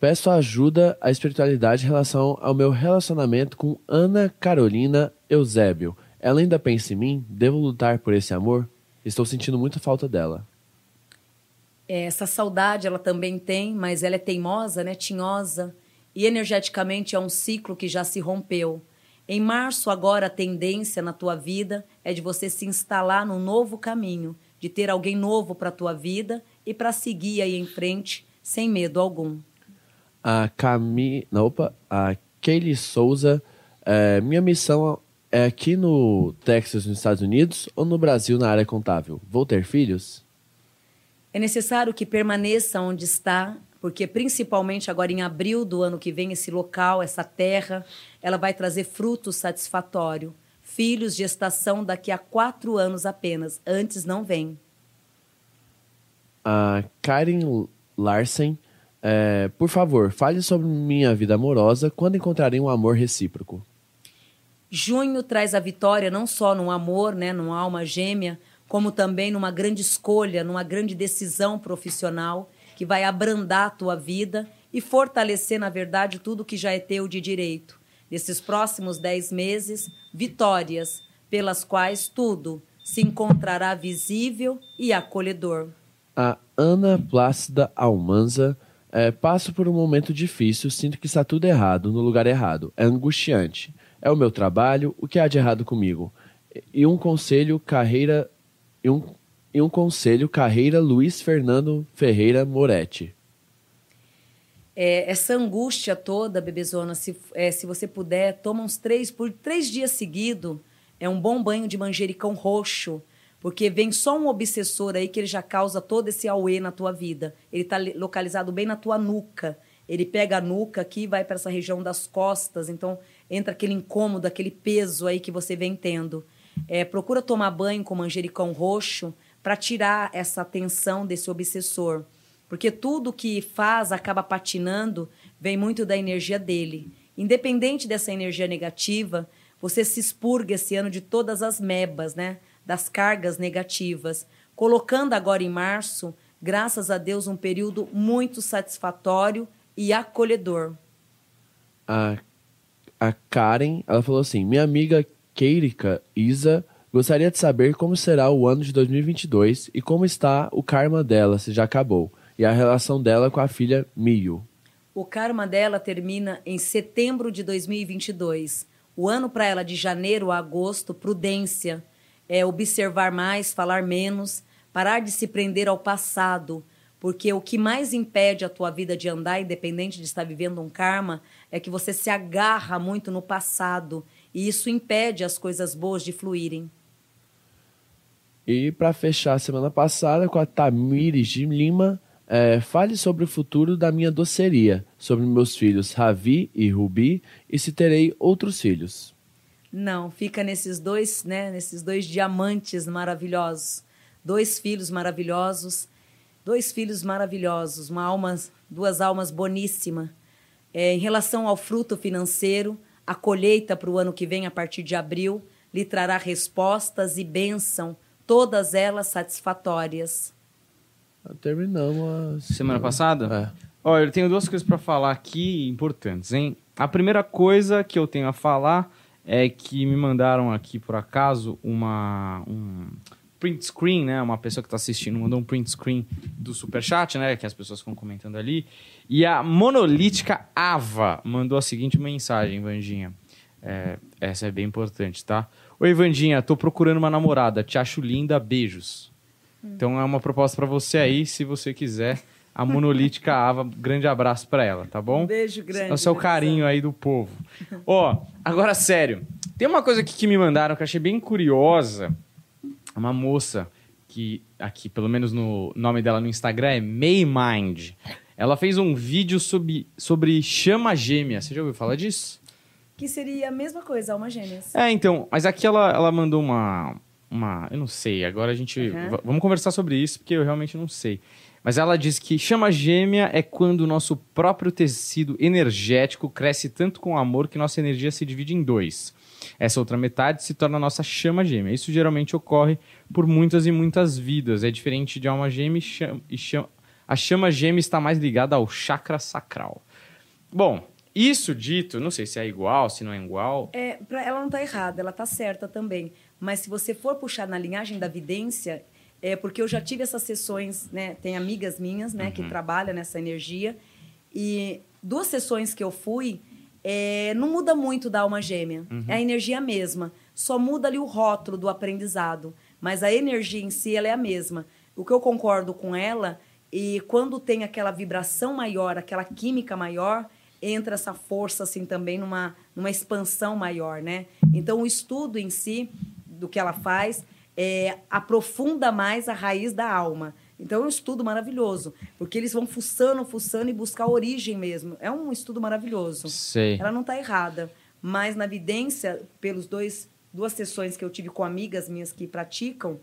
peço ajuda à espiritualidade em relação ao meu relacionamento com Ana Carolina Eusébio. Ela ainda pensa em mim? Devo lutar por esse amor? Estou sentindo muita falta dela. É, Essa saudade ela também tem, mas ela é teimosa, né? tinhosa. E energeticamente é um ciclo que já se rompeu. Em março, agora, a tendência na tua vida é de você se instalar num novo caminho, de ter alguém novo para a tua vida e para seguir aí em frente sem medo algum. A Cami... Não, opa, a Kaylee Souza. é, minha missão é aqui no Texas, nos Estados Unidos, ou no Brasil, na área contábil? Vou ter filhos? É necessário que permaneça onde está, porque principalmente agora em abril do ano que vem, esse local, essa terra, ela vai trazer fruto satisfatório. Filhos de estação daqui a quatro anos apenas. Antes não vem. A Karen Larsen, é, por favor, fale sobre minha vida amorosa quando encontrarei um amor recíproco. Junho traz a vitória não só no amor, né, numa alma gêmea, como também numa grande escolha, numa grande decisão profissional que vai abrandar a tua vida e fortalecer, na verdade, tudo que já é teu de direito. Nesses próximos dez meses, vitórias, pelas quais tudo se encontrará visível e acolhedor. A Ana Plácida Almanza, é, passo por um momento difícil, sinto que está tudo errado, no lugar errado. É angustiante. É o meu trabalho, o que há de errado comigo? E um conselho, carreira. E um, e um conselho, carreira Luiz Fernando Ferreira Moretti. É, essa angústia toda, bebezona, se, é, se você puder, toma uns três, por três dias seguidos, é um bom banho de manjericão roxo, porque vem só um obsessor aí que ele já causa todo esse auê na tua vida. Ele está localizado bem na tua nuca. Ele pega a nuca aqui e vai para essa região das costas, então entra aquele incômodo, aquele peso aí que você vem tendo. É, procura tomar banho com manjericão roxo para tirar essa tensão desse obsessor. Porque tudo que faz acaba patinando vem muito da energia dele. Independente dessa energia negativa, você se expurga esse ano de todas as mebas, né? Das cargas negativas. Colocando agora em março, graças a Deus, um período muito satisfatório e acolhedor. A, a Karen, ela falou assim: minha amiga Keirika Isa gostaria de saber como será o ano de 2022 e como está o karma dela, se já acabou e a relação dela com a filha Mio. O karma dela termina em setembro de 2022. O ano para ela de janeiro a agosto, prudência, é observar mais, falar menos, parar de se prender ao passado, porque o que mais impede a tua vida de andar, independente de estar vivendo um karma, é que você se agarra muito no passado e isso impede as coisas boas de fluírem. E para fechar a semana passada com a Tamires de Lima, é, fale sobre o futuro da minha doceria, sobre meus filhos Ravi e Rubi e se terei outros filhos. Não, fica nesses dois, né, nesses dois diamantes maravilhosos, dois filhos maravilhosos, dois filhos maravilhosos, uma alma, duas almas boníssimas. É, em relação ao fruto financeiro, a colheita para o ano que vem, a partir de abril, lhe trará respostas e bênção, todas elas satisfatórias. Terminamos a... Semana passada? É. Olha, eu tenho duas coisas para falar aqui importantes, hein? A primeira coisa que eu tenho a falar é que me mandaram aqui, por acaso, uma, um print screen, né? Uma pessoa que está assistindo mandou um print screen do Superchat, né? Que as pessoas ficam comentando ali. E a monolítica Ava mandou a seguinte mensagem, Vandinha. É, essa é bem importante, tá? Oi, Vandinha, tô procurando uma namorada. Te acho linda, beijos. Então é uma proposta para você aí, se você quiser. A monolítica Ava, grande abraço para ela, tá bom? Um beijo grande. É o seu carinho aí do povo. Ó, agora sério. Tem uma coisa aqui que me mandaram que eu achei bem curiosa. Uma moça que aqui, pelo menos no nome dela no Instagram é Maymind. Ela fez um vídeo sobre, sobre chama gêmea. Você já ouviu falar disso? Que seria a mesma coisa, alma gêmeas. É, então, mas aqui ela, ela mandou uma, uma. Eu não sei, agora a gente. Uhum. Vamos conversar sobre isso, porque eu realmente não sei. Mas ela diz que chama gêmea é quando o nosso próprio tecido energético cresce tanto com amor que nossa energia se divide em dois. Essa outra metade se torna a nossa chama gêmea. Isso geralmente ocorre por muitas e muitas vidas. É diferente de alma gêmea e chama, e chama- a chama gêmea está mais ligada ao chakra sacral. Bom, isso dito, não sei se é igual, se não é igual. É, ela não está errada, ela está certa também. Mas se você for puxar na linhagem da vidência, é porque eu já tive essas sessões, né? Tem amigas minhas, né, que trabalham nessa energia. E duas sessões que eu fui, é, não muda muito da alma gêmea. É a energia mesma. Só muda ali o rótulo do aprendizado. Mas a energia em si, ela é a mesma. O que eu concordo com ela, e quando tem aquela vibração maior, aquela química maior, entra essa força assim também numa, numa expansão maior, né? Então o estudo em si do que ela faz é, aprofunda mais a raiz da alma. Então é um estudo maravilhoso, porque eles vão fuçando, fuçando e buscar a origem mesmo. É um estudo maravilhoso. Sei. Ela não está errada, mas na evidência, pelos dois duas sessões que eu tive com amigas minhas que praticam,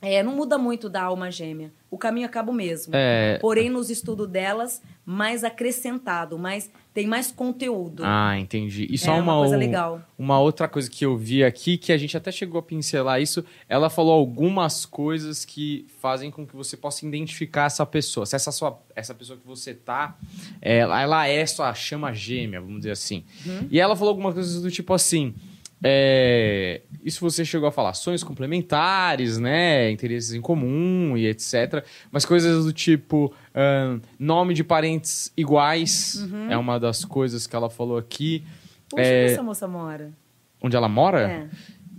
é, não muda muito da alma gêmea. O caminho acaba o mesmo. É. Porém, nos estudos delas, mais acrescentado, mais tem mais conteúdo. Ah, entendi. E só É uma, uma coisa legal. uma outra coisa que eu vi aqui, que a gente até chegou a pincelar isso, ela falou algumas coisas que fazem com que você possa identificar essa pessoa. Se essa, sua, essa pessoa que você tá, é, ela é sua chama gêmea, vamos dizer assim. Uhum. E ela falou algumas coisas do tipo assim. É, isso você chegou a falar, sonhos complementares, né? Interesses em comum e etc. Mas coisas do tipo ahn, nome de parentes iguais Uhum. é uma das coisas que ela falou aqui. Onde é- essa moça mora? Onde ela mora? É.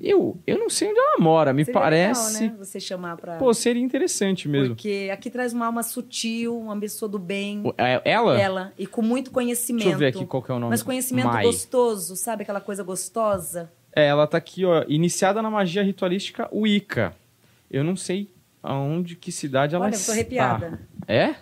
Eu, eu não sei onde ela mora, me Seria parece. legal, né? Você chamar pra... Pô, seria interessante mesmo. Porque aqui traz uma alma sutil, uma pessoa do bem. É- Ela? Ela. E com muito conhecimento. Deixa eu ver aqui qual que é o nome. Mas conhecimento Mai. gostoso, sabe? Aquela coisa gostosa. É, ela tá aqui, ó. Iniciada na magia ritualística Wicca. Eu não sei aonde, que cidade ela Olha, eu está. tô arrepiada. É?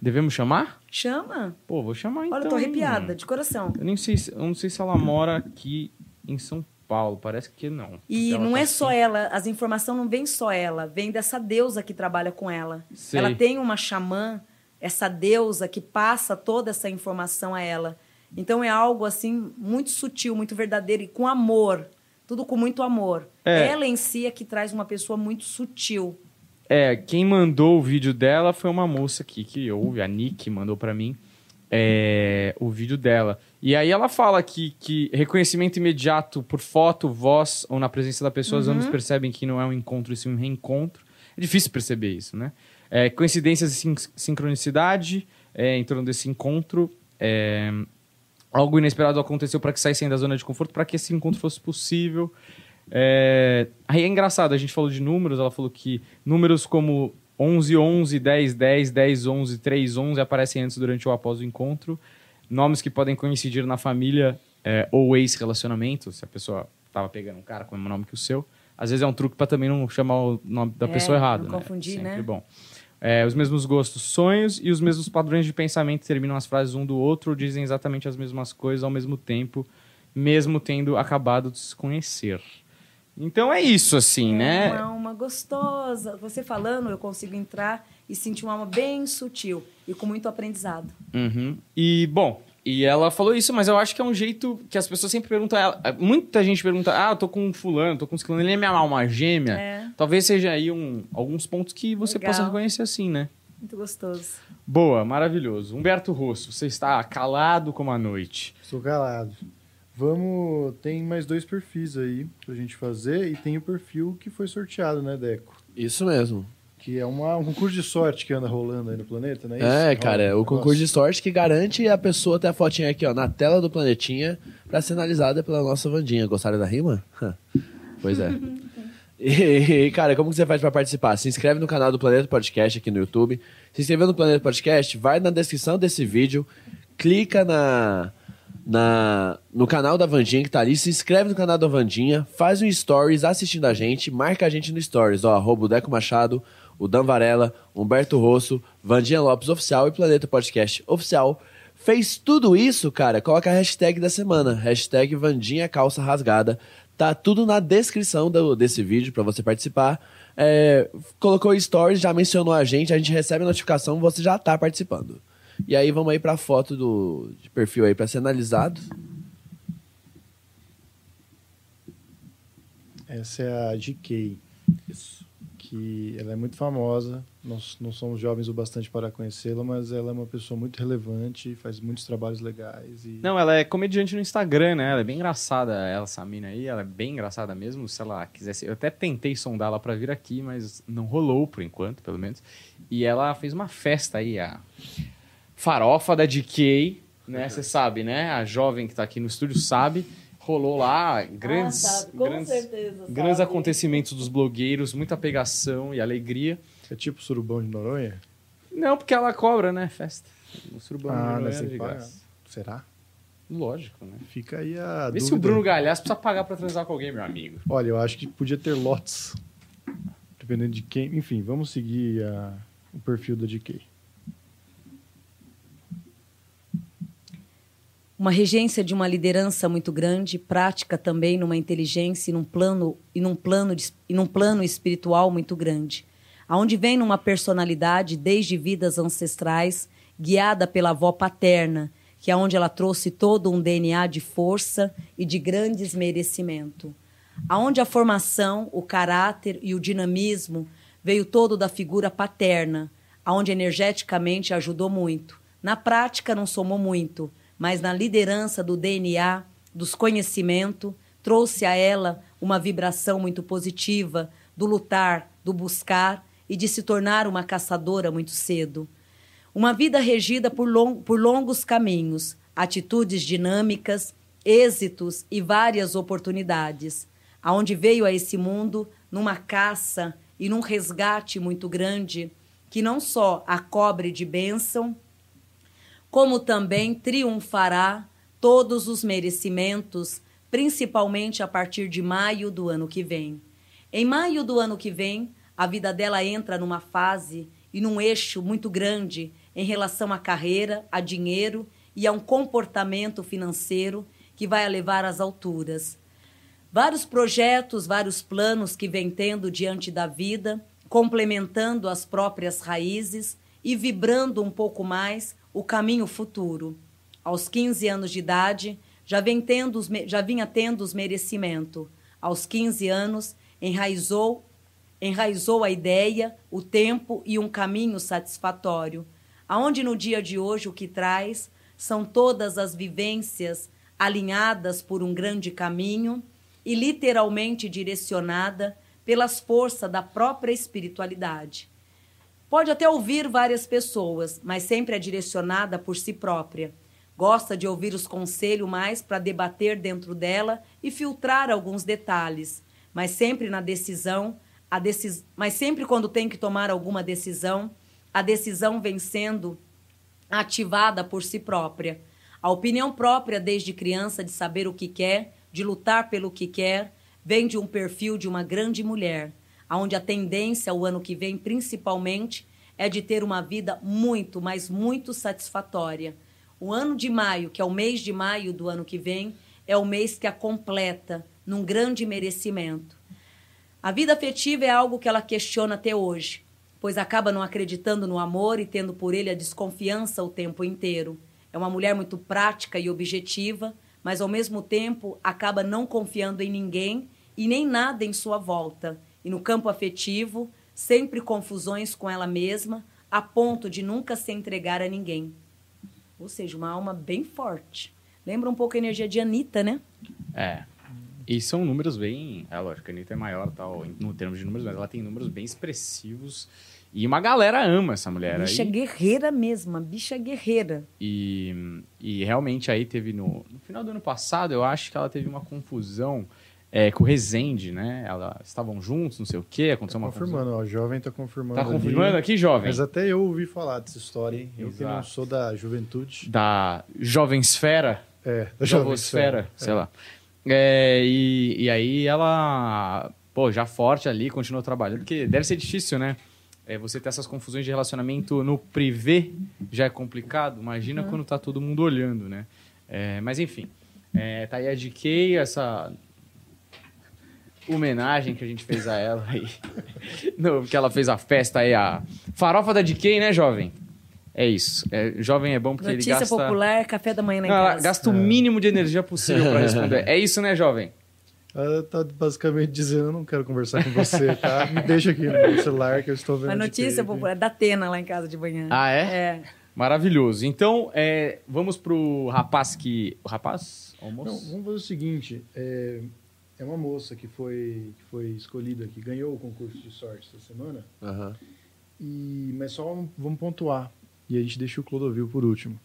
Devemos chamar? Chama. Pô, vou chamar então. Olha, eu tô hein, arrepiada, de coração. Eu nem sei, se- eu não sei se ela mora aqui em São Paulo. Parece que não. E não tá é só assim. ela, as informações não vêm só ela, vem dessa deusa que trabalha com ela. Sei. Ela tem uma xamã, essa deusa que passa toda essa informação a ela. Então é algo assim muito sutil, muito verdadeiro e com amor. Tudo com muito amor. É. Ela em si é que traz uma pessoa muito sutil. É, quem mandou o vídeo dela foi uma moça aqui que ouve, a Nick mandou pra mim é, o vídeo dela. E aí ela fala que, que reconhecimento imediato por foto, voz ou na presença da pessoa, Uhum. ambos percebem que não é um encontro e sim um reencontro. É difícil perceber isso, né? É, coincidências e sin- sincronicidade é, em torno desse encontro. é, algo inesperado aconteceu para que saíssem da zona de conforto, para que esse encontro fosse possível. É, aí é engraçado, a gente falou de números, ela falou que números como 11, 11, 10, 10, 10, 11, 3, 11 aparecem antes, durante ou após o encontro. Nomes que podem coincidir na família é, ou ex-relacionamento, se a pessoa tava pegando um cara com o mesmo nome que o seu. Às vezes é um truque para também não chamar o nome da É, pessoa errado, não né? confundir, Sempre né? bom. É, os mesmos gostos, sonhos e os mesmos padrões de pensamento terminam as frases um do outro, dizem exatamente as mesmas coisas ao mesmo tempo, mesmo tendo acabado de se conhecer. Então é isso, assim, né? Uma alma gostosa. Você falando, eu consigo entrar e sentir uma alma bem sutil e com muito aprendizado. Uhum. E, bom, e ela falou isso, mas eu acho que é um jeito que as pessoas sempre perguntam. a ela- Muita gente pergunta: ah, eu tô com um fulano, tô com um ciclano, ele é minha alma gêmea. É. Talvez seja aí um, alguns pontos que você Legal. possa reconhecer assim, né? Muito gostoso. Boa, maravilhoso. Humberto Rosso, você está calado como a noite. Estou calado. Vamos. Tem mais dois perfis aí pra gente fazer. E tem o perfil que foi sorteado, né, Deco? Isso mesmo. Que é uma, um concurso de sorte que anda rolando aí no planeta, não é isso? É, cara, Rola o um concurso de sorte que garante a pessoa ter a fotinha aqui, ó, na tela do planetinha pra ser analisada pela nossa Vandinha. Gostaram da rima? pois é. [LAUGHS] E, cara, como que você faz pra participar? Se inscreve no canal do Planeta Podcast aqui no YouTube. Se inscreveu no Planeta Podcast, vai na descrição desse vídeo, clica na, na no canal da Vandinha que tá ali, se inscreve no canal da Vandinha, faz um stories assistindo a gente, marca a gente no stories, ó, arroba o Deco Machado, o Dan Varela, Humberto Rosso, Vandinha Lopes Oficial e Planeta Podcast Oficial. Fez tudo isso, cara, coloca a hashtag da semana, hashtag Vandinha Calça Rasgada. Tá tudo na descrição do- desse vídeo pra você participar. É, colocou stories, já mencionou a gente, a gente recebe a notificação, você já tá participando. E aí vamos aí pra foto do de perfil aí pra ser analisado. Essa é a GK. Isso. Que ela é muito famosa. Nós não somos jovens o bastante para conhecê-la, mas ela é uma pessoa muito relevante, faz muitos trabalhos legais. E... Não, ela é comediante no Instagram, né? Ela é bem engraçada, ela, essa mina aí. Ela é bem engraçada mesmo, se ela quisesse. Eu até tentei sondar ela pra vir aqui, mas não rolou por enquanto, pelo menos. E ela fez uma festa aí, a farofa da DK, né? Você sabe, né? A jovem que tá aqui no estúdio sabe. Rolou lá grandes, Ah, com grandes, certeza, grandes acontecimentos dos blogueiros, muita pegação e alegria. É tipo surubão de Noronha? Não, porque ela cobra, né? Festa. O surubão Ah, não né, é você de graça. Será? Lógico, né? Fica aí a Vê se o dúvida. Bruno Galhaço precisa pagar pra transar com alguém, meu amigo. Olha, eu acho que podia ter lotes. Dependendo de quem. Enfim, vamos seguir a- o perfil da DK. Uma regência de uma liderança muito grande, prática também numa inteligência e num plano e num plano de, e num plano espiritual muito grande, aonde vem numa personalidade desde vidas ancestrais, guiada pela avó paterna, que é onde ela trouxe todo um DNA de força e de grandes merecimento. Aonde a formação, o caráter e o dinamismo veio todo da figura paterna, aonde energeticamente ajudou muito. Na prática não somou muito, mas na liderança do DNA, dos conhecimentos, trouxe a ela uma vibração muito positiva do lutar, do buscar e de se tornar uma caçadora muito cedo. Uma vida regida por, long, por longos caminhos, atitudes dinâmicas, êxitos e várias oportunidades, aonde veio a esse mundo numa caça e num resgate muito grande, que não só a cobre de bênção, como também triunfará todos os merecimentos, principalmente a partir de maio do ano que vem. Em maio do ano que vem, a vida dela entra numa fase e num eixo muito grande em relação à carreira, a dinheiro e a um comportamento financeiro que vai a levar às alturas. Vários projetos, vários planos que vem tendo diante da vida, complementando as próprias raízes e vibrando um pouco mais o caminho futuro. Aos 15 anos de idade, já, tendo os, já vinha tendo os merecimento. Aos 15 anos, enraizou, enraizou a ideia, o tempo e um caminho satisfatório, aonde no dia de hoje o que traz são todas as vivências alinhadas por um grande caminho e literalmente direcionada pelas forças da própria espiritualidade. Pode até ouvir várias pessoas, mas sempre é direcionada por si própria. Gosta de ouvir os conselhos mais para debater dentro dela e filtrar alguns detalhes, mas sempre na decisão, a decis... mas sempre quando tem que tomar alguma decisão, a decisão vem sendo ativada por si própria. A opinião própria desde criança de saber o que quer, de lutar pelo que quer, vem de um perfil de uma grande mulher onde a tendência o ano que vem, principalmente, é de ter uma vida muito, mas muito satisfatória. O ano de maio, que é o mês de maio do ano que vem, é o mês que a completa num grande merecimento. A vida afetiva é algo que ela questiona até hoje, pois acaba não acreditando no amor e tendo por ele a desconfiança o tempo inteiro. É uma mulher muito prática e objetiva, mas ao mesmo tempo acaba não confiando em ninguém e nem nada em sua volta e no campo afetivo, sempre confusões com ela mesma, a ponto de nunca se entregar a ninguém. Ou seja, uma alma bem forte. Lembra um pouco a energia de Anitta, né? É. E são números bem. É lógico, a Anitta é maior tal, no termos de números, mas ela tem números bem expressivos. E uma galera ama essa mulher bicha aí. guerreira mesmo, bicha guerreira. E, e realmente aí teve no, no final do ano passado, eu acho que ela teve uma confusão é, com o Rezende, né? Elas estavam juntos, não sei o quê, aconteceu tá uma confirmando, ó, o jovem tá confirmando. Tá ali. confirmando aqui, jovem? Mas até eu ouvi falar dessa história, hein? Eu que não sou da juventude. Da Jovensfera, É, da Jovosfera, sei lá. É, e, e aí ela, pô, já forte ali, continuou trabalhando, porque deve ser difícil, né? É, você ter essas confusões de relacionamento no privê já é complicado, imagina quando tá todo mundo olhando, né? É, mas enfim, é, tá aí a DK, essa homenagem que a gente fez a ela aí. [LAUGHS] No, que ela fez a festa aí, a farofa da DK, né, jovem? É isso. É, jovem é bom porque Notícia ele gasta... popular, café da manhã Não, ela casa. gasta o mínimo de energia possível para responder. É isso, né, jovem? Ela tá basicamente dizendo, eu não quero conversar com você, tá? Me deixa aqui no meu celular que eu estou vendo. Uma de notícia popular da Atena lá em casa de manhã. Ah, é? É. Maravilhoso. Então, é, vamos pro rapaz que... O rapaz? Não, Almoço? vamos fazer o seguinte, é, é uma moça que foi, que foi escolhida, que ganhou o concurso de sorte essa semana, Aham. e, mas só um- vamos pontuar, e a gente deixa o Clodovil por último.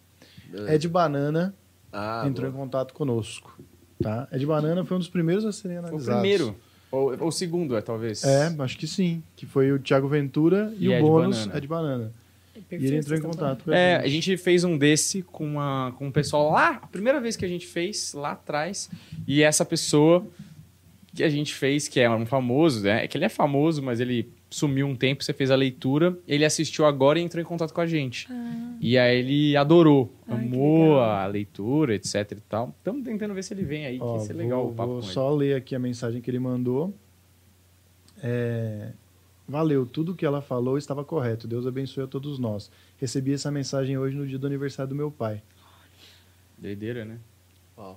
Beleza. Ed Banana Ah, entrou em boa. contato conosco, tá? Ed Banana foi um dos primeiros a serem O analisados. primeiro. Ou o segundo, é, talvez. É, acho que sim, que foi o Thiago Ventura e, E o Ed bônus Banana. Ed Banana. E ele entrou em contato com a É, gente. a gente fez um desse com, uma, com um pessoal lá, a primeira vez que a gente fez, lá atrás. E essa pessoa que a gente fez, que é um famoso, né? É que ele é famoso, mas ele sumiu um tempo, você fez a leitura, ele assistiu agora e entrou em contato com a gente. E aí ele adorou, Ai, que amou legal. a leitura, etc e tal. Estamos tentando ver se ele vem aí, que Ó, ia ser legal vou, o papo vou com ele. só ler aqui a mensagem que ele mandou. É, valeu, tudo que ela falou estava correto. Deus abençoe a todos nós. Recebi essa mensagem hoje no dia do aniversário do meu pai. Doideira, né?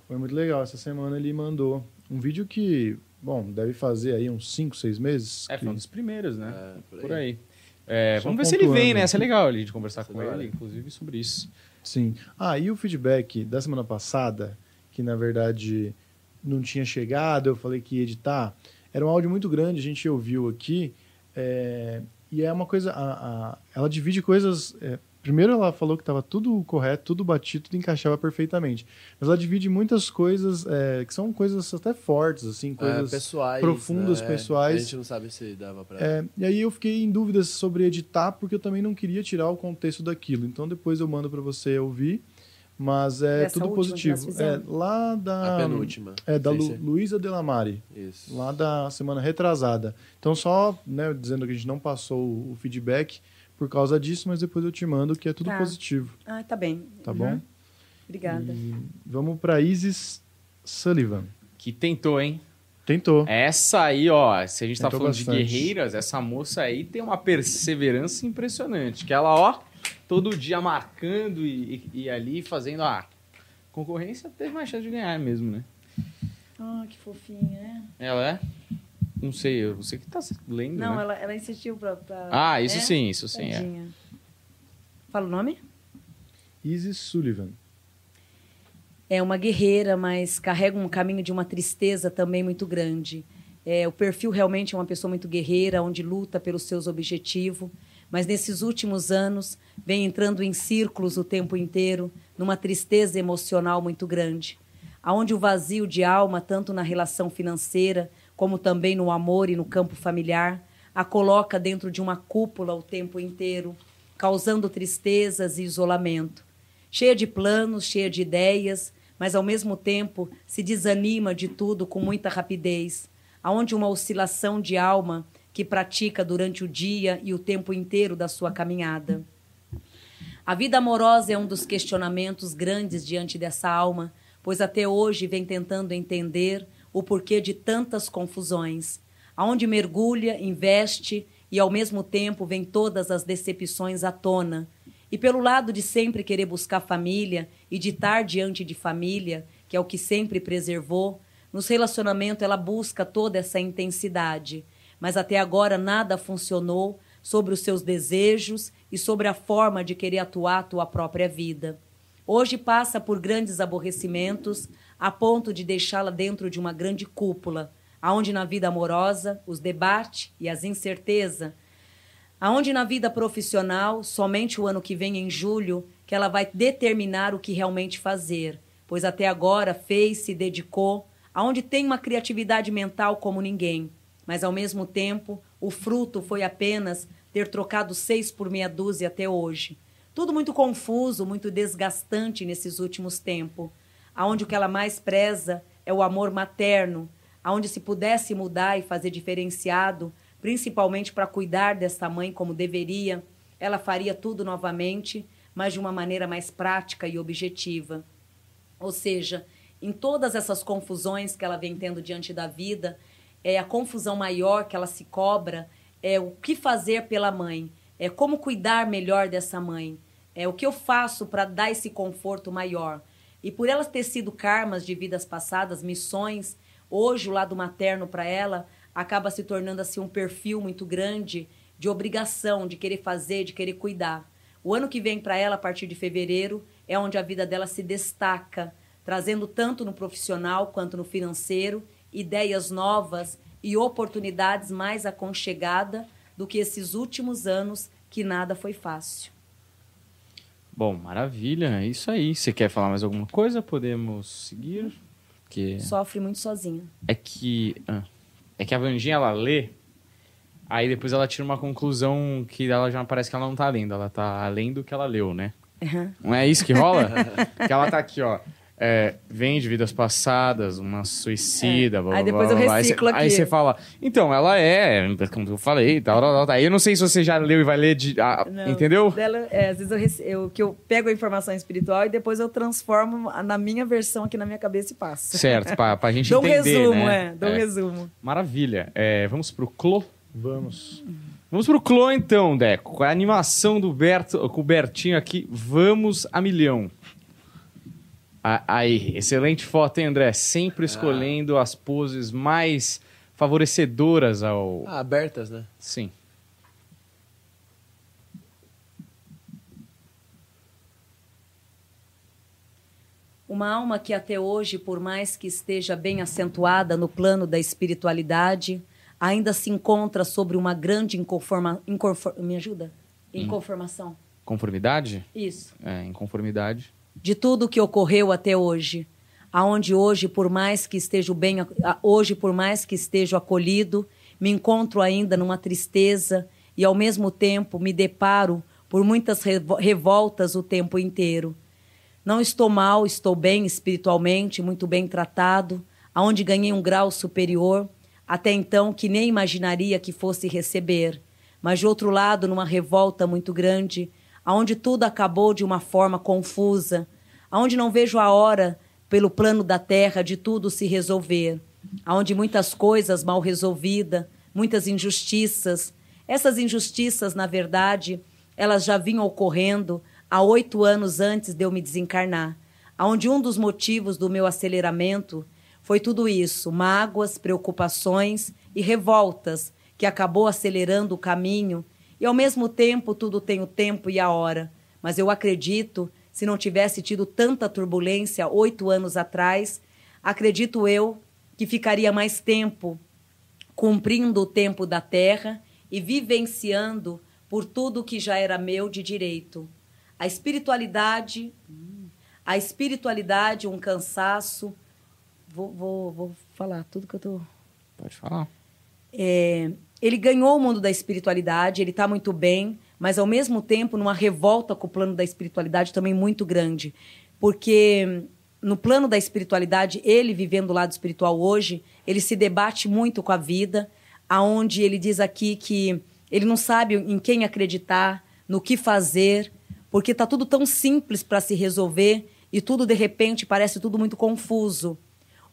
Foi muito legal. Essa semana ele mandou um vídeo que, bom, deve fazer aí uns 5, 6 meses. É, que- foi um dos primeiros, né? É, por aí. Por aí. É, vamos ver se ele vem, né? Ia ser legal ali de conversar Isso é com da ele, inclusive, sobre isso. Sim. Ah, e o feedback da semana passada, que na verdade não tinha chegado, eu falei que ia editar, era um áudio muito grande, a gente ouviu aqui, é, e é uma coisa, a- a- ela divide coisas, é, primeiro ela falou que estava tudo correto, tudo batido, tudo encaixava perfeitamente, mas ela divide muitas coisas, é, que são coisas até fortes, assim, É, coisas... pessoais. profundas, né? pessoais. A gente não sabe se dava pra. É, e aí eu fiquei em dúvidas sobre editar, porque eu também não queria tirar o contexto daquilo. Então depois eu mando para você ouvir, mas é Dessa tudo positivo. É, lá da a penúltima. é da Lu. Luísa Delamare, Isso. lá da semana retrasada. Então só, né, dizendo que a gente não passou o feedback por causa disso, mas depois eu te mando que é tudo Tá. positivo, Ah, tá bem. tá Uhum. bom? Obrigada. E vamos para Isis Sullivan. Que tentou, hein? Tentou. Essa aí, ó, se a gente tá Tentou falando de bastante. guerreiras, essa moça aí tem uma perseverança impressionante. Que ela, ó, todo dia marcando e, e- e ali fazendo a concorrência, teve mais chance de ganhar mesmo, né? Ah, que fofinha, né? Ela é? Não sei, eu- você que tá lendo, Não, né? ela, ela insistiu pra. pra- Ah, isso né? sim, isso sim, é. Fala o nome? Isis Sullivan. É uma guerreira, mas carrega um caminho de uma tristeza também muito grande. É, o perfil realmente é uma pessoa muito guerreira, onde luta pelos seus objetivos, mas nesses últimos anos vem entrando em círculos o tempo inteiro, numa tristeza emocional muito grande, aonde o vazio de alma, tanto na relação financeira como também no amor e no campo familiar, a coloca dentro de uma cúpula o tempo inteiro, causando tristezas e isolamento cheia de planos, cheia de ideias, mas ao mesmo tempo se desanima de tudo com muita rapidez, aonde uma oscilação de alma que pratica durante o dia e o tempo inteiro da sua caminhada. A vida amorosa é um dos questionamentos grandes diante dessa alma, pois até hoje vem tentando entender o porquê de tantas confusões, aonde mergulha, investe e ao mesmo tempo vem todas as decepções à tona. E pelo lado de sempre querer buscar família e de estar diante de família, que é o que sempre preservou, nos relacionamentos ela busca toda essa intensidade, mas até agora nada funcionou sobre os seus desejos e sobre a forma de querer atuar a tua própria vida. Hoje passa por grandes aborrecimentos, a ponto de deixá-la dentro de uma grande cúpula, aonde na vida amorosa os debates e as incertezas, aonde na vida profissional somente o ano que vem em julho que ela vai determinar o que realmente fazer, pois até agora fez, se dedicou, aonde tem uma criatividade mental como ninguém, mas ao mesmo tempo o fruto foi apenas ter trocado seis por meia dúzia até hoje. Tudo muito confuso, muito desgastante nesses últimos tempos, aonde o que ela mais preza é o amor materno, aonde se pudesse mudar e fazer diferenciado, principalmente para cuidar dessa mãe como deveria, ela faria tudo novamente, mas de uma maneira mais prática e objetiva. Ou seja, em todas essas confusões que ela vem tendo diante da vida, é a confusão maior que ela se cobra é o que fazer pela mãe, é como cuidar melhor dessa mãe, é o que eu faço para dar esse conforto maior. E por elas ter sido karmas de vidas passadas, missões, hoje o lado materno para ela acaba se tornando assim um perfil muito grande de obrigação, de querer fazer, de querer cuidar. O ano que vem para ela, a partir de fevereiro, é onde a vida dela se destaca, trazendo tanto no profissional quanto no financeiro ideias novas e oportunidades mais aconchegada do que esses últimos anos que nada foi fácil. Bom, maravilha, é isso aí. Você quer falar mais alguma coisa? Podemos seguir? Porque Sofre muito sozinha. é que ah, é que a Vandinha ela lê, aí depois ela tira uma conclusão que ela já parece que ela não tá lendo, ela tá além do que ela leu, né? Uhum. Não é isso que rola? [LAUGHS] que ela tá aqui, ó. É, vem de vidas passadas, uma suicida, É. blá, Aí depois blá, eu. Aí cê- reciclo Aí aqui. você fala, então, ela é, como eu falei, tal, tal, tal, tal. Aí eu não sei se você já leu e vai ler de. ah, Não, entendeu? Dela, é, às vezes eu, eu, que eu pego a informação espiritual e depois eu transformo na minha versão aqui na minha cabeça e passo. Certo, pra, pra gente [LAUGHS] Dou um entender. resumo, né? é. Dou um resumo. Maravilha. É, vamos pro Clô. Vamos. Vamos pro Clô então, Deco. Com a animação do Berto, com o Bertinho aqui, vamos a milhão. Aí, excelente foto, hein, André? Sempre escolhendo as poses mais favorecedoras ao. Ah, abertas, né? Sim. Uma alma que até hoje, por mais que esteja bem acentuada no plano da espiritualidade, ainda se encontra sobre uma grande inconforma... inconfor- Me ajuda? Inconformação. Conformidade? Isso. É, inconformidade. De tudo que ocorreu até hoje, aonde hoje por mais que esteja bem, hoje por mais que esteja acolhido, me encontro ainda numa tristeza e ao mesmo tempo me deparo por muitas revo- revoltas o tempo inteiro. Não estou mal, estou bem espiritualmente, muito bem tratado, aonde ganhei um grau superior, até então que nem imaginaria que fosse receber. Mas de outro lado, numa revolta muito grande, aonde tudo acabou de uma forma confusa, aonde não vejo a hora pelo plano da terra de tudo se resolver, aonde muitas coisas mal resolvidas, muitas injustiças. Essas injustiças, na verdade, elas já vinham ocorrendo há oito anos antes de eu me desencarnar, aonde um dos motivos do meu aceleramento foi tudo isso, mágoas, preocupações e revoltas, que acabou acelerando o caminho, e ao mesmo tempo tudo tem o tempo e a hora. Mas eu acredito, se não tivesse tido tanta turbulência oito anos atrás, acredito eu que ficaria mais tempo cumprindo o tempo da terra e vivenciando por tudo que já era meu de direito. A espiritualidade, a espiritualidade, um cansaço. Vou, vou, vou falar tudo que eu tô. Pode falar. É, ele ganhou o mundo da espiritualidade, ele está muito bem, mas ao mesmo tempo numa revolta com o plano da espiritualidade também muito grande. Porque no plano da espiritualidade, ele vivendo o lado espiritual hoje, ele se debate muito com a vida, aonde ele diz aqui que ele não sabe em quem acreditar, no que fazer, porque está tudo tão simples para se resolver e tudo de repente parece tudo muito confuso.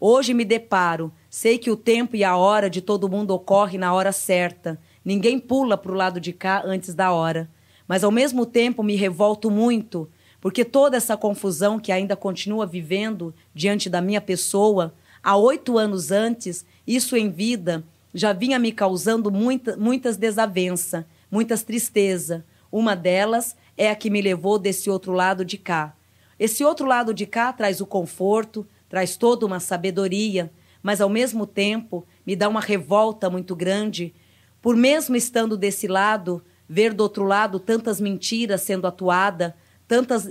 Hoje me deparo, sei que o tempo e a hora de todo mundo ocorre na hora certa. Ninguém pula para o lado de cá antes da hora. Mas ao mesmo tempo me revolto muito, porque toda essa confusão que ainda continua vivendo diante da minha pessoa, há oito anos antes, isso em vida, já vinha me causando muita, muitas desavenças, muitas tristezas. Uma delas é a que me levou desse outro lado de cá. Esse outro lado de cá traz o conforto, traz toda uma sabedoria, mas ao mesmo tempo me dá uma revolta muito grande por mesmo estando desse lado, ver do outro lado tantas mentiras sendo atuada, tantas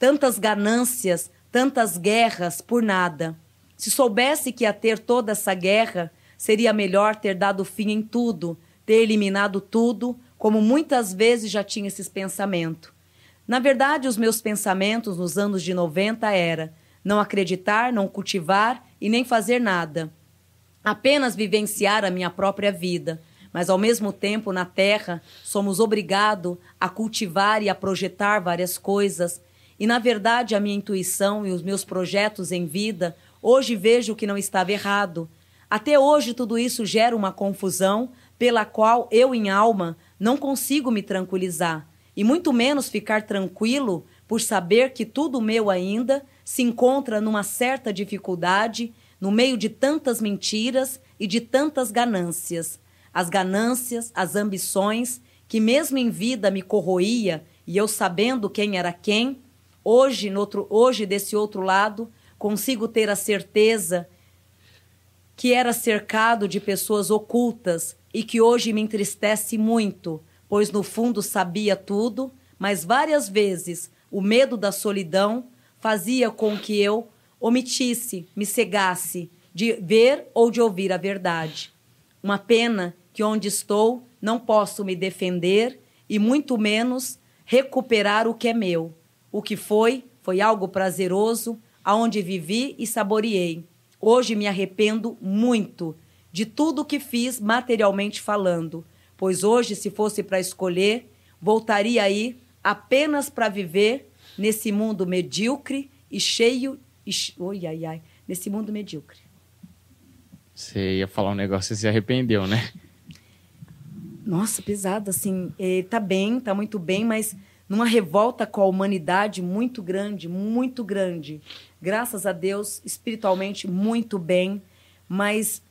tantas ganâncias, tantas guerras por nada. Se soubesse que ia ter toda essa guerra, seria melhor ter dado fim em tudo, ter eliminado tudo, como muitas vezes já tinha esses pensamentos. Na verdade, os meus pensamentos nos anos de 90 era não acreditar, não cultivar e nem fazer nada. Apenas vivenciar a minha própria vida, mas ao mesmo tempo na Terra somos obrigados a cultivar e a projetar várias coisas. E na verdade, a minha intuição e os meus projetos em vida, hoje vejo que não estava errado. Até hoje tudo isso gera uma confusão pela qual eu em alma não consigo me tranquilizar e muito menos ficar tranquilo por saber que tudo meu ainda se encontra numa certa dificuldade no meio de tantas mentiras e de tantas ganâncias. As ganâncias, as ambições, que mesmo em vida me corroía e eu sabendo quem era quem, hoje, outro, hoje desse outro lado, consigo ter a certeza que era cercado de pessoas ocultas e que hoje me entristece muito, pois no fundo sabia tudo, mas várias vezes o medo da solidão fazia com que eu omitisse, me cegasse de ver ou de ouvir a verdade. Uma pena que onde estou não posso me defender e muito menos recuperar o que é meu. O que foi, foi algo prazeroso, aonde vivi e saboreei. Hoje me arrependo muito de tudo o que fiz materialmente falando, pois hoje, se fosse para escolher, voltaria aí apenas para viver nesse mundo medíocre e cheio. E, oi, ai, ai, nesse mundo medíocre. Você ia falar um negócio e se arrependeu, né? Nossa, pesado, assim. Ele tá bem, tá muito bem, mas numa revolta com a humanidade muito grande, muito grande. Graças a Deus, espiritualmente, muito bem. Mas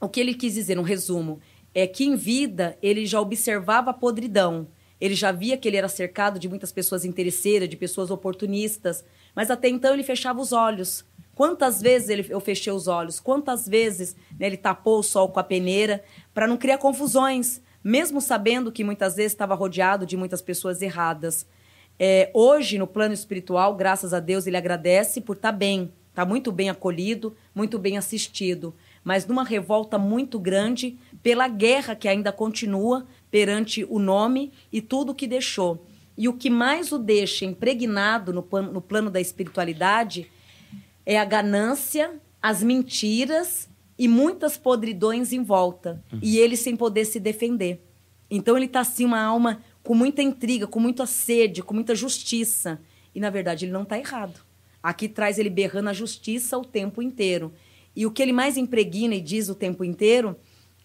o que ele quis dizer, um resumo, é que em vida ele já observava a podridão. Ele já via que ele era cercado de muitas pessoas interesseiras, de pessoas oportunistas, mas até então ele fechava os olhos. Quantas vezes ele, eu fechei os olhos? Quantas vezes né, ele tapou o sol com a peneira para não criar confusões, mesmo sabendo que muitas vezes estava rodeado de muitas pessoas erradas. É, hoje, no plano espiritual, graças a Deus, ele agradece por estar tá bem, está muito bem acolhido, muito bem assistido, mas numa revolta muito grande pela guerra que ainda continua perante o nome e tudo que deixou. E o que mais o deixa impregnado no plano, no plano da espiritualidade é a ganância, as mentiras e muitas podridões em volta. Uhum. E ele sem poder se defender. Então ele está assim, uma alma com muita intriga, com muita sede, com muita justiça. E na verdade ele não está errado. Aqui traz ele berrando a justiça o tempo inteiro. E o que ele mais impregna e diz o tempo inteiro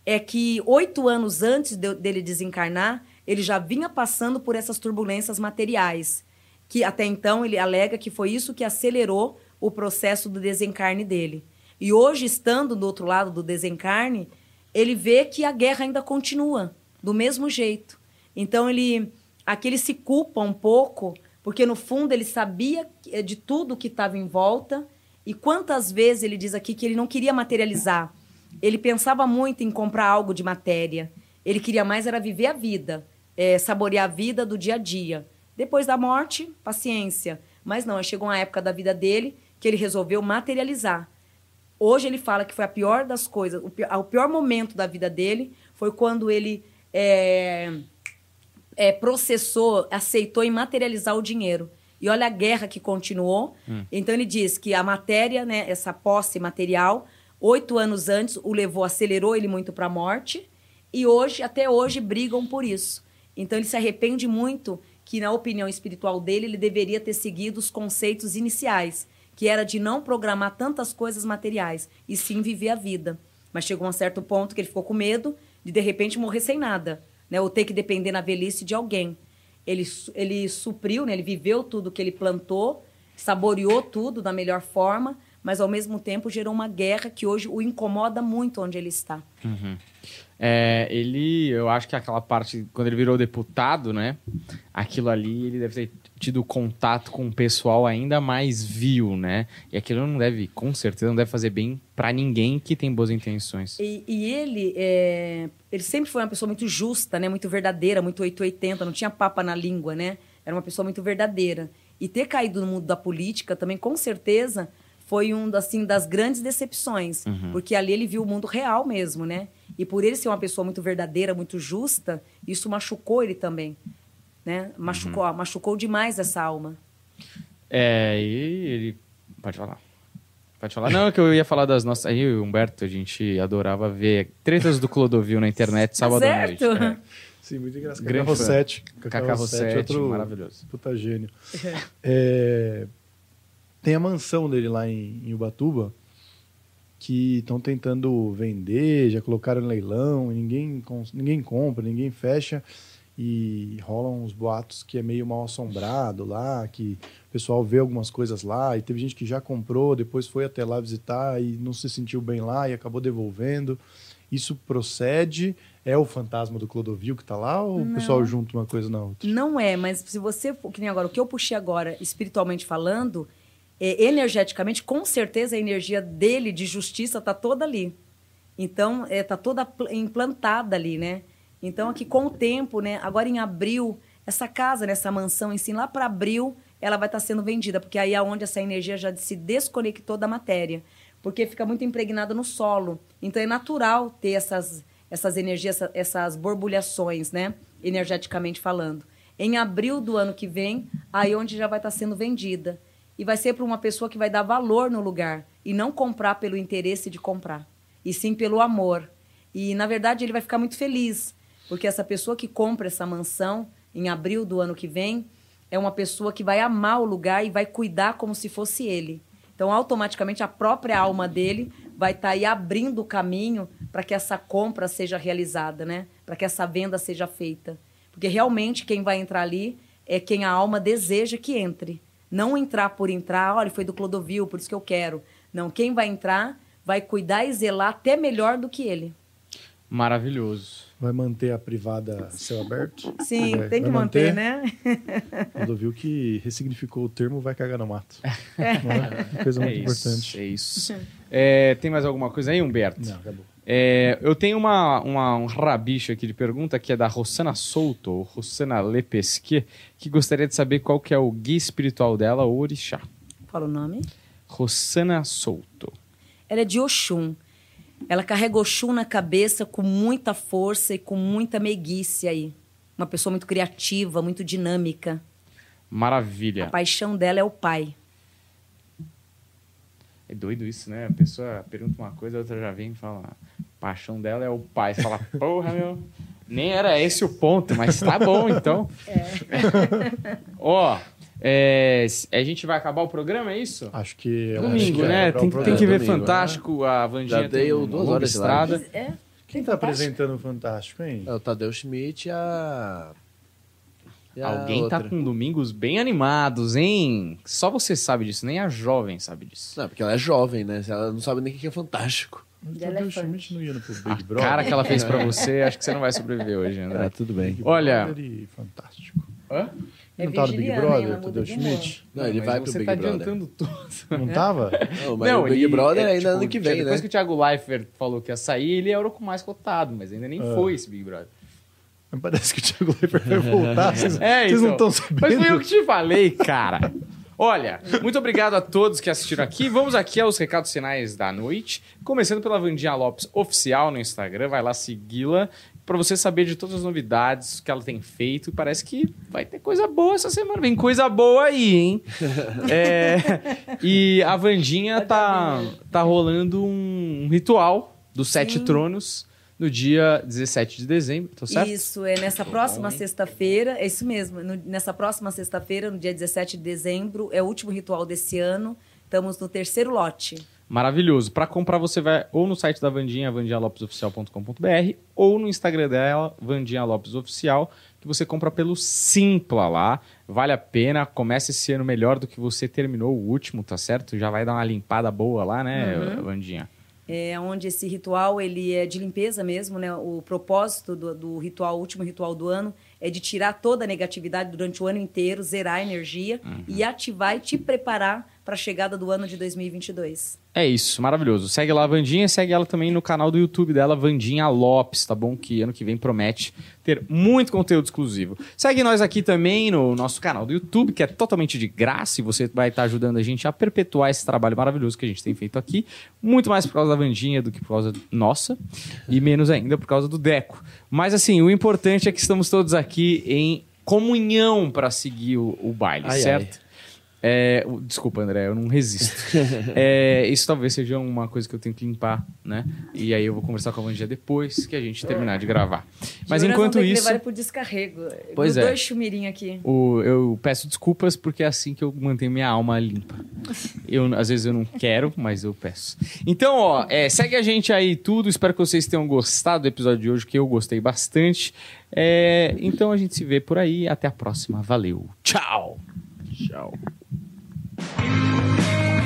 é que oito anos antes de, dele desencarnar, ele já vinha passando por essas turbulências materiais. Que até então ele alega que foi isso que acelerou o processo do desencarne dele. E hoje, estando do outro lado do desencarne, ele vê que a guerra ainda continua, do mesmo jeito. Então, ele aqui ele se culpa um pouco, porque no fundo ele sabia de tudo que estava em volta. E quantas vezes ele diz aqui que ele não queria materializar. Ele pensava muito em comprar algo de matéria. Ele queria mais era viver a vida, é, saborear a vida do dia a dia. Depois da morte, paciência. Mas não, chegou uma época da vida dele que ele resolveu materializar. Hoje ele fala que foi a pior das coisas, o pior, o pior momento da vida dele foi quando ele é, é, processou, aceitou e materializar o dinheiro. E olha a guerra que continuou. Hum. Então ele diz que a matéria, né, essa posse material, oito anos antes o levou, acelerou ele muito para a morte. E hoje, até hoje, brigam por isso. Então ele se arrepende muito que, na opinião espiritual dele, ele deveria ter seguido os conceitos iniciais que era de não programar tantas coisas materiais, e sim viver a vida. Mas chegou a um certo ponto que ele ficou com medo de, de repente, morrer sem nada, né? ou ter que depender na velhice de alguém. Ele, ele supriu, né? ele viveu tudo que ele plantou, saboreou tudo da melhor forma, mas ao mesmo tempo gerou uma guerra que hoje o incomoda muito onde ele está. Uhum. É, ele, eu acho que aquela parte, quando ele virou deputado, né? Aquilo ali, ele deve ter tido contato com o pessoal ainda mais vil, né? E aquilo não deve, com certeza, não deve fazer bem para ninguém que tem boas intenções. E, e ele, é, ele sempre foi uma pessoa muito justa, né? Muito verdadeira, muito 880, não tinha papa na língua, né? Era uma pessoa muito verdadeira. E ter caído no mundo da política também, com certeza, foi um assim das grandes decepções, uhum. porque ali ele viu o mundo real mesmo, né? E por ele ser uma pessoa muito verdadeira, muito justa, isso machucou ele também né? Machucou, uhum. machucou demais essa alma. É, e ele. Pode falar. Pode falar. Não, é que eu ia falar das nossas. Aí, Humberto, a gente adorava ver tretas do Clodovil na internet [LAUGHS] sábado à noite. É. Sim, muito engraçado. Grande Cacá Rossetti. Cacá Rossetti, outro maravilhoso. Puta gênio. [LAUGHS] É, tem a mansão dele lá em, em Ubatuba que estão tentando vender, já colocaram em leilão, ninguém, ninguém compra, ninguém fecha e rolam uns boatos que é meio mal assombrado lá, que o pessoal vê algumas coisas lá, e teve gente que já comprou, depois foi até lá visitar e não se sentiu bem lá e acabou devolvendo. Isso procede? É o fantasma do Clodovil que está lá ou não. o pessoal junta uma coisa na outra? Não é, mas se você, que nem agora, o que eu puxei agora, espiritualmente falando, é, energeticamente, com certeza a energia dele de justiça está toda ali. Então, está é, tá toda implantada ali, né? Então, aqui com o tempo, né? Agora em abril, essa casa, nessa mansão em si, lá para abril, ela vai estar tá sendo vendida, porque aí é onde essa energia já se desconectou da matéria, porque fica muito impregnada no solo. Então é natural ter essas essas energias, essas borbulhações, né, energeticamente falando. Em abril do ano que vem, aí onde já vai estar tá sendo vendida. E vai ser para uma pessoa que vai dar valor no lugar e não comprar pelo interesse de comprar, e sim pelo amor. E na verdade ele vai ficar muito feliz, porque essa pessoa que compra essa mansão em abril do ano que vem é uma pessoa que vai amar o lugar e vai cuidar como se fosse ele. Então, automaticamente, a própria alma dele vai estar tá aí abrindo o caminho para que essa compra seja realizada, né? Para que essa venda seja feita. Porque realmente quem vai entrar ali é quem a alma deseja que entre. Não entrar por entrar, olha, foi do Clodovil, por isso que eu quero. Não, quem vai entrar vai cuidar e zelar até melhor do que ele. Maravilhoso. Vai manter a privada céu aberto? Sim, é, tem que manter, manter, né? [LAUGHS] Quando viu que ressignificou o termo vai cagar no mato. É. é? Coisa muito é importante. É isso. É, tem mais alguma coisa aí, Humberto? Não, acabou. É, eu tenho uma, uma, um rabicho aqui de pergunta que é da Rossana Souto, ou Rossana Lepesque, que gostaria de saber qual que é o guia espiritual dela, o orixá. Qual o nome? Rossana Souto. Ela é de Oxum. Ela carrega Oxum na cabeça com muita força e com muita meiguice aí. Uma pessoa muito criativa, muito dinâmica. Maravilha. A paixão dela é o pai. É doido isso, né? A pessoa pergunta uma coisa, a outra já vem e fala. A paixão dela é o pai. Você fala, porra, meu. Nem era esse o ponto, mas tá bom então. É. [LAUGHS] Ó, é, a gente vai acabar o programa, é isso? Acho que. Domingo, acho né? É, tem, tem, que ver domingo, Fantástico, né? a Vandinha Já dei tem duas horas de estrada. É. Quem tá apresentando o Fantástico, hein? É o Tadeu Schmidt e a. a Alguém tá outra. com domingos bem animados, hein? Só você sabe disso, nem a jovem sabe disso. Não, porque ela é jovem, né? Ela não sabe nem o que é fantástico. O De Tadeu elefante. Schmidt não ia no Big A Brother. cara que ela fez pra [LAUGHS] você, acho que você não vai sobreviver hoje, André. É, tudo bem. Olha- Fantástico. Hã? É não tá no Big Brother? Ela Tadeu. Schmidt? Não, ele vai pro você Big tá Brother. adiantando tudo. Não [LAUGHS] tava? Não, mas não, o Big ele- Brother é, ainda tipo, ano que vem, Depois né? que o Thiago Leifert falou que ia sair, ele era o mais cotado, mas ainda nem Ah. foi esse Big Brother. Mas Parece que o Thiago Leifert vai voltar. Vocês, [LAUGHS] É, vocês não então. estão sabendo. Mas foi eu que te falei, cara. Olha, muito obrigado a todos que assistiram aqui. Vamos aqui aos recados finais da noite. Começando pela Vandinha Lopes Oficial no Instagram. Vai lá segui-la para você saber de todas as novidades que ela tem feito. Parece que vai ter coisa boa essa semana. Vem coisa boa aí, hein? [LAUGHS] É, e a Vandinha tá, tá rolando um ritual dos Sete Sim. Tronos no dia 17 de dezembro, tá certo? Isso, é nessa Tô próxima bom, hein? sexta-feira, é isso mesmo. no- nessa próxima sexta-feira, no dia 17 de dezembro, é o último ritual desse ano. Estamos no terceiro lote. Maravilhoso. Para comprar, você vai ou no site da Vandinha, vandinhalopesoficial.com.br, ou no Instagram dela, Vandinha Lopes Oficial, que você compra pelo Simpla lá. Vale a pena. Começa esse ano melhor do que você terminou o último, tá certo? Já vai dar uma limpada boa lá, né, Vandinha? É onde esse ritual ele é de limpeza mesmo, né? O propósito do, do ritual, o último ritual do ano, é de tirar toda a negatividade durante o ano inteiro, zerar a energia e ativar e te preparar para a chegada do ano de 2022. É isso, maravilhoso. Segue lá a Vandinha, segue ela também no canal do YouTube dela, Vandinha Lopes, tá bom? Que ano que vem promete ter muito conteúdo exclusivo. Segue nós aqui também no nosso canal do YouTube, que é totalmente de graça, e você vai estar ajudando a gente a perpetuar esse trabalho maravilhoso que a gente tem feito aqui. Muito mais por causa da Vandinha do que por causa nossa, e menos ainda por causa do Deco. Mas assim, o importante é que estamos todos aqui em comunhão para seguir o, o baile, Ai, certo? É, desculpa, André, eu não resisto. [LAUGHS] É, isso talvez seja uma coisa que eu tenho que limpar, né? E aí eu vou conversar com a Vandinha depois que a gente terminar de gravar. Mas enquanto isso, levar ele pro descarrego. Pois Os é. dois chumirinhos aqui. o- eu peço desculpas porque é assim que eu mantenho minha alma limpa. Eu, às vezes eu não quero, mas eu peço. Então, ó, é, segue a gente aí tudo. Espero que vocês tenham gostado do episódio de hoje, que eu gostei bastante. É, então a gente se vê por aí. Até a próxima. Valeu. Tchau. Tchau. Thank you.